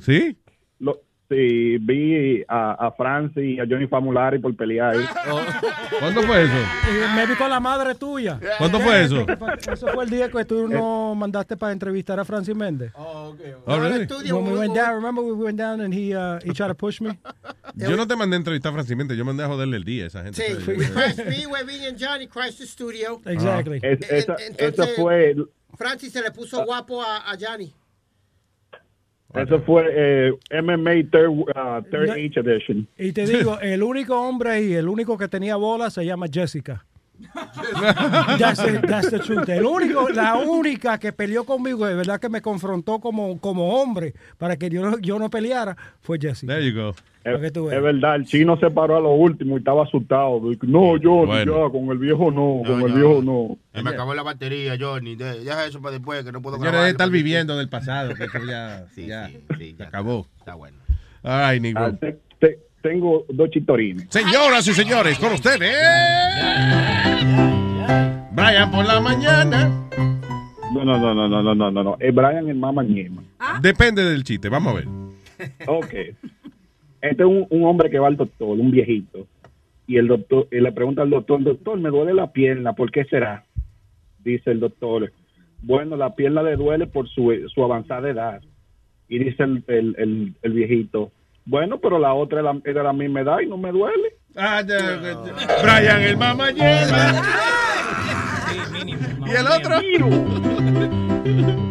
¿Sí? Lo- sí, vi a, a Francis y a Johnny Famulari por pelear ahí. ¿Cuándo fue eso? Y me vi con la madre tuya. ¿Cuándo fue eso? Eso fue el día que tú nos mandaste para entrevistar a Francis Méndez. Oh, really? When we went down, remember we went down and he, uh, he tried to push me? Yo no te mandé a entrevistar a Francis Mente, yo mandé a joderle el día a esa gente. Sí, we crashed, me, Webin and Johnny crashed the studio. Exactly. Es- Eh, esa, entonces- esa fue, Francis se le puso guapo a, a Johnny. Eso fue eh, MMA Third, uh, third Age Edition. Y te digo, el único hombre ahí, el único que tenía bola se llama Jessica. That's the, that's the truth. El único, la única que peleó conmigo, de verdad que me confrontó como, como hombre para que yo no, yo no peleara, fue Jessica. There you go. Es, verdad, el chino se paró a lo último y estaba asustado. No, yo, Bueno. ya, con el viejo no, con el viejo no. Se me acabó la batería, Johnny. De- Deja eso para después, que no puedo grabar. debe estar viviendo del pasado, que eso ya, ya se acabó. Está bueno. All right, Negro tengo dos chitorines. Señoras y señores, con ustedes. ¿eh? Brian por la mañana. No, no, no, no, no, no, no, no. Es Brian el mamá ¿Ah? Depende del chiste, vamos a ver. Ok. Este es un, hombre que va al doctor, un viejito. Y el doctor y le pregunta al doctor, doctor, me duele la pierna, ¿por qué será? Dice el doctor, bueno, la pierna le duele por su, avanzada edad. Y dice el viejito, bueno, pero la otra es de la misma edad y no me duele. Ah, ya, ya, ya. Brian el mamá llena. ¿Y el otro?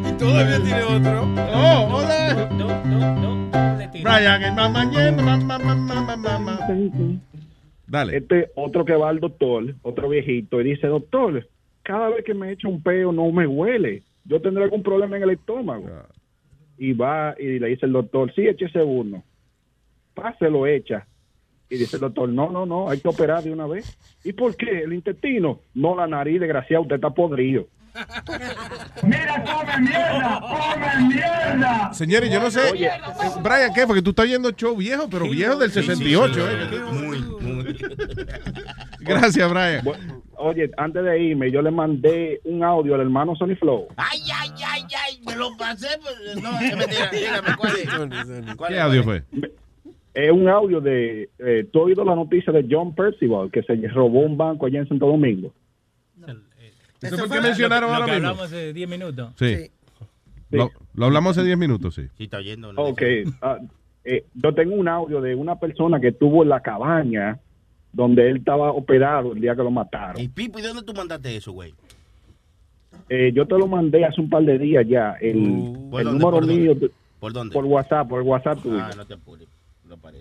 Y todavía tiene otro. Oh, hola. Brian el mamá llena. Mamá, mamá, mamá, mamá. Dale. Este otro que va al doctor, otro viejito, y dice, doctor, cada vez que me echo un peo no me huele. Yo tendré algún problema en el estómago. Y va y le dice el doctor, sí, échese uno. Páselo, echa. Y dice el doctor, no, no, no, hay que operar de una vez. ¿Y por qué? El intestino. No, la nariz, desgraciado, usted está podrido. Mira, come mierda, come mierda. Señores, yo no sé. Oye. Brian, ¿qué? Porque tú estás yendo show viejo, pero viejo del 68. eh. Muy, muy. Gracias, Brian. Oye, antes de irme, yo le mandé un audio al hermano Sony Flow. Ay, ay, ay, ay. Me lo ya sé, pues, no, mentira. Dígame, ¿cuál es? ¿Cuál ¿Qué audio fue? Es un audio de. Eh, ¿Tú has oído la noticia de John Percival que se robó un banco allá en Santo Domingo? Eso fue el que mencionaron lo, ahora que mismo. hablamos hace 10 minutos. Sí. Lo, lo hablamos hace 10 minutos, sí. Sí, está oyendo. Ok. ah, eh, yo tengo un audio de una persona que estuvo en la cabaña donde él estaba operado el día que lo mataron. Y Pipo, ¿y dónde tú mandaste eso, güey? Eh, yo te lo mandé hace un par de días ya. El, Uh, ¿Por el dónde, número por dónde? ¿Por dónde? Por WhatsApp, por el WhatsApp tuyo. Ah, no te apures.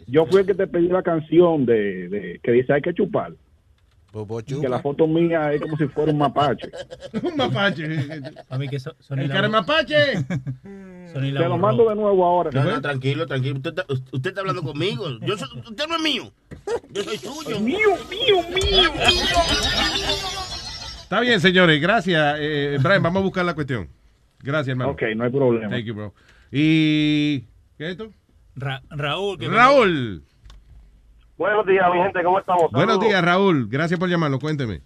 Yo fui el que te pedí la canción de, de que dice hay que chupar. Que la foto mía es como si fuera un mapache. un mapache. A mí que so- El cara mapache. Te lo mando de nuevo ahora. No, no, tranquilo, tranquilo. Usted está, usted está hablando conmigo. Yo soy, usted no es mío. Yo soy suyo. Mío, mío, mío, Está bien, señores. Gracias. Eh, Brian, vamos a buscar la cuestión. Gracias, hermano. Ok, no hay problema. Thank you, bro. Y... ¿Qué es esto? Ra- Raúl. que- Raúl. Buenos días, mi gente, ¿cómo estamos? Buenos Saludos. días, Raúl. Gracias por llamarlo. Cuénteme.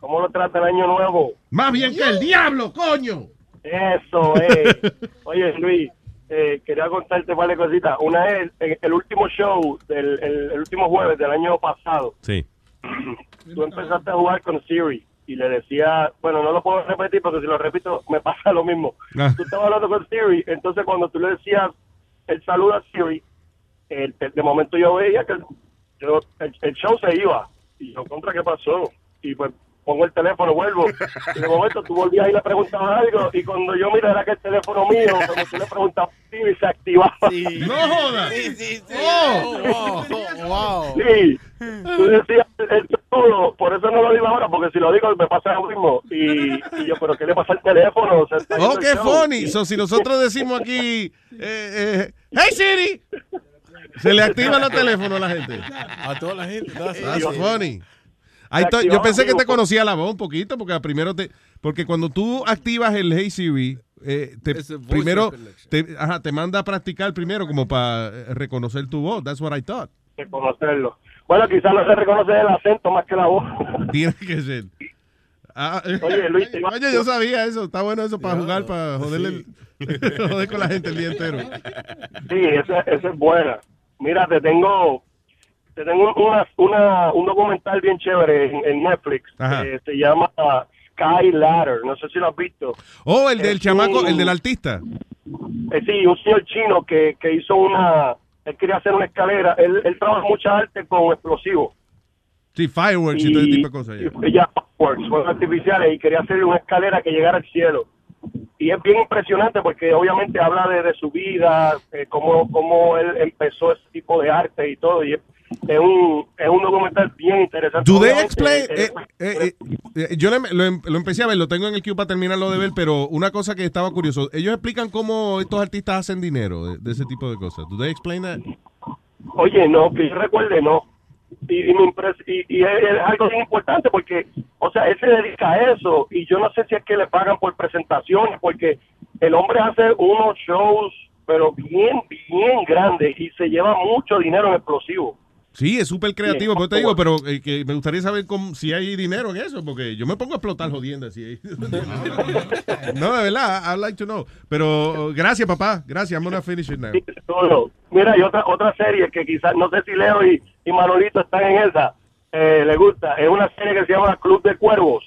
¿Cómo lo trata el año nuevo? Más bien que el diablo, coño. Eso, eh. Oye, Luis, eh, quería contarte varias cositas. Una es el, el último show, del, el, el último jueves del año pasado. Sí. Tú empezaste a jugar con Siri y le decía, bueno, no lo puedo repetir porque si lo repito me pasa lo mismo. Ah. Tú estabas hablando con Siri, entonces cuando tú le decías el saludo a Siri, el- el- de momento yo veía que el, yo- el, el show se iba. Y yo, ¿contra qué pasó? Y pues pongo el teléfono, vuelvo. Y de momento tú volvías y le preguntabas algo. Y cuando yo miré era que el teléfono mío, cuando tú le preguntabas a Siri, se activaba. ¡No jodas! Sí, sí, sí. Oh. wow. Sí, tú decías el saludo, por eso no lo digo ahora, porque si lo digo me pasa lo mismo. Y, y yo, ¿pero qué le pasa al teléfono? O sea, Oh, qué show. funny. So, si nosotros decimos aquí, eh, eh, hey Siri, se le activan los teléfonos a la gente. A toda la gente. That's That's funny. Yo pensé que te conocía la voz un poquito, porque primero te, porque cuando tú activas el Hey Siri, eh, te, primero te, ajá, te manda a practicar primero como para eh, reconocer tu voz. That's what I thought. Reconocerlo. Bueno, quizás no se reconoce el acento más que la voz. Tiene que ser. Ah, Oye, Luis, Oye, yo sabía eso. Está bueno eso para jugar, para joderle el- joder con la gente el día entero. Sí, esa, esa es buena. Mira, te tengo te tengo una, una, un documental bien chévere en, en Netflix. Eh, se llama Sky Ladder. No sé si lo has visto. Oh, el del Es chamaco, un- el del artista. Eh, sí, un señor chino que, que hizo una... Él quería hacer una escalera. Él, él trabaja mucha arte con explosivos. Sí, fireworks y, todo ese tipo de cosas. ya. y ya fireworks, fuegos artificiales y quería hacerle una escalera que llegara al cielo. Y es bien impresionante porque obviamente habla de, de su vida, eh, cómo, cómo él empezó ese tipo de arte y todo. Y es, es un, es un documental bien interesante. Do they explain? eh, eh, eh, yo le- lo, em- lo empecé a ver, lo tengo en el queue para terminarlo de ver, pero una cosa que estaba curioso, ellos explican cómo estos artistas hacen dinero de, de ese tipo de cosas. Do they explain that? Oye, no, que yo recuerde, no. Y, y, me y, y es, algo bien importante porque, o sea, él se dedica a eso y yo no sé si es que le pagan por presentaciones porque el hombre hace unos shows, pero bien, bien grandes y se lleva mucho dinero en explosivo. Sí, es súper creativo, Sí, pero te digo, pero eh, que me gustaría saber cómo- si hay dinero en eso, porque yo me pongo a explotar jodiendo así. no, de verdad, I'd like to know. Pero gracias, papá, gracias, I'm gonna finish it now. Todo. Mira, y otra otra serie que quizás, no sé si Leo y, y Manolito están en esa, eh, le gusta, es una serie que se llama Club de Cuervos.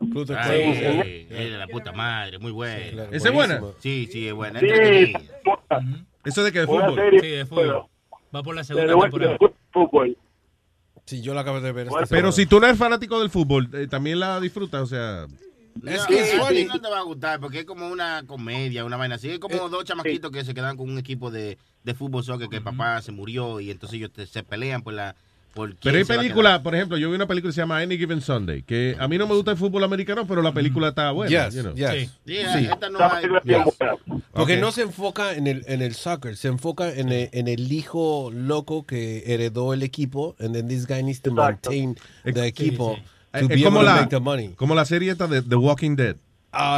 Ah, Sí, sí, en- sí, es de la puta madre, muy buena. ¿Esa es buena? Sí, sí, es buena. Sí, entretenida. ¿Eso de qué? ¿De fútbol? serie, Sí, de fútbol. Va por la de segunda temporada. de fútbol. Sí, yo la acabo de ver. Pero semana. si tú no eres fanático del fútbol, eh, también la disfrutas, o sea... Es que ti funny. no te va a gustar porque es como una comedia, una vaina así. Es como dos chamaquitos que se quedan con un equipo de, de fútbol soccer que el papá se murió y entonces ellos te- se pelean por la. Pero hay películas, por ejemplo, yo vi una película que se llama Any Given Sunday, que a mí no me gusta el fútbol americano, pero la película está buena. Yes, you know. yes. quedar. Sí. Yeah, esta no Esa hay- película es bien Yes. buena. Porque no se enfoca en el, en el soccer, se enfoca en el, en el hijo loco que heredó el equipo, and then this guy needs to Exacto. maintain the equipo sí. to Es be como able to la, make the money. como la serie esta de The Walking Dead.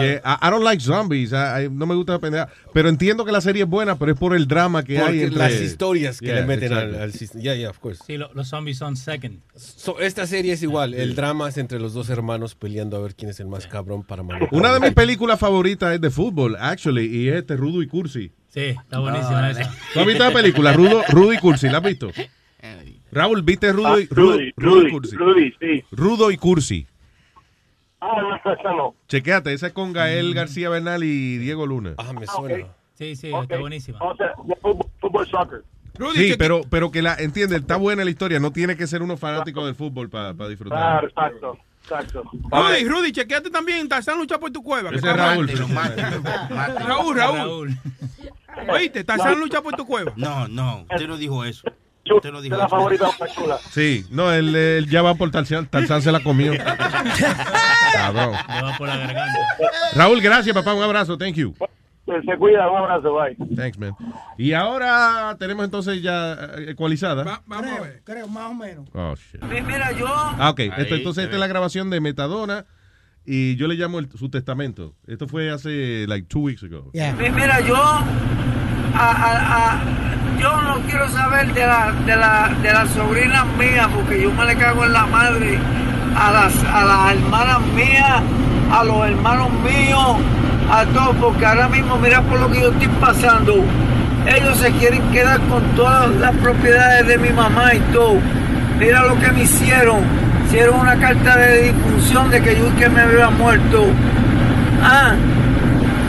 Que I, I don't like zombies. I- I- no me gusta la pendeja. Pero entiendo que la serie es buena, pero es por el drama que hay entre... las historias que Yeah, le meten al, exactly. al sistema. Yeah, yeah, of course. Sí, lo- los zombies son second. So, esta serie es igual. El drama es entre los dos hermanos peleando a ver quién es el más cabrón para manejar. Una de mis películas favoritas es de fútbol, actually, y es este Rudo y Cursi. Sí, está buenísima esa. ¿Tú has visto la película? Rudo, Rudo y Cursi, ¿la has visto? Raúl, ¿viste Rudo y, Ah, Rudo, Rudy, Rudo y Rudy, Cursi? Rudy, sí. Rudo y Cursi. Ah, no, esa no. Chequéate, esa es con Gael García Bernal y Diego Luna. Ah, me suena. Sí, sí, está buenísima. O sea, fútbol, fútbol soccer. Sí, pero, pero que la, entiende, está buena la historia, no tiene que ser uno fanático del fútbol para disfrutar. Claro, exacto, exacto. Rudy, Rudy, chequeate también. Tarzán lucha por tu cueva. Ese es Raúl. Raúl, Raúl. Oíste, Tarzán lucha por tu cueva. No, no, usted no dijo eso. Usted no dijo Es la favorita Pachula. Sí, no, él, él ya va por Tarzán, Tarzán se la comió. Cabrón. Le va por la garganta. Raúl, gracias, papá, un abrazo, thank you. Se cuida, un abrazo, bye. Thanks, man. Y ahora tenemos entonces ya eh, ecualizada. Vamos a ver. Creo, más o menos. Oh, shit. Mira, yo. Ah, ok. Ahí, Esto, entonces esta es la grabación de Metadona y yo le llamo el- su testamento. Esto fue hace, like, two weeks ago. Mi- Mira, yo. a- a- a- yo no quiero saber de la, de la, de las sobrinas mías porque yo me le cago en la madre a las, a las hermanas mías, a los hermanos míos, a todos, porque ahora mismo mira por lo que yo estoy pasando. Ellos se quieren quedar con todas las propiedades de mi mamá y todo. Mira lo que me hicieron. Hicieron una carta de difunción de que yo que me había muerto. Ah.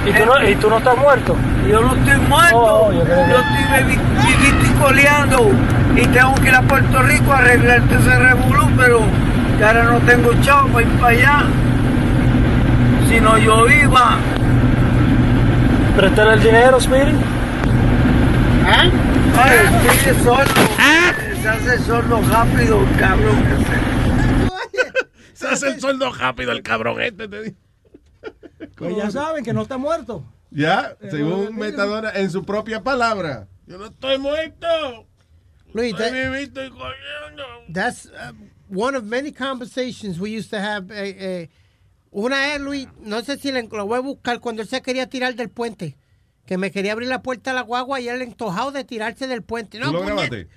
¿Y tú, no, ¿Y tú no estás muerto? Yo no estoy muerto. Oh, yo yo que- estoy vivito y coleando. Y tengo que ir a Puerto Rico a arreglar todo ese revolú, pero que ahora no tengo chavo para ir para allá. Si no yo iba. ¿Prestar el dinero, Spirit? ¿Ah? Ay, es sordo. Se hace sordo rápido, cabrón. Se hace el sueldo rápido el cabrón este, te digo. Pues ya saben que no está muerto. Ya, según Metadona, en su propia palabra. Yo no estoy muerto. Luis, Estoy that- vivito y coleando. That's uh, one of many conversations we used to have. eh, eh, una vez, Luis, no sé si lo voy a buscar, cuando él se quería tirar del puente. Que me quería abrir la puerta a la guagua y él entojado de tirarse del puente. No, ¿Tú lo puñet- grabaste?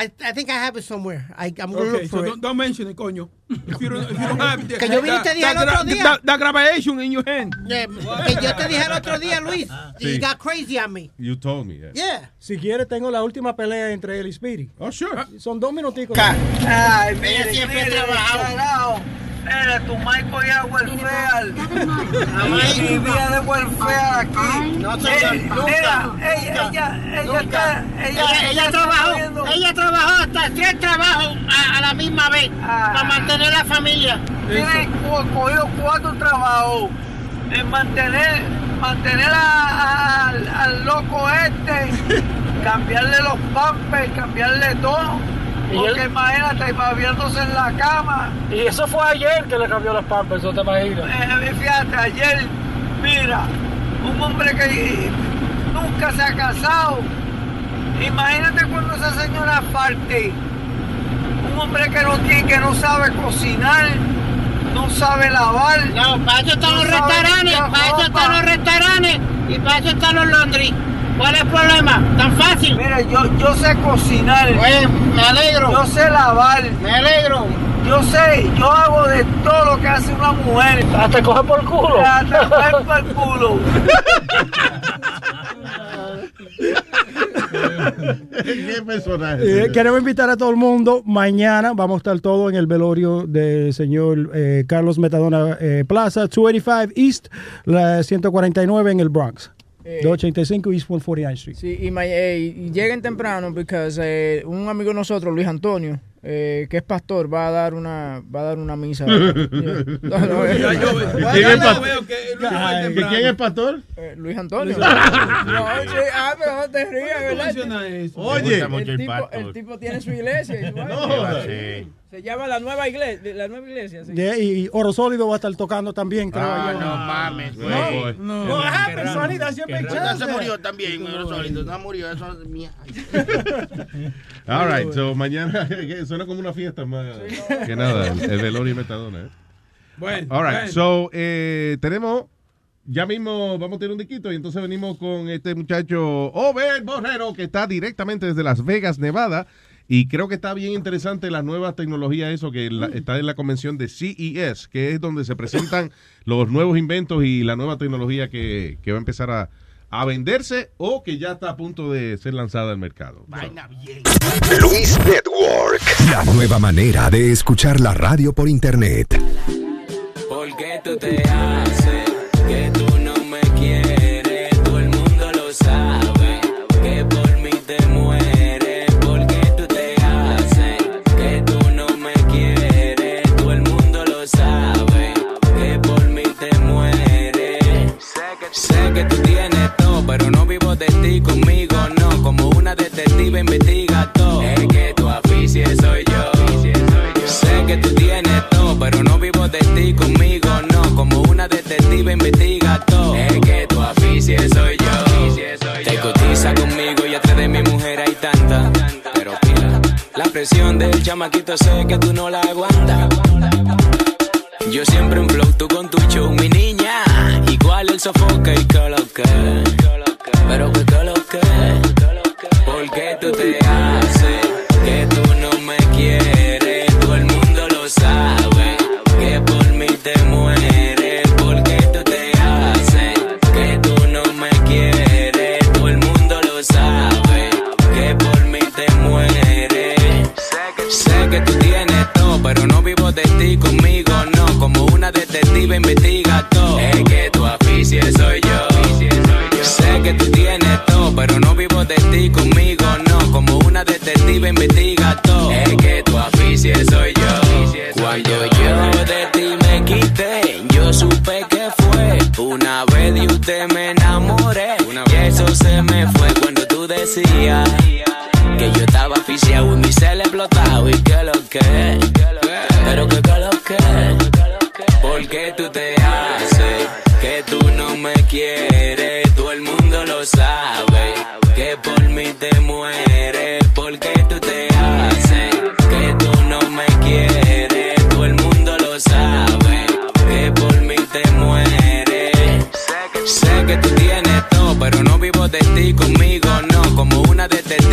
I, I think I have it somewhere. I, I'm gonna Okay, look so for don't, it. don't mention it, coño. If you don't, if you don't have the- Que yo vine y te dije el otro día. That, that grabación in your hand. Yeah, que yo te dije el otro día, Luis. Sí. He got crazy on me. You told me, yeah. Yeah. Si quieres, tengo la última pelea entre él y Speedy. Oh, sure. Son dos minuticos. Ay, mire, Ella siempre ha trabajado. Mira, tu Michael ya welfare. Y vía de welfare aquí. No, Eh, Mira, nunca, ella, nunca, ella, ella nunca. está, ella, Ella, trabajó, viendo- ella trabajó hasta tres trabajos a, a la misma vez para mantener la familia. Tiene co- cogido cuatro trabajos en mantener, mantener a- a- al, al loco este, cambiarle los pampers, cambiarle todo. ¿Y Porque él? imagínate, babiándose en la cama. Y eso fue ayer que le cambió los pampers, ¿no te imaginas? Eh, fíjate, ayer, mira, un hombre que nunca se ha casado. Imagínate cuando esa señora parte. Un hombre que no tiene, que no sabe cocinar, no sabe lavar. No, para eso están no los restaurantes, para eso están los restaurantes y para eso están los laundry. ¿Cuál es el problema? ¿Tan fácil? Mira, yo, yo sé cocinar. Pues, me alegro. Yo sé lavar. Me alegro. Yo sé, yo hago de todo lo que hace una mujer. Hasta coge por culo. Hasta coger por el culo. ¿Qué personaje? Eh, queremos invitar a todo el mundo. Mañana vamos a estar todos en el velorio del señor eh, Carlos Metadona eh, Plaza, 285 East, la 149 en el Bronx. Eh, 285 East 149 Street. Sí, y, eh, y lleguen temprano porque un amigo de nosotros, Luis Antonio, eh, que es pastor, va a dar una va a dar una misa. Eh, ¿Quién es pastor? veo que Luis va ¿Que temprano. ¿Quién es pastor? eh, Luis Antonio. Luis Antonio. no, sí, ah, pero no te rías, ¿verdad? Oye. El tipo, el tipo tiene su iglesia. y su. No. Sí. Se llama la nueva iglesia, la nueva iglesia. sí. Yeah, y Oro Sólido va a estar tocando también, creo Ah, yo. no mames. No, güey. No. No, happens, raro, Sonida, siempre Ya se murió también, pero solito. No murió, eso es mía. All right, so mañana suena como una fiesta más que nada, el, el velorio y Metadona. ¿eh? Bueno, All right, bueno. so eh, tenemos ya mismo vamos a tener un diquito y entonces venimos con este muchacho Obed Borrero que está directamente desde Las Vegas, Nevada. Y creo que está bien interesante las nuevas tecnologías, eso que la- está en la convención de CES, que es donde se presentan los nuevos inventos y la nueva tecnología que, que va a empezar a, a venderse o que ya está a punto de ser lanzada al mercado. Luis Network. La nueva manera de escuchar la radio por internet. Porque tú te haces una detective investiga todo. Es que tu aficie soy yo. Sé que tú tienes todo, pero no vivo de ti conmigo, no. Como una detective investiga todo. Es que tu aficie soy yo. Te cotiza conmigo y atrás de mi mujer hay tanta. Pero pila, la presión del chamaquito sé que tú no la aguantas. Yo siempre en flow, tú con tu show, mi niña. Igual el sofoque y que. Pero que que lo que. Porque tú te haces que tú no me quieres. Todo el mundo lo sabe. Que por mí te mueres. Porque tú te haces que tú no me quieres. Todo el mundo lo sabe. Que por mí te mueres. Sé que tú tienes todo, pero no vivo de ti conmigo, no. Como una detective investiga todo. Es que tu aficie soy yo. Sé que tú tienes todo, pero no conmigo, no. Como una detective investiga todo.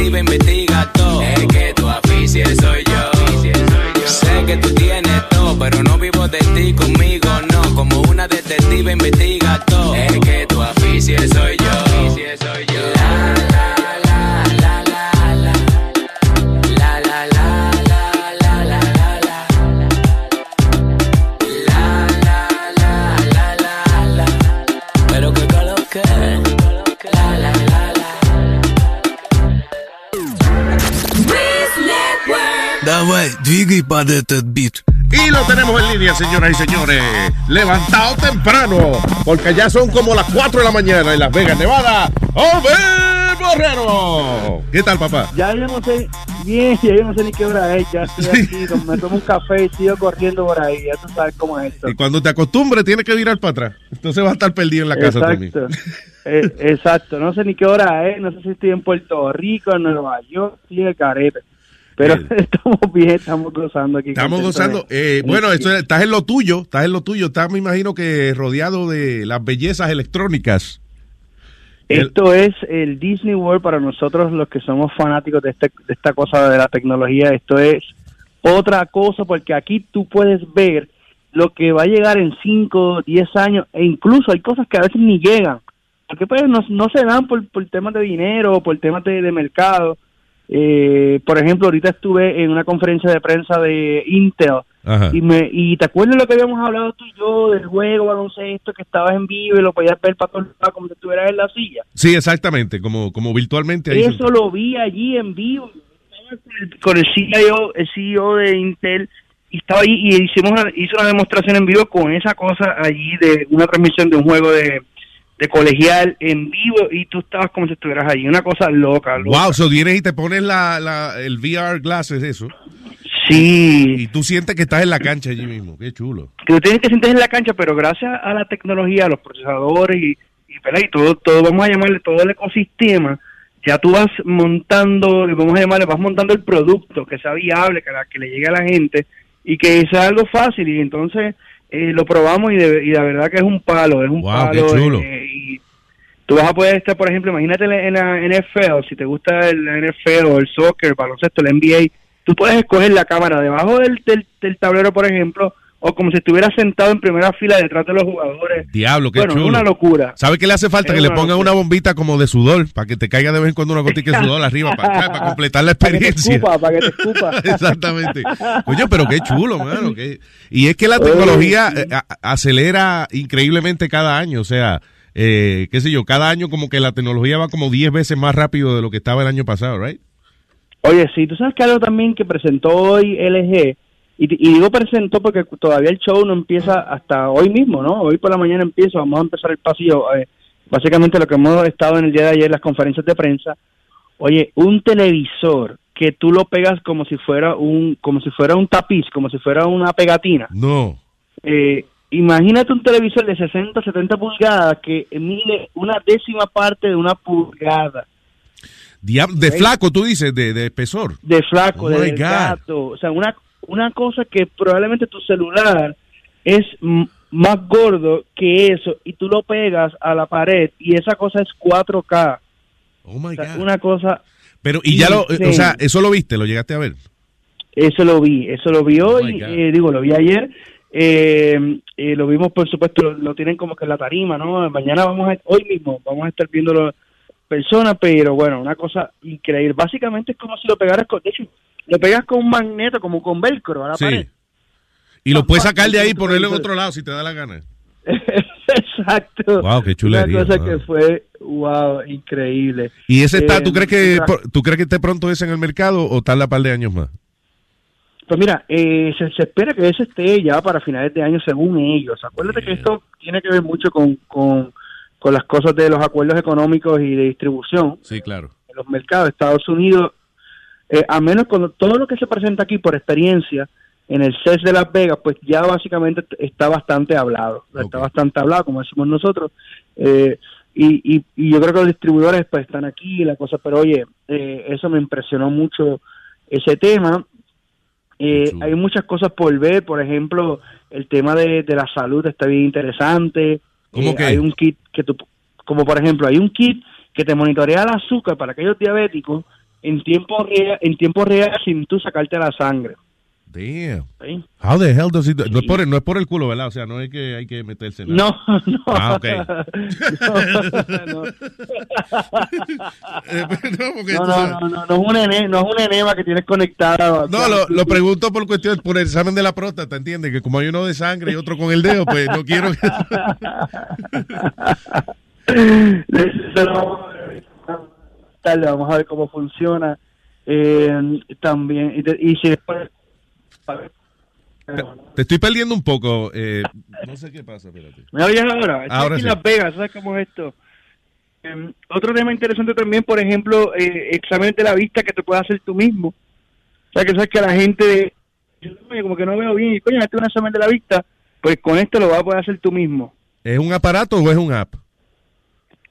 Detective investiga todo. Es que tu aficie soy yo. Sé que tú tienes todo pero no vivo de ti conmigo no. Como una detective investiga todo. Es que tu aficie soy yo двигай под этот бит. Y lo tenemos en línea, señoras y señores. Levantado temprano, porque ya son como las 4 de la mañana en Las Vegas, Nevada. ¡Obed Borrero! ¿Qué tal, papá? Ya yo no sé, bien, ya yo no sé ni qué hora es, ya estoy aquí, me tomo un café y sigo corriendo por ahí, ya tú sabes cómo es esto. Y cuando te acostumbres, tienes que virar para atrás. Entonces vas a estar perdido en la casa tú mismo. Exacto. Eh, exacto, no sé ni qué hora es, no sé si estoy en Puerto Rico, en Nueva York, estoy en el Pero estamos bien, estamos gozando aquí. Estamos gozando. de- Eh, bueno, esto, es- estás en lo tuyo, estás en lo tuyo. Estás, me imagino que rodeado de las bellezas electrónicas. Esto es el Disney World para nosotros los que somos fanáticos de, este, de esta cosa de la tecnología. Esto es otra cosa porque aquí tú puedes ver lo que va a llegar en 5, 10 años e incluso hay cosas que a veces ni llegan. Porque pues no, no se dan por, por temas de dinero o por temas de, de mercado. Eh, por ejemplo, ahorita estuve en una conferencia de prensa de Intel Ajá. y me y te acuerdas lo que habíamos hablado tú y yo del juego baloncesto que estabas en vivo y lo podías ver para todos lados como si estuvieras en la silla Sí, exactamente, como, como virtualmente. ahí eso lo vi allí en vivo con el- CEO el CEO de Intel y estaba allí y hicimos una, hizo una demostración en vivo con esa cosa allí de una transmisión de un juego de, de colegial en vivo y tú estabas como si estuvieras allí una cosa loca, loca. Wow, so vienes y te pones la, la, el VR glasses, eso. Sí. Y tú sientes que estás en la cancha allí mismo. Qué chulo. que tú tienes que sentir en la cancha, pero gracias a la tecnología, a los procesadores y, y, y todo, todo, vamos a llamarle todo el ecosistema, ya tú vas montando, vamos a llamarle, vas montando el producto que sea viable, que, la, que le llegue a la gente y que sea algo fácil. Y entonces eh, lo probamos y de, y la verdad que es un palo, es un Wow, qué palo. chulo. eh, y tú vas a poder estar, por ejemplo, imagínate en la- en la NFL, si te gusta el NFL o el soccer, el baloncesto, el NBA, tú puedes escoger la cámara debajo del, del, del tablero, por ejemplo, o como si estuvieras sentado en primera fila detrás de los jugadores. Diablo, qué bueno, chulo. una locura. ¿Sabe qué le hace falta? Es que le pongan locura. una bombita como de sudor para que te caiga de vez en cuando una gotica de sudor arriba para, para completar la Para que te experiencia. escupa, para que te escupa. Exactamente. Coño, pero qué chulo, mano. qué- Y es que la tecnología eh, acelera increíblemente cada año. O sea, eh, qué sé yo, cada año como que la tecnología va como 10 veces más rápido de lo que estaba el año pasado, ¿right? Oye, sí, tú sabes que algo también que presentó hoy LG, y, y digo presentó porque todavía el show no empieza hasta hoy mismo, ¿no? Hoy por la mañana empieza, vamos a empezar el pasillo, eh, básicamente lo que hemos estado en el día de ayer, las conferencias de prensa. Oye, un televisor que tú lo pegas como si fuera un, como si fuera un tapiz, como si fuera una pegatina. No. Eh, imagínate un televisor de 60, 70 pulgadas que mide una décima parte de una pulgada. Diab- de flaco, tú dices, de, de espesor. de flaco, Oh de gato, o sea, una, una cosa que probablemente tu celular es más gordo que eso y tú lo pegas a la pared y esa cosa es 4K. Oh my O sea, God. una cosa Pero, y ya lo, o sea, eso lo viste, lo llegaste a ver. Eso lo vi, eso lo vi Oh hoy, eh, digo, lo vi ayer. Eh, eh, lo vimos, por supuesto, lo, lo tienen como que en la tarima, ¿no? Mañana vamos a, hoy mismo, vamos a estar viéndolo personas, pero bueno, una cosa increíble. Básicamente es como si lo pegaras con, de hecho, lo pegas con un magneto, como con velcro a la Sí. pared. Y lo puedes sacar de ahí y ponerlo en otro lado si te da la gana. Exacto. Wow, qué chulería, Una cosa wow. que fue, wow, increíble. ¿Y ese está, Eh, tú crees que tú crees que esté pronto ese en el mercado o tarda un par de años más? Pues mira, eh, se, se espera que ese esté ya para finales de año según ellos. Acuérdate que esto tiene que ver mucho con, con, con las cosas de los acuerdos económicos y de distribución Sí, claro. en los mercados de Estados Unidos. Eh, a menos cuando todo lo que se presenta aquí por experiencia en el CES de Las Vegas, pues ya básicamente está bastante hablado. Está bastante hablado, como decimos nosotros. Eh, y, y, y yo creo que los distribuidores pues están aquí y la cosa, pero oye, eh, eso me impresionó mucho ese tema. Eh, hay muchas cosas por ver, por ejemplo, el tema de, de la salud está bien interesante. ¿Cómo Eh, qué? Hay un kit que tú, como por ejemplo, hay un kit que te monitorea el azúcar para aquellos diabéticos en tiempo real, en tiempo real sin tú sacarte la sangre. Damn. ¿sí? How the hell does it do- No, es por el, no es por el culo, ¿verdad? O sea, no es que hay que meterse en No, no. Ah, ok. no, no, no, no, no, no es un ene- no es un enema que tienes conectada. No, lo, lo pregunto por cuestión, por el examen de la próstata, ¿entiendes? Que como hay uno de sangre y otro con el dedo, pues no quiero que... Lo vamos a ver. Cómo funciona. Eh, también, y, te- y si después. Te estoy perdiendo un poco. eh, no sé qué pasa, espérate. ¿Me oyes ahora? Estoy Ahora aquí sí. en Las Vegas, ¿sabes cómo es esto? Eh, otro tema interesante también, por ejemplo, eh, exámenes de la vista que te puedes hacer tú mismo. O sea, que sabes que la gente, yo, "Oye, como que no veo bien, y coño, este es un examen de la vista, pues con esto lo vas a poder hacer tú mismo. ¿Es un aparato o es un app?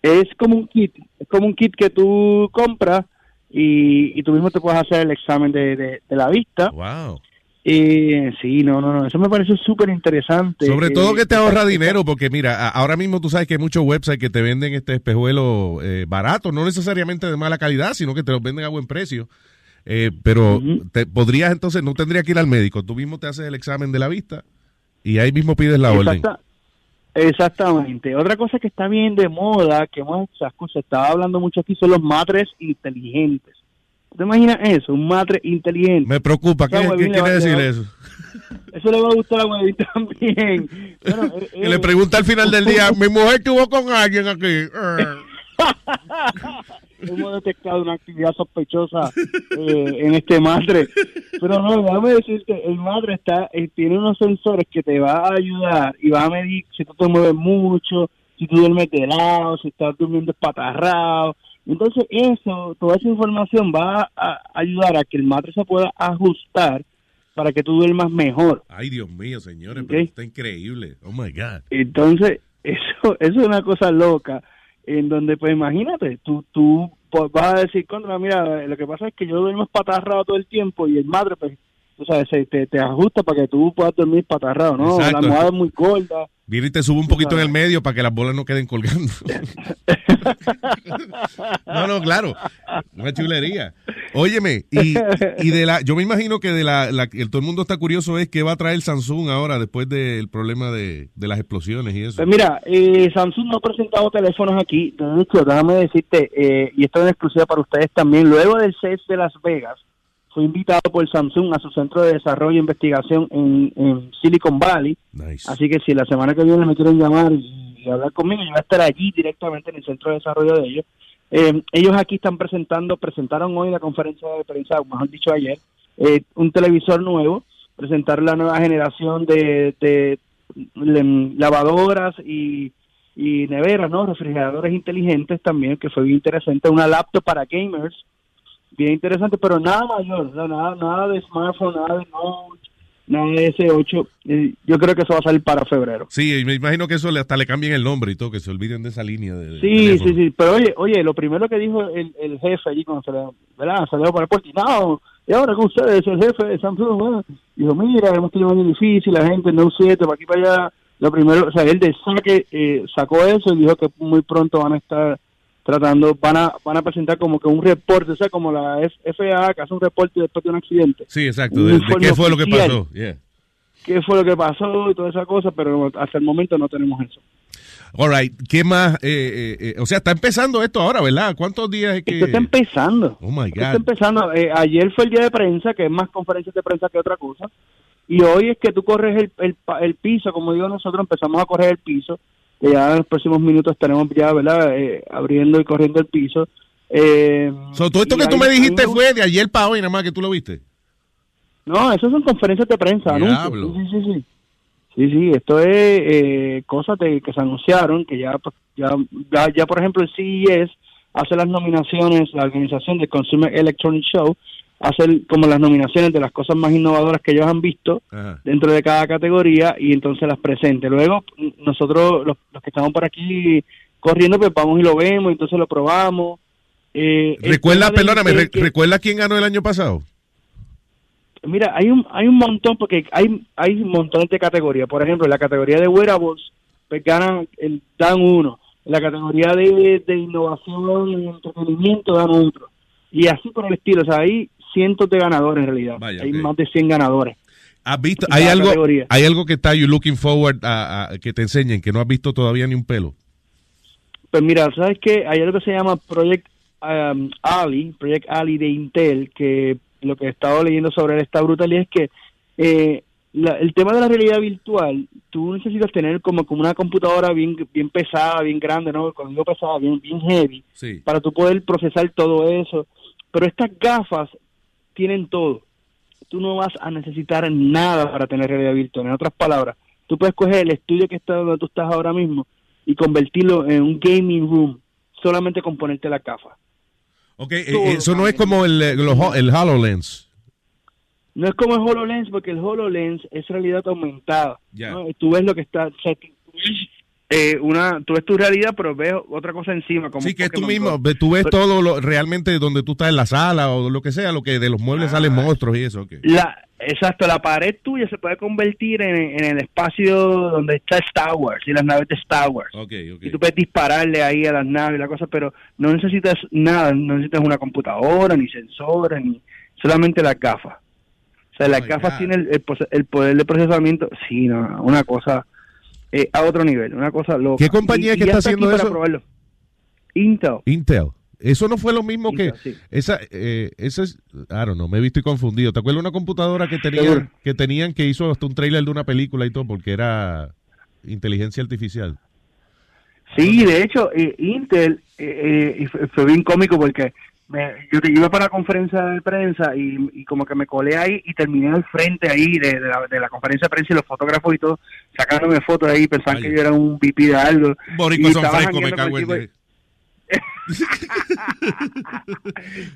Es como un kit, es como un kit que tú compras y, y tú mismo te puedes hacer el examen de, de- de la vista. Wow. Y sí, no, no, no, eso me parece súper interesante. Sobre Eh, todo que te ahorra dinero, porque mira, ahora mismo tú sabes que hay muchos websites que te venden este espejuelo eh, barato, no necesariamente de mala calidad, sino que te los venden a buen precio. Eh, pero te, podrías entonces, no tendrías que ir al médico, tú mismo te haces el examen de la vista y ahí mismo pides la orden. Exacta- Exactamente. Otra cosa que está bien de moda, que hemos, se estaba hablando mucho aquí, son los matres inteligentes. ¿Te imaginas eso? Un matre inteligente. Me preocupa, ¿qué, quiere decir eso? Eso le va a gustar a Huevín también. Bueno, eh, le pregunta al final del día, mi mujer estuvo con alguien aquí. Hemos detectado una actividad sospechosa eh, en este madre. Pero no, déjame decirte, el madre está, eh, tiene unos sensores que te va a ayudar y va a medir si tú te mueves mucho, si tú duermes de lado, si estás durmiendo espatarrado. Entonces eso, toda esa información va a ayudar a que el madre se pueda ajustar para que tú duermas mejor. Ay, Dios mío, señores, pero está increíble. Oh my God. Entonces, eso, eso es una cosa loca, en donde, pues imagínate, tú, tú pues, vas a decir, contra, mira, lo que pasa es que yo duermo espatarrado todo el tiempo y el madre, pues, tú sabes, se- te, te ajusta para que tú puedas dormir patarrado, ¿no? Exacto. La almohada es muy gorda. Viene y te sube un poquito en el medio para que las bolas no queden colgando. no, no, claro. Una chulería. Óyeme, y, y de la, yo me imagino que de la, la que todo el mundo está curioso es qué va a traer Samsung ahora después del problema de, de las explosiones y eso. Pues mira, eh, Samsung no ha presentado teléfonos aquí. De hecho, déjame decirte, eh, y esto es una exclusiva para ustedes también, luego del CES de Las Vegas, fue invitado por Samsung a su centro de desarrollo e investigación en, en Silicon Valley. Así que si la semana que viene me quieren llamar y, hablar conmigo, yo voy a estar allí directamente en el centro de desarrollo de ellos. Eh, ellos aquí están presentando, presentaron hoy la conferencia de prensa, o mejor dicho ayer, eh, un televisor nuevo, presentaron la nueva generación de, de lem- lavadoras y, y neveras, ¿no? Refrigeradores inteligentes también, que fue bien interesante, una laptop para gamers, bien interesante, pero nada mayor, nada, nada de smartphone, nada de Note, nada de S8. Eh, yo creo que eso va a salir para febrero. Sí, y me imagino que eso le, hasta le cambien el nombre y todo, que se olviden de esa línea de, Sí, sí, sí, pero oye, oye, lo primero que dijo el, el jefe allí cuando se le, ¿verdad? salió por el puerto, y no, y ahora con ustedes, el jefe de Samsung, bueno, dijo, mira, hemos tenido un año difícil, la gente no 7, para aquí para allá, lo primero, o sea, él de saque eh, sacó eso y dijo que muy pronto van a estar tratando, van a van a presentar como que un reporte, o sea, como la FAA que hace un reporte después de un accidente. Sí, exacto. De, qué fue lo que pasó. Yeah. ¿Qué fue lo que pasó y toda esa cosa? Pero hasta el momento no tenemos eso. All right. ¿Qué más? Eh, eh, eh, o sea, está empezando esto ahora, ¿verdad? ¿Cuántos días es que...? Esto está empezando. Oh, my Esto está God. empezando. Ayer fue el día de prensa, que es más conferencias de prensa que otra cosa. Y hoy es que tú corres el, el, el piso, como digo nosotros, empezamos a correr el piso. Que ya en los próximos minutos estaremos ya, ¿verdad? Eh, abriendo y corriendo el piso. Eh, So, todo esto que tú me dijiste un- fue de ayer para hoy, nada más que tú lo viste. No, eso son conferencias de prensa, anuncios. Sí, sí, sí. Sí, sí, esto es eh, cosas de, que se anunciaron, que ya, pues, ya, ya, ya, por ejemplo, el CES hace las nominaciones, la organización de Consumer Electronic Show, hace el- como las nominaciones de las cosas más innovadoras que ellos han visto dentro de cada categoría y entonces las presente. Luego, nosotros, los, los que estamos por aquí corriendo, pues vamos y lo vemos, entonces lo probamos. Eh, Recuerda, perdóname, que- ¿recuerda quién ganó el año pasado? Mira, hay un hay un montón porque hay hay montones de categorías. Por ejemplo, en la categoría de wearables, pues ganan el dan uno. En la categoría de, de innovación y entretenimiento dan otro. Y así por el estilo. O sea, hay cientos de ganadores en realidad. hay más de 100 ganadores. ¿Has visto? Hay algo, categoría. hay algo que está you looking forward a, a- que te enseñen, que no has visto todavía ni un pelo. Pues mira, ¿sabes qué? Hay algo que se llama Project um, Ali, Project Ali de Intel, que lo que he estado leyendo sobre él está brutal y es que eh, la- el tema de la realidad virtual, tú necesitas tener como, como una computadora bien bien pesada, bien grande, ¿no? Digo pesada, bien, bien heavy, Sí. para tú poder procesar todo eso. Pero estas gafas tienen todo. Tú no vas a necesitar nada para tener realidad virtual. En otras palabras, tú puedes coger el estudio que está donde tú estás ahora mismo y convertirlo en un gaming room solamente con ponerte la gafa. Ok, eh, eso no es como el, eh, el HoloLens. No es como el HoloLens, porque el HoloLens es realidad aumentada. Ya. ¿no? Tú ves lo que está... o sea, tú ves, eh, una, tú ves tu realidad, pero ves otra cosa encima. Como Sí, que es tú mismo, tú ves Pero- todo lo, realmente donde tú estás en la sala o lo que sea, lo que de los muebles Ah. salen monstruos y eso. La, exacto, la pared tuya se puede convertir en, en el espacio donde está Star Wars y las naves de Star Wars. Y tú puedes dispararle ahí a las naves y la cosa, pero no necesitas nada, no necesitas una computadora, ni sensores, ni solamente las gafas. O sea, las my gafas tienen el, el el poder de procesamiento, sí, no, una cosa eh, a otro nivel, una cosa loca. ¿Qué compañía Y- es que está haciendo para eso? probarlo. Intel. Intel. Eso no fue lo mismo Intel, que sí. esa eh, esa es I don't know, me he visto y confundido. ¿Te acuerdas una computadora que tenían Seguro. que tenían que hizo hasta un trailer de una película y todo porque era inteligencia artificial? Sí, de hecho, eh, Intel eh, eh, fue bien cómico porque me- yo te iba para la conferencia de prensa y, y como que me colé ahí y terminé al frente ahí de, de la, de la conferencia de prensa y los fotógrafos y todo sacándome fotos ahí, pensaban que yo era un VP de algo. Boricuas Y son frescos, me cago en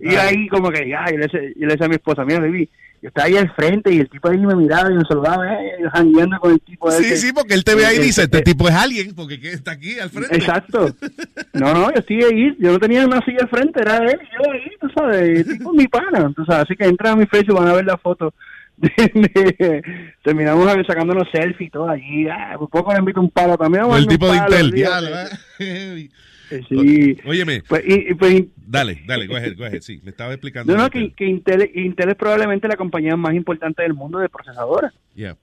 Y ahí como que, ay, yo le, decía- yo le decía a mi esposa, mira, baby, yo estaba ahí al frente y el tipo ahí me miraba y me saludaba, eh, jangueando con el tipo Sí, ese. sí, porque él te ve ahí y Eh, dice, eh, este tipo es alguien, porque está aquí al frente. Exacto. No, no, yo estoy ahí, yo no tenía una silla al frente, era él y yo ahí, tú sabes, el tipo es mi pana, tú sabes, así que entran a mi Facebook van a ver la foto terminamos sacándonos selfies y todo allí. Ah, por poco le invito un palo también. El tipo de Intel. diablo, ¿eh? Eh, Sí. Óyeme. Pues, y pues, Dale, dale, go ahead, go ahead. Sí, me estaba explicando. no, no, que, que Intel, Intel es probablemente la compañía más importante del mundo de procesadores. Yeah.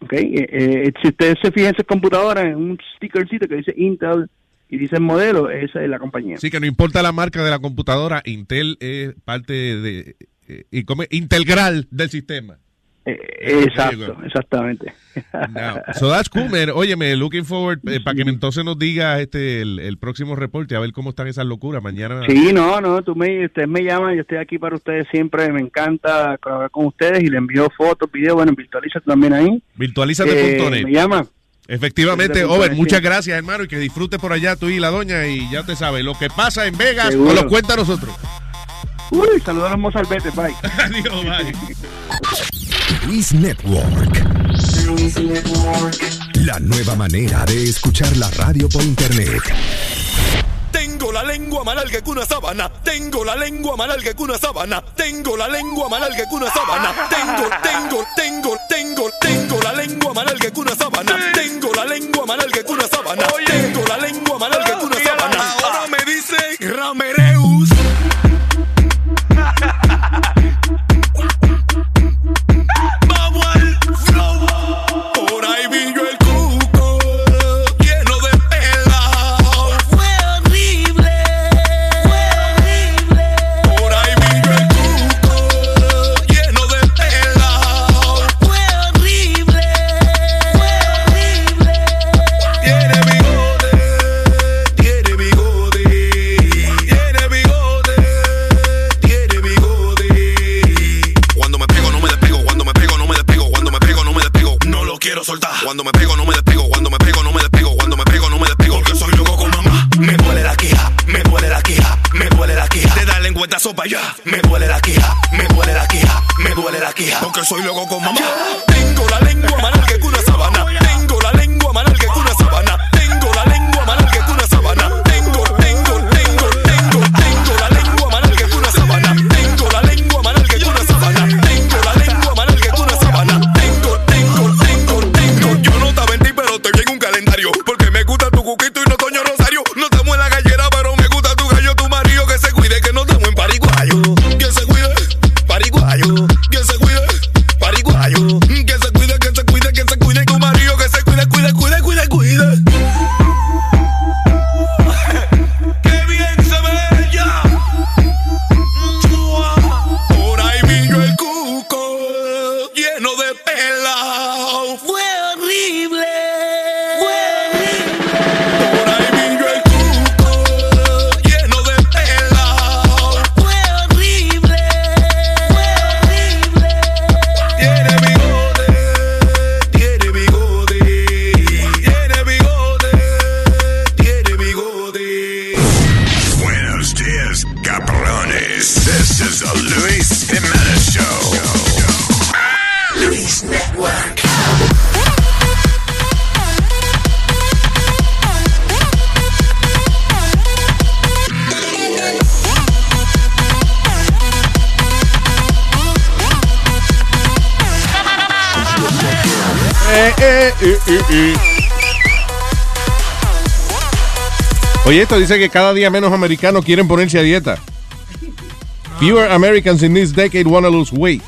¿ok? Eh, eh, si ustedes se fijan en sus computadoras, en un stickercito que dice Intel y dice el modelo, esa es la compañía. Sí, que no importa la marca de la computadora, Intel es parte de. eh, integral del sistema. Eh, exacto, exactamente. Now, so that's cool, man. Óyeme, looking forward eh, para que entonces nos diga este el, el próximo reporte, a ver cómo están esas locuras. Mañana. Sí, no, no, tú me, ustedes me llaman, yo estoy aquí para ustedes siempre, me encanta colaborar con ustedes y le envío fotos, videos, bueno, virtualiza también ahí. Virtualízate.net. Eh, me llama. Efectivamente, Over, muchas gracias, hermano, y que disfrute por allá tú y la doña. Y ya te sabes, lo que pasa en Vegas, nos lo cuenta a nosotros. Uy, saludos a los mozalbetes, bye. Adiós, bye. Luis Network. La nueva manera de escuchar la radio por internet. Tengo la lengua más larga que una sábana. Tengo la lengua más larga que una sábana. Tengo la lengua más larga que una sábana. Tengo, tengo, tengo, tengo, tengo la lengua más larga que una sábana. Tengo la lengua más larga que una sábana. Tengo la lengua más larga que una sábana. Ahora me dice Ramereus. Me duele la quija, me duele la quija, me duele la quija, porque soy loco con mamá. Oye, esto dice que cada día menos americanos quieren ponerse a dieta. Fewer Americans in this decade want to lose weight.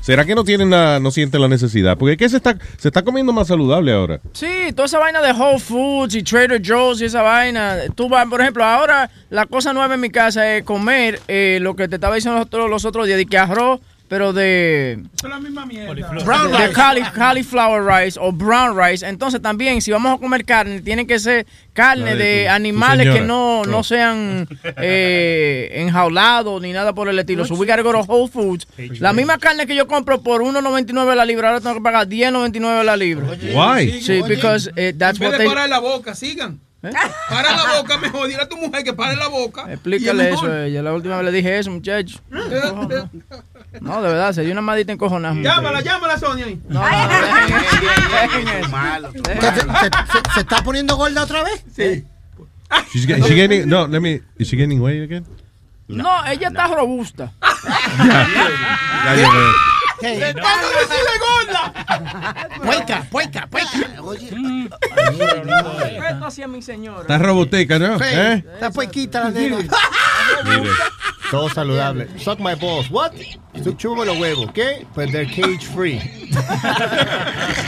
¿Será que no tienen la, no sienten la necesidad? Porque que se está, se está comiendo más saludable ahora. Sí, toda esa vaina de Whole Foods y Trader Joe's y esa vaina. Tú vas, por ejemplo, ahora la cosa nueva en mi casa es comer eh, lo que te estaba diciendo los otros, los otros días, de que arroz, pero de, Eso es la misma mierda. brown de cauli- cauliflower rice o brown rice. Entonces también, si vamos a comer carne, tiene que ser carne de de tu- tu animales que no, no sean eh, enjaulados ni nada por el estilo. So we gotta go to Whole Foods. La misma carne que yo compro por 1.99 la libra, ahora tengo que pagar 10.99 la libra. Why? Sí, because eh, that's en vez what de they... parar la boca, sigan. Para la boca mejor. Dile a tu mujer que pare la boca. Explícale eso a ella. La última vez le dije eso, muchacho. No, de verdad, se dio una madita encojonada. Llámala, llámala, Sonia. No, no. ¿Se, está poniendo gorda otra vez? Sí. She's she getting, no, let me, is she gaining weight again? No, ella está robusta. Ya. ¡Cuánto me sirve gorda! Pueca, pueca, pueca. Oye, Respeto hacia mi señora. Está roboteca, ¿no? ¿Eh? Está puequita la nena. Mire. Todo saludable. Suck my balls. What? Su- Chúpame los huevos. ¿Qué? Pues they're cage free.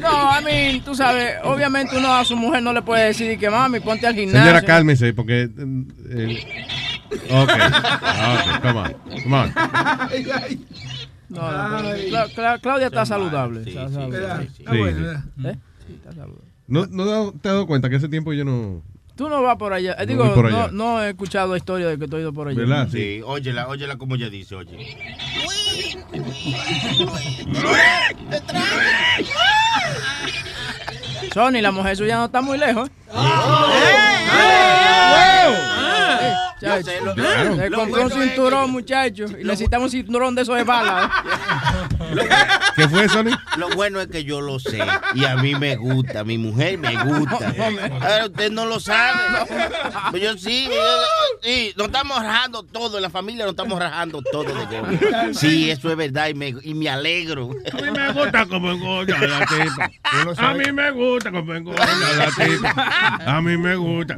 No, I mean, tú sabes, obviamente uno a su mujer no le puede decir que mami, ponte al gimnasio. Señora, cálmese, porque... eh, ok, ok, come on, come on. No, no, pero Cla- Cla- Claudia está saludable. está saludable. Sí, sí. ¿Eh? Sí, está saludable. ¿No, no te has dado cuenta que ese tiempo yo no... Tú no vas por allá. Eh, No digo, por no, allá. no he escuchado historia de que tú has ido por allá. ¿Verdad? Sí, óyela, óyela como ella dice, oye. Sony, la mujer suya no está muy lejos. Yo sé, lo- Le lo compró un bueno es cinturón, muchacho. Y necesitamos un cinturón de esos de bala. ¿Qué fue, Sony? Lo bueno es que yo lo sé y a mí me gusta, a mi mujer me gusta. Ahora usted no lo sabe. Pues yo sí, yo- sí, nos estamos rajando todo, en la familia nos estamos rajando todo de. Sí, eso es verdad y me, y me alegro. A mí me gusta como engorda la tipa. A mí me gusta como engorda la tipa. A mí me gusta.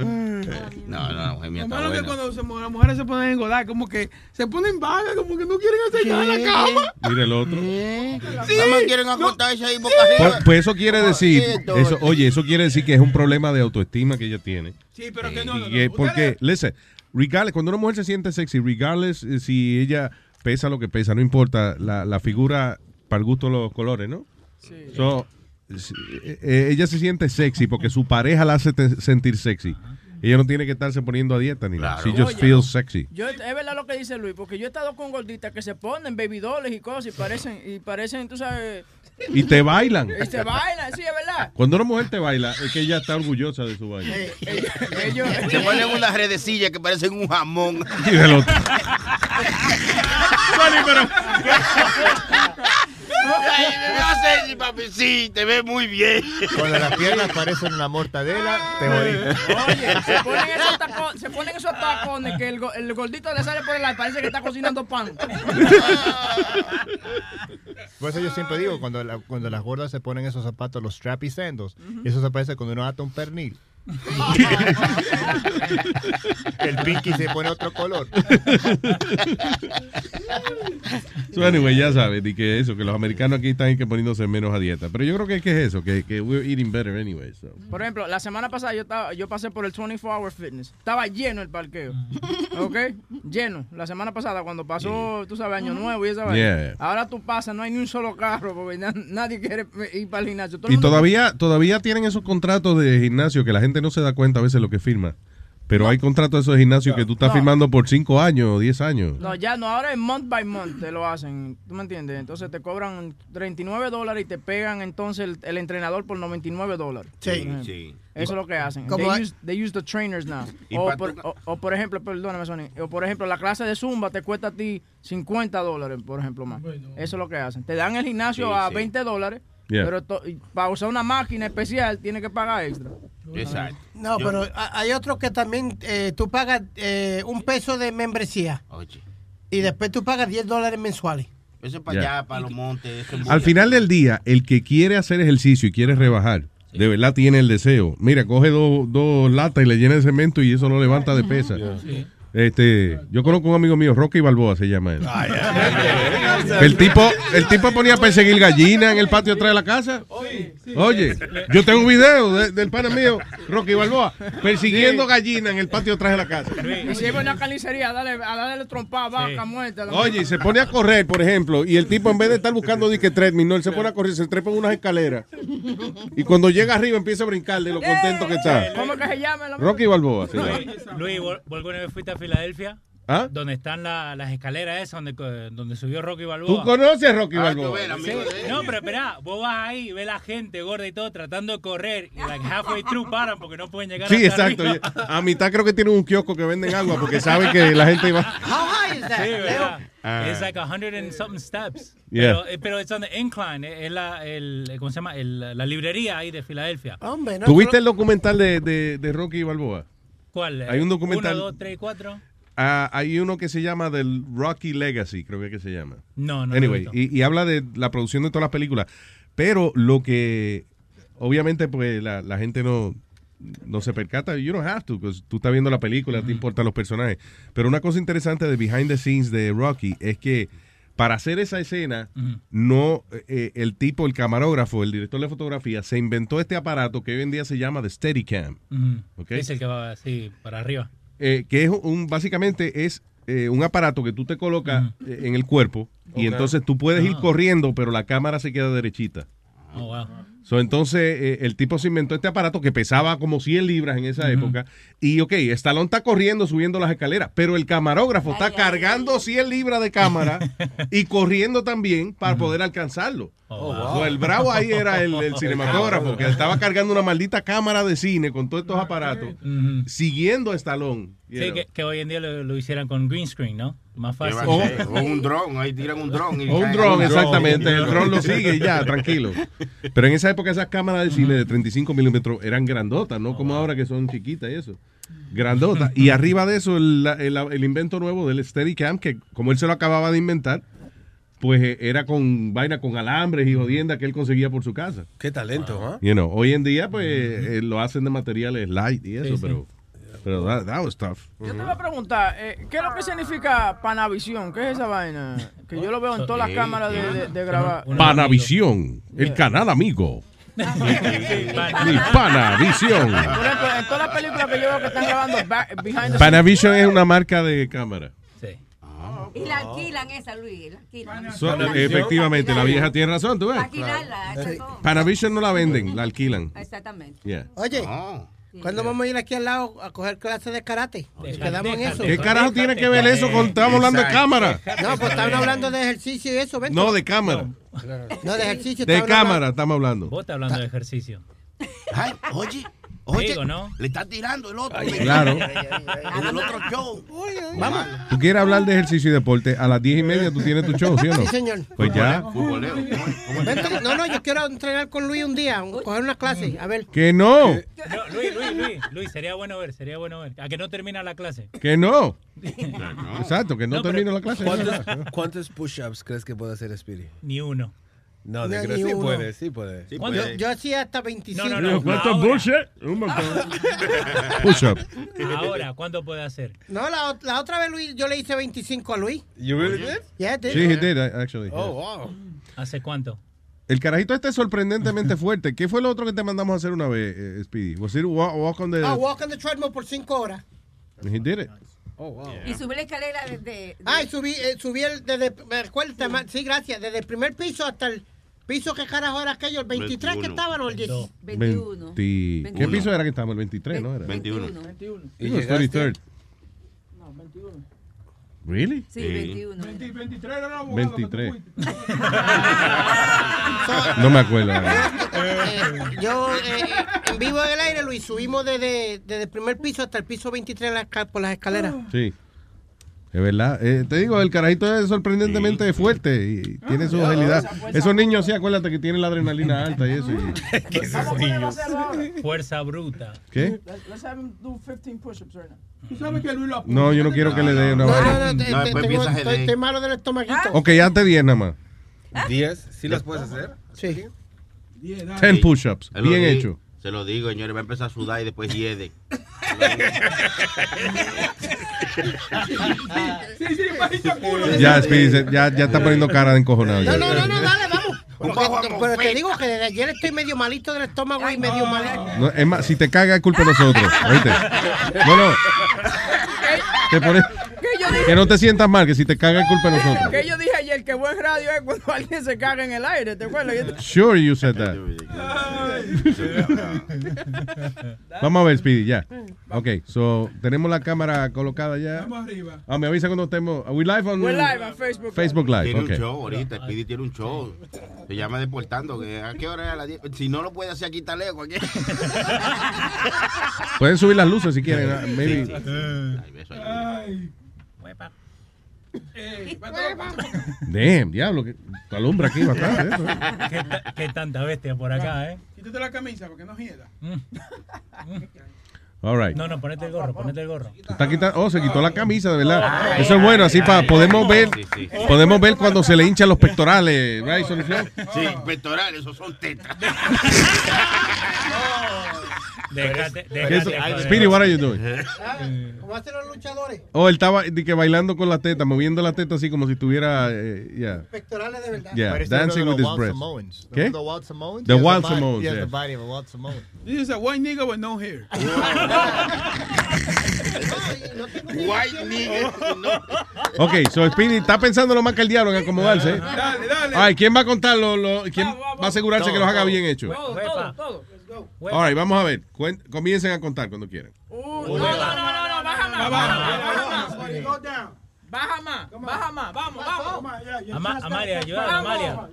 No, no, la mujer mía Lo está malo es que buena. cuando se- las mujeres se ponen a engordar, como que se ponen vagas, como que no quieren hacer nada en la cama. Mira el otro. Nada más quieren acostarse ahí boca arriba. Pues, pues eso quiere decir, eso, oye, eso quiere decir que es un problema de autoestima que ella tiene. Sí, pero que no, no, Y no. que- porque, listen, regardless, cuando una mujer se siente sexy, regardless eh, si ella pesa lo que pesa, no importa, la, la figura para el gusto de los colores, ¿no? So, si- eh, eh, ella se siente sexy porque su pareja la hace te- sentir sexy. Ella no tiene que estarse poniendo a dieta ni nada. She just Oye, feels sexy. Yo, es verdad lo que dice Luis, porque yo he estado con gorditas que se ponen baby dolls y cosas y parecen, y parecen, tú sabes, Y te bailan. y se bailan, sí, es verdad. Cuando una mujer te baila, es que ella está orgullosa de su baile. Ellos, Se ponen unas redecillas que parecen un jamón. Y del otro. Sony, pero. Ay, me veo sexy, papi. Sí, te ves muy bien. Cuando las piernas parecen una mortadela, te jodiste. Oye, se ponen esos, taco- se ponen esos tacones que el, go- el gordito le sale por el lado, parece que está cocinando pan. Por eso yo siempre digo, cuando, la- cuando las gordas se ponen esos zapatos, los strappy sendos, eso se parece cuando uno ata un pernil. El pinky se pone otro color. So anyway, ya sabes, y que eso, que los americanos aquí están que poniéndose menos a dieta. Pero yo creo que, que es eso, que, que we're eating better anyway. So. Por ejemplo, la semana pasada yo estaba, yo pasé por el 24 Hour Fitness. Estaba lleno el parqueo. ¿Ok? Lleno. La semana pasada, cuando pasó, tú sabes, Año Nuevo y esa vaina. Yeah. Ahora tú pasas, no hay ni un solo carro porque na- nadie quiere ir para el gimnasio. Todo el Y mundo- todavía, todavía tienen esos contratos de gimnasio que la gente no se da cuenta a veces lo que firma. Pero hay contratos de esos gimnasios que tú estás No. firmando por 5 años o 10 años. No, ya no, ahora es month by month te lo hacen, ¿tú me entiendes? Entonces te cobran 39 dólares y te pegan entonces el, el entrenador por 99 dólares. Sí. Sí. Eso es lo que hacen. They use, they use the trainers now. O por, o- o por ejemplo, perdóname, Sony, o por ejemplo, la clase de Zumba te cuesta a ti 50 dólares, por ejemplo, más. Eso es lo que hacen. Te dan el gimnasio Sí, a sí. 20 dólares, Yeah. pero to- para usar una máquina especial tienes que pagar extra. Exacto. No, Yo- pero ha- hay otros que también eh, tú pagas eh, un peso de membresía Oye, y después tú pagas 10 dólares mensuales. eso es para allá, para los montes. eso es Al final del día, el que quiere hacer ejercicio y quiere rebajar, de verdad tiene el deseo. Mira, coge dos dos latas y le llena de cemento y eso lo levanta de pesa. Este, yo conozco un amigo mío, Rocky Balboa se llama él. El tipo, el tipo ponía a perseguir gallinas en el patio atrás de la casa. Oye, yo tengo un video de- del pana mío, Rocky Balboa, persiguiendo gallinas en el patio atrás de la casa. Y si iba a una carnicería a darle, a darle trompada, vaca muerta. Oye, y se pone a correr, por ejemplo, y el tipo en vez de estar buscando disque treadmill, no, él se pone a correr, se trepa en unas escaleras. Y cuando llega arriba empieza a brincar de lo contento que está. ¿Cómo que se llama? el Rocky Balboa, sí. Luis, Luis, ¿vos vos alguna vez fuiste a Filadelfia? ¿Ah? Donde están la- las escaleras esas donde, donde subió Rocky Balboa. ¿Tú conoces a Rocky Ah, Balboa? ves, él. No, pero espera, vos vas ahí y ves la gente gorda y todo tratando de correr y like halfway through paran porque no pueden llegar Sí, hasta exacto. arriba. A mitad creo que tienen un kiosco que venden agua porque saben que la gente iba... How high is that? Sí? ¿verdad? Ah. It's like a hundred and something steps. Yeah. Pero, eh, pero it's on the incline. eh, Es la, el, ¿cómo se llama? El- la librería ahí de Filadelfia. Hombre, no, ¿Tuviste el documental de, de, de Rocky Balboa? ¿Cuál? Hay un documental- Uno, dos, tres, cuatro. ah, hay uno que se llama del Rocky Legacy, creo que es que se llama. No, no Anyway, visto. y, y habla de la producción de todas las películas. Pero lo que, obviamente, pues la, la gente no, no se percata. You don't have to, because tú estás viendo la película, te importan los personajes. Pero una cosa interesante de behind the scenes de Rocky es que para hacer esa escena, no eh, el tipo, el camarógrafo, el director de fotografía, se inventó este aparato que hoy en día se llama the Steadicam. Ok. Es el que va así para arriba. eh, que es un básicamente es eh, un aparato que tú te colocas eh, en el cuerpo y entonces tú puedes ir Ah. corriendo, pero la cámara se queda derechita. Oh, wow. So, entonces eh, el tipo se inventó este aparato que pesaba como 100 libras en esa época. Y ok, Stallone está corriendo subiendo las escaleras, pero el camarógrafo está cargando 100 libras de cámara y corriendo también para poder alcanzarlo. Wow. So, el bravo ahí era el, el cinematógrafo que estaba cargando una maldita cámara de cine con todos estos aparatos siguiendo a Stallone. Sí, que, que hoy en día lo, lo hicieran con green screen, ¿no? Más ¿Qué fácil. a ser? O un dron, ahí tiran un dron. O un dron, exactamente. El dron lo sigue y ya, tranquilo. Pero en esa época esas cámaras de cine de 35 milímetros eran grandotas, no como ahora que son chiquitas y eso. Grandotas. Y arriba de eso, el, el- el invento nuevo del Steadicam, que como él se lo acababa de inventar, pues eh, era con vaina con alambres y jodienda que él conseguía por su casa. Qué talento, ¿ah? You know, hoy en día, pues eh, lo hacen de materiales light y eso, Sí, sí. pero, pero that, that was tough. Yo te voy a preguntar, eh, ¿qué es lo que significa Panavisión? ¿Qué es esa vaina? Que yo lo veo en todas las cámaras de, de- de grabar. Panavisión, el canal amigo. Mi Panavisión. Por ejemplo, en todas las películas que yo veo que están grabando back- behind the Panavision es una marca de cámara. Y la alquilan esa, Luis. La alquilan. So, efectivamente, la vieja tiene razón, tú ves. Alquilarla, eso es todo. Panavision no la venden, la alquilan. Exactamente. Yeah. Oye, ¿cuándo vamos a ir aquí al lado a coger clases de karate? Nos quedamos en eso. ¿Qué carajo tiene que ver eso con estamos hablando de cámara? No, pues estaban hablando de ejercicio y eso, ¿ves? No, de cámara. No, de ejercicio. De cámara estamos hablando. Vos estás hablando de ejercicio. Ay, oye, oye, Digo, ¿no? le está tirando el otro. Claro. En el otro show. Vamos. Tú quieres hablar de ejercicio y deporte, a las diez y media tú tienes tu show, ¿sí o no? Sí, señor. Pues ya. Vente, no, no, yo quiero entrenar con Luis un día, coger una clase, a ver. Que no, No, Luis, Luis, Luis, Luis, sería bueno ver, sería bueno ver. A que no termina la clase. que no. Exacto, que no, No, la clase. ¿Cuántos, cuántos push-ups crees que puede hacer Speedy? Ni uno. No, No, de que ni sí uno. puede, sí puede. Yo, yo hacía hasta 25. No, no, no. ¿Cuántos Ahora. bullshit? Un montón. Push up. Ahora, ¿cuánto puede hacer? No, la, la otra vez Luis, yo le hice 25 a Luis. You really did? Yeah, I did. Sí, he did, actually. Oh, wow. ¿Hace cuánto? El carajito este es sorprendentemente fuerte. ¿Qué fue lo otro que te mandamos a hacer una vez, eh, Speedy? Was it walk, walk on the... Ah, walk on the treadmill por 5 horas. He did it. Oh, wow. Y subir la escalera de... de- de- Ah, y subí, eh, subí el, desde, ma- sí, gracias, desde el primer piso hasta el piso que carajo era aquello, el 23 que 21. estaban o el 10. 21. 20 ¿Qué 21. piso era que estábamos? El 23, ¿no era? 21. 21. It was 23rd. Really? Sí, 21. 23 era la abogada que tú 23. fuiste. No me acuerdo. Eh, yo, eh, en vivo en el aire, Luis, subimos desde, desde el primer piso hasta el piso 23 en la esca- por las escaleras. Sí. Es verdad. Eh, te digo, el carajito es sorprendentemente fuerte y tiene su agilidad. Esos niños, sí, acuérdate que tienen la adrenalina alta y eso. y- Vamos a ponerlo a hacerlo ahora. Fuerza bruta. ¿Qué? Let's, let's have him do 15 push-ups right now. Tú sabes que Luis lo apunta. No, yo no quiero que le dé una No, vaina. no, no, empieza estoy, malo del estomaguito. Ok, hazte 10 nada más. ¿Diez? ¿Sí las puedes hacer? Sí. 10 push-ups. Bien hecho. Se lo digo, señores, va a empezar a sudar y después hiede. Sí, sí, bajito culo. Ya, Speedy, ya, ya está poniendo cara de encojonado. ya. No, no, no, no, dale, vamos. Porque- pero te digo que desde ayer estoy medio malito del estómago y medio malito. No, es más, si te caga es culpa de nosotros. ¿Oíste? No, no. Que no te sientas mal, que si te caga es culpa de nosotros. Que yo dije ayer que buen radio es cuando alguien se caga en el aire, ¿te acuerdas? Sure you said that. Vamos a ver, Speedy, ya. Ok, so, tenemos la cámara colocada ya. Vamos arriba. Ah, me avisa cuando estemos. Are we live on We're live on Facebook. Facebook Live? Tiene Ok. un show ahorita, Speedy tiene un show. Se llama Deportando. que ¿A qué hora es? A las 10. Si no lo puede hacer aquí, está lejos. aquí. Pueden subir las luces si quieren. ah, Maybe. Ay, beso ahí. Ay. Eh. Damn, diablo, que te alumbra aquí bastante. eh. ¿Qué, ta- qué tanta bestia por acá, ¿eh? Quítate la camisa para que no hieda. All right. No, no, ponete el gorro, ponete el gorro. Está quitando, oh, se quitó la camisa, de verdad. Eso es bueno, así para podemos ver, podemos ver cuando se le hinchan los pectorales, right, solución. Sí, pectorales, esos son tetas. Déjate, ¿Qué déjate. Speedy, what are you doing? ¿Cómo hacen los luchadores? Oh, él estaba di que bailando con la teta, moviendo la teta así como si tuviera, eh, yeah. Pectorales de verdad. Yeah, dancing with his Samoans. ¿Qué? The Wild Samoans? The Wild body- Samoans, He has yeah. the body of a Wild Samoan. This is a white nigga with no hair. White nigga. Ok, so Speedy está pensando lo más que el diablo en acomodarse. ¿eh? Dale, dale. Ay, ¿quién va a contarlo? Lo, ¿Quién va a asegurarse que los haga bien hecho? Todo, todo, todo. All right, vamos a ver. Cuen- comiencen a contar cuando quieran. No, no, no, no, no, baja más, baja más, baja más. Vamos, vamos. Ama- Amalia, ayuda, Amalia.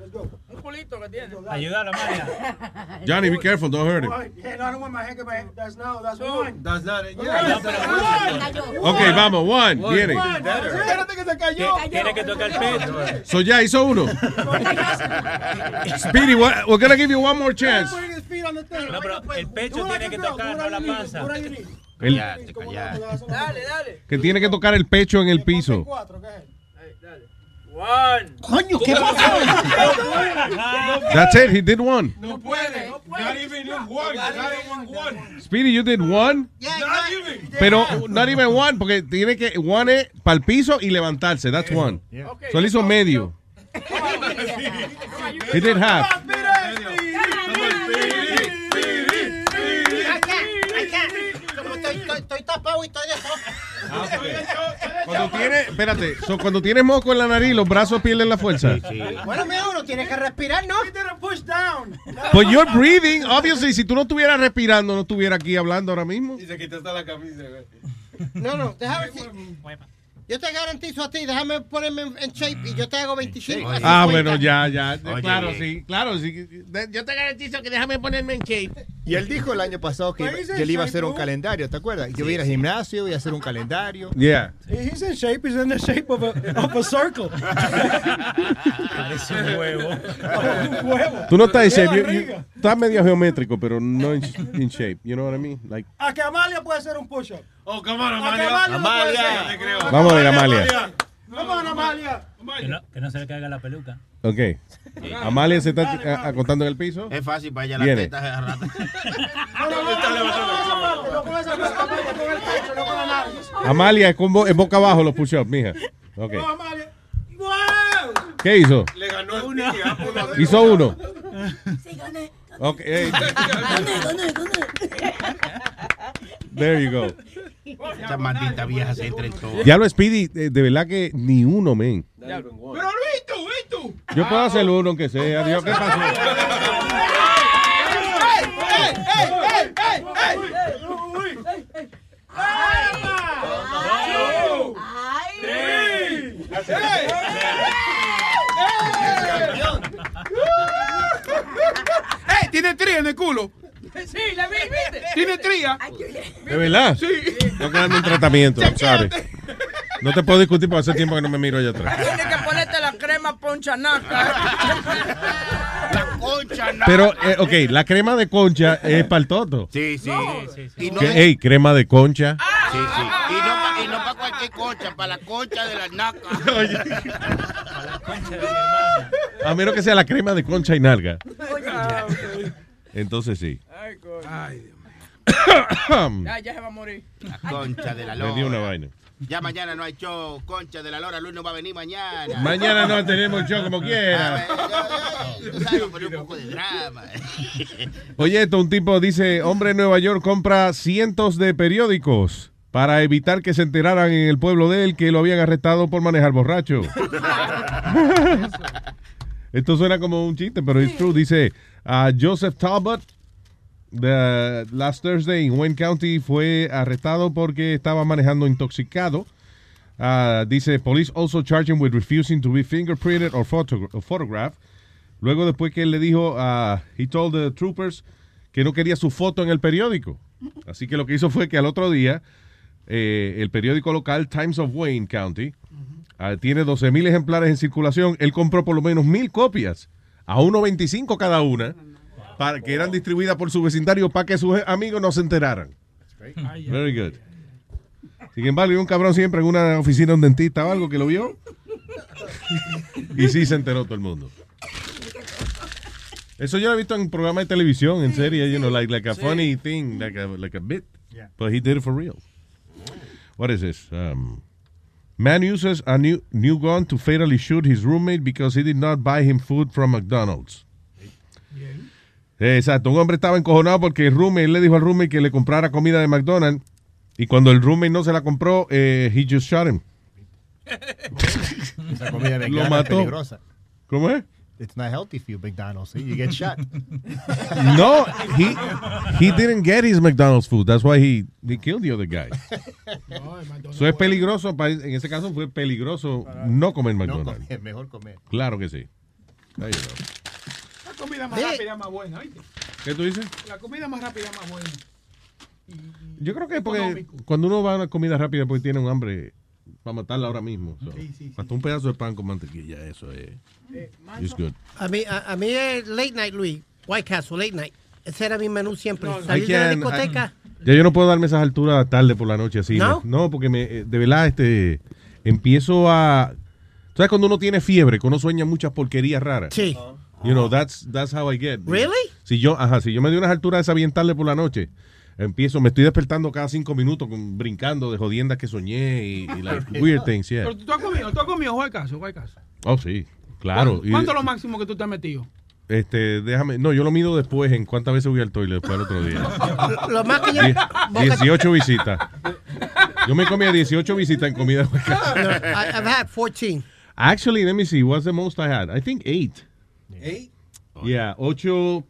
Un culito que tiene. Ayudar, Amalia. Johnny, be careful, don't hurt him. Yeah, no, I don't want my hand in my hand. That's no, that's one. That's not it. Ok, vamos, one, viene. Espérate que se cayó. Tiene que tocar el pecho. So ya hizo uno. Speedy, what- we're gonna give you one more chance. No, pero el pecho tiene que tocar, no la panza. El-. Dale, dale. que tiene que tocar el pecho en el piso. Cuatro. One. Coño, ¿qué pasó? That's it, he did one. No puede. Not even one. Not even one. Speedy, you did one. Yeah, Not yeah. even. Pero not even one, porque tiene que one es para el piso y levantarse. That's one. So él hizo medio. He did half. I can't, I can't. Como estoy, y estoy de Cuando tiene, espérate, so, cuando tienes moco en la nariz, los brazos pierden la fuerza. Bueno, mira, uno tiene que respirar, ¿no? push down. But you're breathing. Obviously, si tú no estuvieras respirando, no estuviera aquí hablando ahora mismo. Y se quitó hasta la camisa, güey. No, no, déjame ver si... Yo te garantizo a ti, déjame ponerme en, shape y yo te hago 25. a Ah, 50. bueno, ya, ya. Oye. Claro, sí, claro, sí. Yo te garantizo que déjame ponerme en shape. Y él dijo el año pasado que, Pues que él iba a hacer un calendario, ¿te acuerdas? Que iba a ir al gimnasio y a hacer un calendario. Yeah. He's in shape. He's in the shape of a, of a circle. Parece un huevo. Un huevo. Tú no estás en shape. Está medio geométrico, pero no in, in, shape. You know what I mean? Like... A que Amalia puede hacer un push-up. Oh, come on, Amalia. A Vamos a ver, Amalia. Amalia. Come on, Amalia. Que no, se le caiga la peluca. Ok. Amalia se está acostando en el piso. Es fácil para ella la nariz. Amalia, con bo en boca abajo los push-ups, mija. Ok. ¿Qué hizo? Le ganó el. Hizo uno. Sí, gané. Ok. hey, Gané, gané, gané. there you go. Esa maldita vieja se entra en todo. Ya lo Speedy, de, de verdad que ni uno, men. Pero Luis, tú, Luis, tú. Yo puedo hacer uno aunque sea. Dios, ¿qué pasó? ¡Ey, ey, ey, ey, ey! ¡Ey! Tiene tría en el culo. Sí, la vi, viste. Tiene tría. ¿De verdad? Sí. Tengo que darme un tratamiento, sorry. No te puedo discutir porque hace tiempo que no me miro allá atrás. Tienes que ponerte la crema ponchanaca. La concha, no. Pero, eh, ok, la crema de concha es para el toto. Sí, sí. Y no, Que, hey, crema de concha. sí, sí. Y para y no pa cualquier concha, para la concha de la naca. A menos que sea la crema de concha y nalga. Entonces sí. Ay, coño. Ay, Dios Ya, ya se va a morir. La concha de la Me dio una lora. vaina. Ya mañana no hay show, concha de la lora. Luis no va a venir mañana. Mañana no tenemos show como quiera. Tú sabes, poner un poco de drama. Oye, esto, un tipo dice, hombre en Nueva York compra cientos de periódicos para evitar que se enteraran en el pueblo de él que lo habían arrestado por manejar borracho. Esto suena como un chiste, pero es true. Dice, Joseph Talbot, the last Thursday in Wayne County, fue arrestado porque estaba manejando intoxicado. Ah, dice, police also charge him with refusing to be fingerprinted or, photo or photographed. Luego después que él le dijo, ah, he told the troopers que no quería su foto en el periódico. Así que lo que hizo fue que al otro día, eh, el periódico local Times of Wayne County ah, tiene 12 mil ejemplares en circulación. Él compró por lo menos mil copias, a 1.25 cada una, para que eran distribuidas por su vecindario para que sus amigos no se enteraran. Very good. Sin embargo, un cabrón siempre en una oficina de un dentista o algo que lo vio. y sí se enteró todo el mundo. Eso yo lo he visto en programas de televisión, en serie, you know, like, like a funny thing, like a, like a bit. But he did it for real. What is this? Um, man uses a new, new gun to fatally shoot his roommate because he did not buy him food from McDonald's. Exacto, un hombre estaba encojonado porque el roommate le dijo al roommate que le comprara comida de McDonald's y cuando el roommate no se la compró, eh, he just shot him. Esa comida Lo vegana es mató. peligrosa. ¿Cómo es? It's not healthy for you, McDonald's. See, you get shot. No, he he didn't get his McDonald's food. That's why he, he killed the other guy. Eso es peligroso. En ese caso fue peligroso no comer No McDonald's. comer, mejor comer. Claro que sí. Ahí. La comida más Sí. rápida es más buena, ¿oíste? ¿Qué tú dices? La comida más rápida es más buena. Yo creo que es porque Económico. cuando uno va a una comida rápida porque tiene un hambre para matarla ahora mismo. So, Sí, sí, Hasta un pedazo de pan con mantequilla, eso es. Eh, It's good. A mí, a, a mí es late night, Luis. White Castle, late night. Ese era mi menú siempre. I Salir de la discoteca. Ya yo no puedo darme esas alturas tarde por la noche así. ¿No? No, porque me, eh, de verdad este, empiezo a... ¿Sabes cuando uno tiene fiebre, que uno sueña muchas porquerías raras? Sí. You know, that's, that's how I get. Really? Si yo, ajá, si yo me doy unas alturas de esa bien tarde por la noche, empiezo, me estoy despertando cada cinco minutos brincando de jodiendas que soñé y, y weird things, yeah. Pero tú has comido, tú has comido, ¿cuál caso? ¿Cuál caso? Oh, sí, claro. ¿Cuánto, es lo máximo que tú te has metido? Este, déjame, no, yo lo mido después en cuántas veces voy al toilet después al otro día. lo, más que yo... 18 visitas. Yo me comía 18 visitas en comida. No, I've had 14. Actually, let me see, what's the most I had? I think 8. Eight. 8? Yeah, 8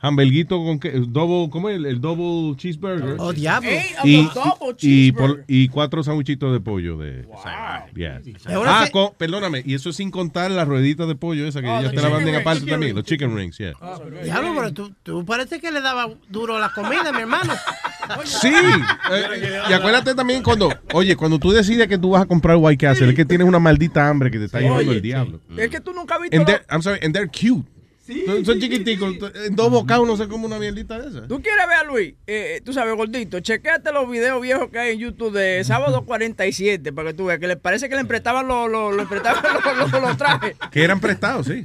hamburguito con que, double, ¿cómo es? El double cheeseburger. Oh, diablo. Y, y, por, y, cuatro sandwichitos de pollo. De, wow. yeah. Ah, perdóname, y eso sin contar las rueditas de pollo esa que oh, ya te la venden aparte también, los chicken rings, yeah. Oh, diablo, pero tú, tú parece que le daba duro la comida, mi hermano. Sí, eh, y acuérdate también cuando, oye, cuando tú decides que tú vas a comprar White Castle, sí. es que tienes una maldita hambre que te está llevando el diablo. Es que tú nunca has visto. I'm sorry, and they're cute. Son, son chiquiticos, en dos bocados uno se come una mierdita de esa. Tú quieres ver a Luis, eh, tú sabes, gordito, chequeate los videos viejos que hay en YouTube de sábado 47 para que tú veas que le parece que le prestaban los, los, le prestaban los, trajes. Que eran prestados, sí.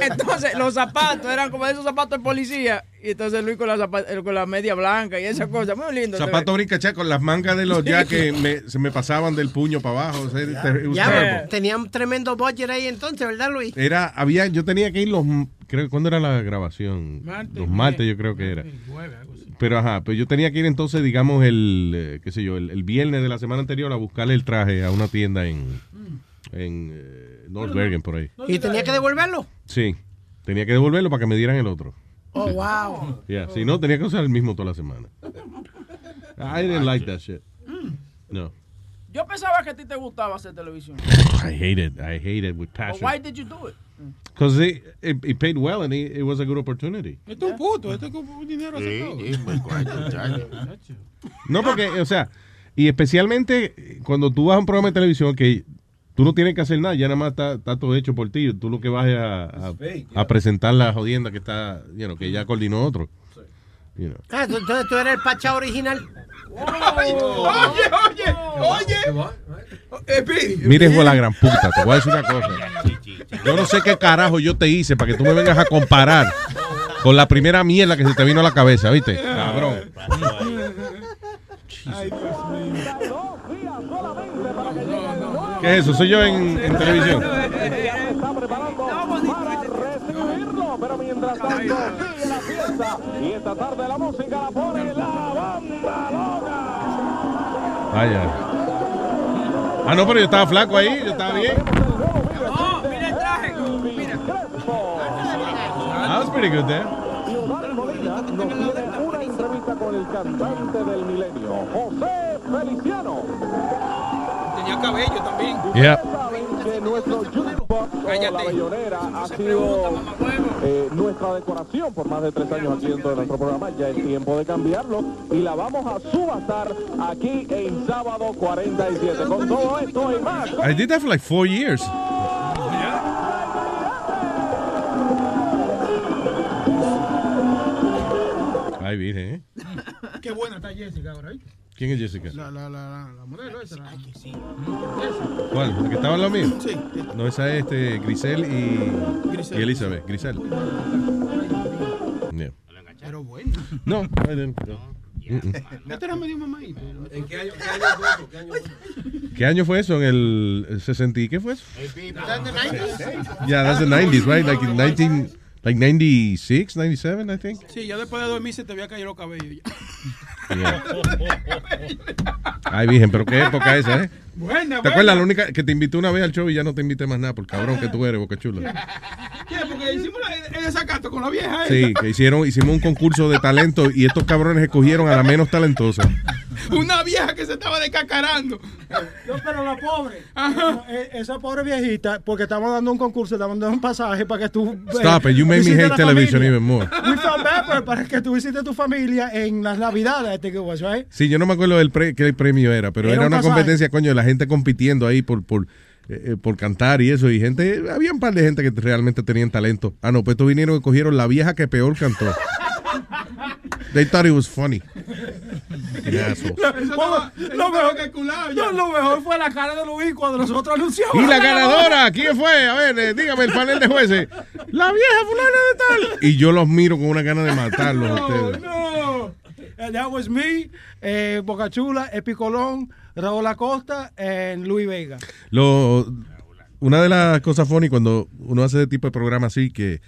Entonces, los zapatos eran como esos zapatos de policía. Y entonces Luis con la, eh, con la media blanca y esa cosa. Muy lindo. Zapato brincacha con las mangas de los ya que me- se me pasaban del puño para abajo. o sea, it was Ya, terrible. tenía un tremendo budget ahí entonces, ¿verdad, Luis? Era, había, yo tenía que ir los, creo, ¿cuándo era la grabación? los martes yo creo que era. Pero ajá, pero yo tenía que ir entonces, digamos, el, eh, qué sé yo, el, el viernes de la semana anterior a buscarle el traje a una tienda en, en eh, North Bergen, por ahí. ¿Y tenía que devolverlo? Sí, tenía que devolverlo para que me dieran el otro. Oh, wow. Yeah, Si no, tenía que usar el mismo toda la semana. I didn't like that shit. No. Yo pensaba que a ti te gustaba hacer televisión. I hate it. I hate it with But passion. why did you do it? Because it, it, paid well and it, it was a good opportunity. Esto es un puto, esto es con dinero todo. No, porque, o sea, y especialmente cuando tú vas a un programa de televisión que tú no tienes que hacer nada, ya nada más está, está todo hecho por ti. Tú lo que vas es a, a, a presentar la jodienda que está, you know, que ya coordinó otro. You know. Ah, tú- entonces tú eres el pacha original. Oye, oye, oye. Eh, Pidi. Mire, hijo de la gran puta, te voy a decir una cosa. Yo no sé qué carajo yo te hice para que tú me vengas a comparar con la primera mierda que se te vino a la cabeza, ¿viste? Cabrón. ¿Qué es eso? ¿Soy yo en, en televisión? Pero mientras tanto, sigue la fiesta. Y esta tarde la música pone la banda. Vaya. Ah, no, pero yo estaba flaco ahí, yo estaba bien. Pretty good there. Y Omar Molina nos tiene una entrevista con el cantante del milenio, José Feliciano. Tenía cabello también. Yeah. Saben que nuestro jukebox o la bellonera ha sido eh, nuestra decoración por más de tres años aquí dentro de nuestro programa. Ya es tiempo de cambiarlo y la vamos a subastar aquí en sábado 47. Con todo esto y más. I did that for like four years. Ay, virgen, ¿eh? Qué buena está Jessica ahora, ¿viste? ¿Quién es Jessica? La, la, la, modelo esa. La... ¿Cuál? ¿La que estaba al lado mío? Sí. No, esa es este, Grisel y, Grisel. y Elizabeth. Grisel. Yeah. Pero bueno. No. No. Este era medio mamadito. ¿En qué año, qué año fue eso? ¿Qué año fue eso? ¿Qué año fue eso? ¿En el 60 y qué fue eso? ¿Está en the 90s? Yeah, that's the 90s, right? Like in 19, like 96, 97, I think. Sí, ya después de dormir se te había caído los cabellos. ya. Yeah. Ay, virgen, pero qué época esa, ¿eh? Buena, ¿Te acuerdas? buena. La única que te invité una vez al show y ya no te invité más nada por cabrón que tú eres, boca chula. ¿Qué? Porque hicimos el desacato con la vieja Sí, esa. que hicieron, hicimos un concurso de talento y estos cabrones escogieron a la menos talentosa. Una vieja que se estaba descacarando. No, pero la pobre. No, e- esa pobre viejita, porque estamos dando un concurso, estamos dando un pasaje para que tú. eh, Stop it, you made me hate television even more. We felt bad for it, para que tú visites tu familia en las navidades, I think it was, right? Sí, yo no me acuerdo del pre- qué premio era, pero Era era, un una pasaje. competencia, coño, de la gente compitiendo ahí por, por, eh, eh, por cantar y eso. Y gente, había un par de gente que realmente tenían talento. Ah, no, pues estos vinieron y cogieron la vieja que peor cantó. They thought it was funny. Lo, mejor, no, lo mejor fue la cara de Luis cuando nosotros anunciamos. Y la ganadora, ¿quién fue? A ver, eh, dígame el panel de jueces. La vieja fulana de tal. Y yo los miro con una gana de matarlos a ustedes. No. And that was me, eh, Boca Chula, Epi Colón, Raúl Acosta y Luis Vega. Lo, una de las cosas funny cuando uno hace ese tipo de programa así que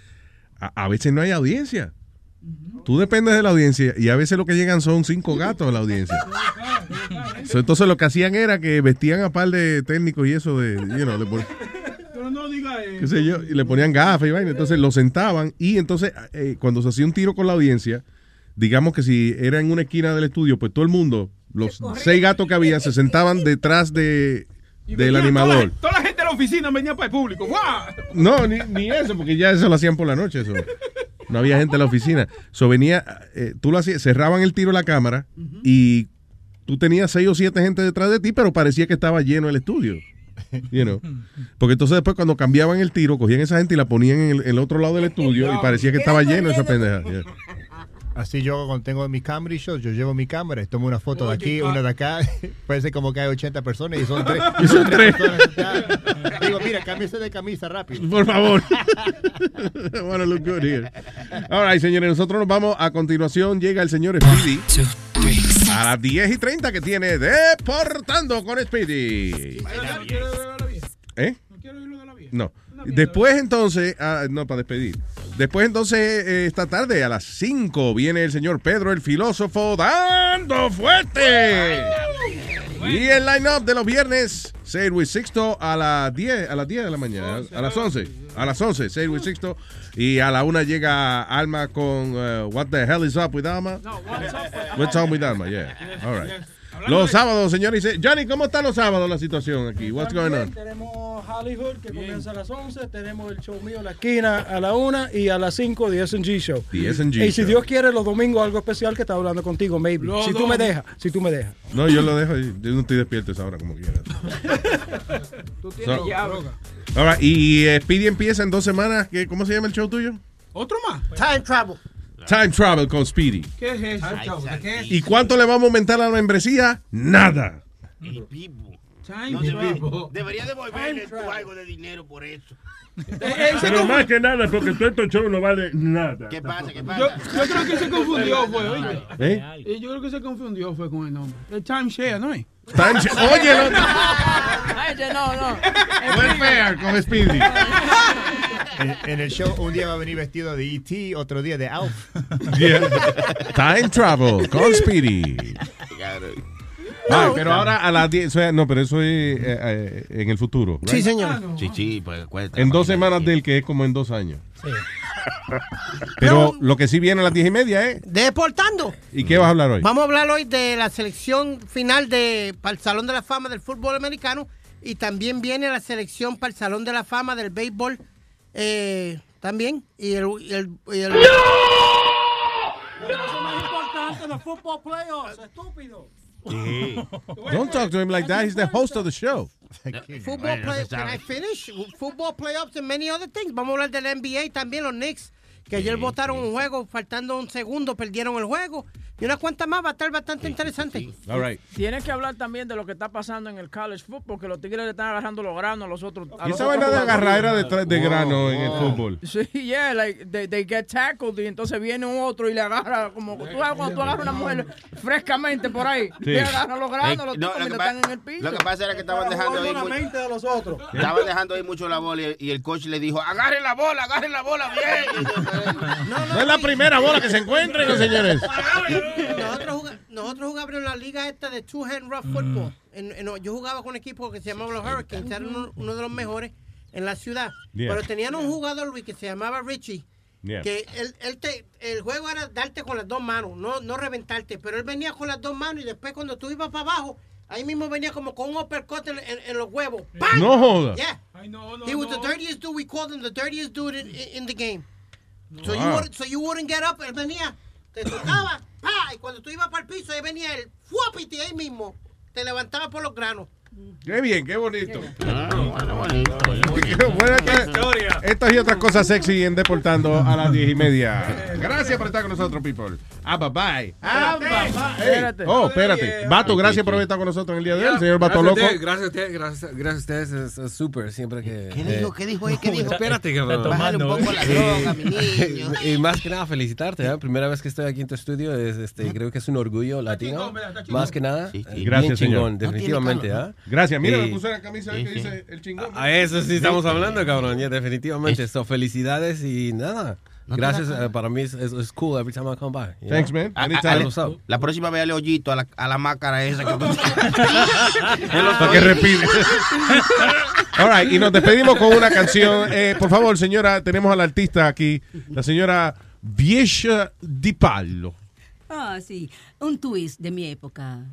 a, a veces no hay audiencia. Tú dependes de la audiencia y a veces lo que llegan son cinco gatos a la audiencia. So, entonces lo que hacían era que vestían a par de técnicos y eso de, you know, de por- Pero no diga eso. qué sé yo, y le ponían gafas y vaina. Entonces lo sentaban y entonces eh, cuando se hacía un tiro con la audiencia, digamos que si era en una esquina del estudio, pues todo el mundo, los seis gatos que había, se sentaban detrás de, del venía animador. Toda, toda la gente de la oficina venía para el público. ¡Guau! No, ni, ni eso, porque ya eso lo hacían por la noche. Eso. No había gente en la oficina. So venía, eh, tú lo hacías, cerraban el tiro la cámara y tú tenías seis o siete gente detrás de ti, pero parecía que estaba lleno el estudio. You know? Porque entonces después cuando cambiaban el tiro, cogían esa gente y la ponían en el, el otro lado del estudio y parecía que estaba lleno esa pendeja. Yeah. Así yo cuando tengo mi cámara y shows, yo llevo mi cámara y tomo una foto de aquí, una de acá. Parece como que hay 80 personas y son tres. Y son tres. personas. Digo, mira, cámbiese de camisa rápido. Por favor. I wanna look good here. All right, señores, nosotros nos vamos. A continuación llega el señor Speedy. A las 10 y 30 que tiene Deportando con Speedy. ¿Eh? No. Después entonces, ah, no, para despedir. Después entonces, eh, esta tarde a las 5 viene el señor Pedro el filósofo dando fuerte. Y el line-up de los viernes, Say It With Sixto a las 10, a las 10 de la mañana, a las 11, a las 11, Say It With Sixto. Y a la 1 llega Alma con uh, What the Hell Is Up With Alma. What's Up With Alma, yeah. All right. Los sábados, señores. dice, Johnny, ¿cómo están los sábados la situación aquí? What's going on? Tenemos Hollywood que comienza a las 11, tenemos el show mío La Esquina a la 1 y a las 5 The S&G Show. The S&G Y si Show. Dios quiere, los domingos algo especial que está hablando contigo, maybe. Los si tú me dejas, si tú me dejas. No, yo lo dejo. Yo no estoy despierto a esa hora como quieras. Tú tienes. All right, y eh, Speedy empieza en dos semanas. ¿Qué- ¿Cómo se llama el show tuyo? ¿Otro más? Time Travel. Time Travel con Speedy. ¿Qué es eso? ¿Qué es? ¿Y cuánto le vamos a aumentar a la membresía? Nada. Time No, Travel. debería, debería devolverle tú algo de dinero por eso. Pero más que nada, porque todo estos shows no vale nada. ¿Qué pasa? ¿Qué Yo, pasa? yo creo que se confundió, fue, oíste. ¿Eh? Y yo creo que se confundió fue con el nombre. El timeshare, ¿no es? Time Sh- Oye, Ay, ese no, no. Welfare con Speedy. En, en el show un día va a venir vestido de E.T., otro día de Alf. Yeah. Time Travel con Speedy. Ay, pero ahora a las 10, o sea, no, pero eso es eh, eh, en el futuro. right? Sí, señor. Sí, sí, pues cuesta. En dos semanas del que es como en dos años. Pero lo que sí viene a las diez y media, ¿eh? Deportando. ¿Y qué vas a hablar hoy? Vamos a hablar hoy de la selección final de, para el Salón de la Fama del fútbol americano y también viene la selección para el Salón de la Fama del béisbol eh, también. Y el... y el- y el- Eso es más importante, los football playoffs, estúpido. Don't talk to him like that. He's the host of the show. Football play, can I finish? Football playoffs and many other things. Vamos a hablar del NBA también, los Knicks, que ayer votaron un juego, faltando un segundo, perdieron el juego. y unas cuantas más va a estar bastante interesante. All right. Tienes que hablar también de lo que está pasando en el college football, que los tigres le están agarrando los granos a los otros. a Y esa vaina de agarrar era de, de grano en el fútbol. Sí, yeah, like they, they get tackled y entonces viene un otro y le agarra como tú sabes cuando tú agarras a una mujer frescamente por ahí, Sí. le agarra los granos, los Eh, no, tipos lo están en el piso. Lo que pasa era que estaban dejando ahí mucho, de los otros. estaban dejando ahí mucho la bola y, y el coach le dijo, agarre la bola, agarre la bola bien. No es la primera bola que se encuentren, señores. Nosotros, juga- nosotros jugábamos en la liga esta de Two Hand Rough Football. En- en- yo jugaba con un equipo que se llamaba los Hurricanes, era uno, uno de los mejores en la ciudad. Yeah. Pero tenían un jugador, Luis, que se llamaba Richie. Yeah. Que él, él te, el juego era darte con las dos manos, no, no reventarte. Pero él venía con las dos manos y después cuando tú ibas para abajo, ahí mismo venía como con un uppercut en, en- en los huevos. ¡Pam! No joda. Yeah. He was the dirtiest dude. We called him the dirtiest dude in- in the game. So, you would, so you wouldn't get up. Él venía, te tocaba, pa, y cuando tú ibas para el piso, ahí venía él, fuapiti ahí mismo. Te levantaba por los granos. Qué bien, qué bonito. Ah, Bueno, esto- Estas y otras cosas sexy en Deportando a las diez y media. Gracias por estar con nosotros, people. Ah, bye bye. Ah, bye bye. Espérate. Oh, espérate. Vato, gracias por haber estado con nosotros en el día de hoy, señor a Loco. Gracias a ustedes, gracias, gracias a ustedes, es, es súper siempre que... ¿Qué dijo? ¿Qué dijo? ahí? ¿Qué dijo? Espérate. Bájale un poco la droga, mi niño. y más que nada felicitarte, ¿eh? primera vez que estoy aquí en tu estudio, es, este, creo que es un orgullo latino, más que nada. eh, bien Gracias, señor. chingón, definitivamente. ¿ah? Gracias, mira, me puse la camisa que dice el chingón. A eso sí estamos hablando, cabrón, ya, definitivamente. So, felicidades y nada. No Gracias, eh, para mí es, cool every time I come by. Thanks, know? man. A- a- Anytime. ale- What's up? la próxima vez dale hoyito a la, a la máscara esa que tú Para que respire. All right, y nos despedimos con una canción. Eh, por favor, señora, tenemos a la artista aquí, la señora Viesha Di Pallo. Ah, sí, un twist de mi época.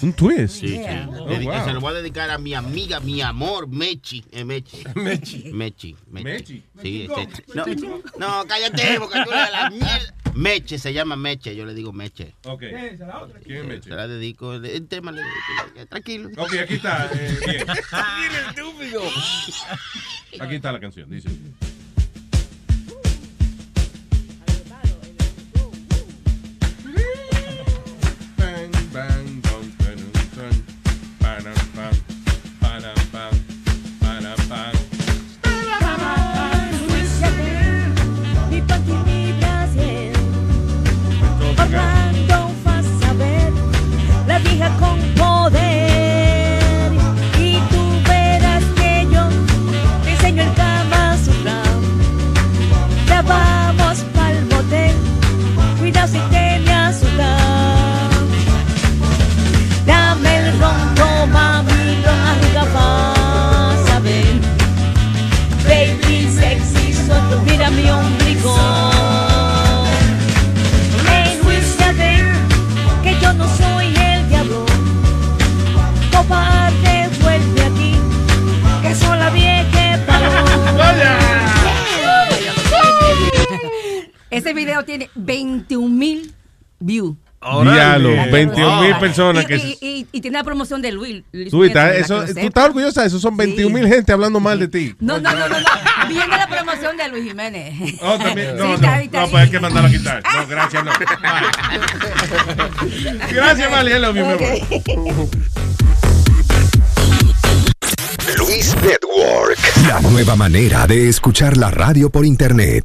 Un twist. Sí, sí. Oh, wow. Se lo voy a dedicar a mi amiga, mi amor, Mechi. Eh, Mechi. Mechi. Mechi. Mechi. Sí, este- no, no, cállate, porque tú le la mierda. Meche, se llama Meche, yo le digo Meche. Ok. ¿Quién es Meche? Se la dedico, el, el tema le dedico. Tranquilo. Ok, aquí está. eh, bien. Mira, estúpido. Aquí está la canción, dice. Ese video tiene 21 mil views. Diablo, 21 mil personas y, que... y, y- y tiene la promoción de Luis. Luis Tú, estás- eso, tú estás orgullosa de eso, son 21 mil gente hablando mal de ti. No, no, no, no, no. Viene la promoción de Luis Jiménez. Oh, también. No, Sí, no, está está no, pues hay que mandarlo a quitar. No, gracias, no. Gracias, you, mi amor. Luis Network. La nueva manera de escuchar la radio por internet.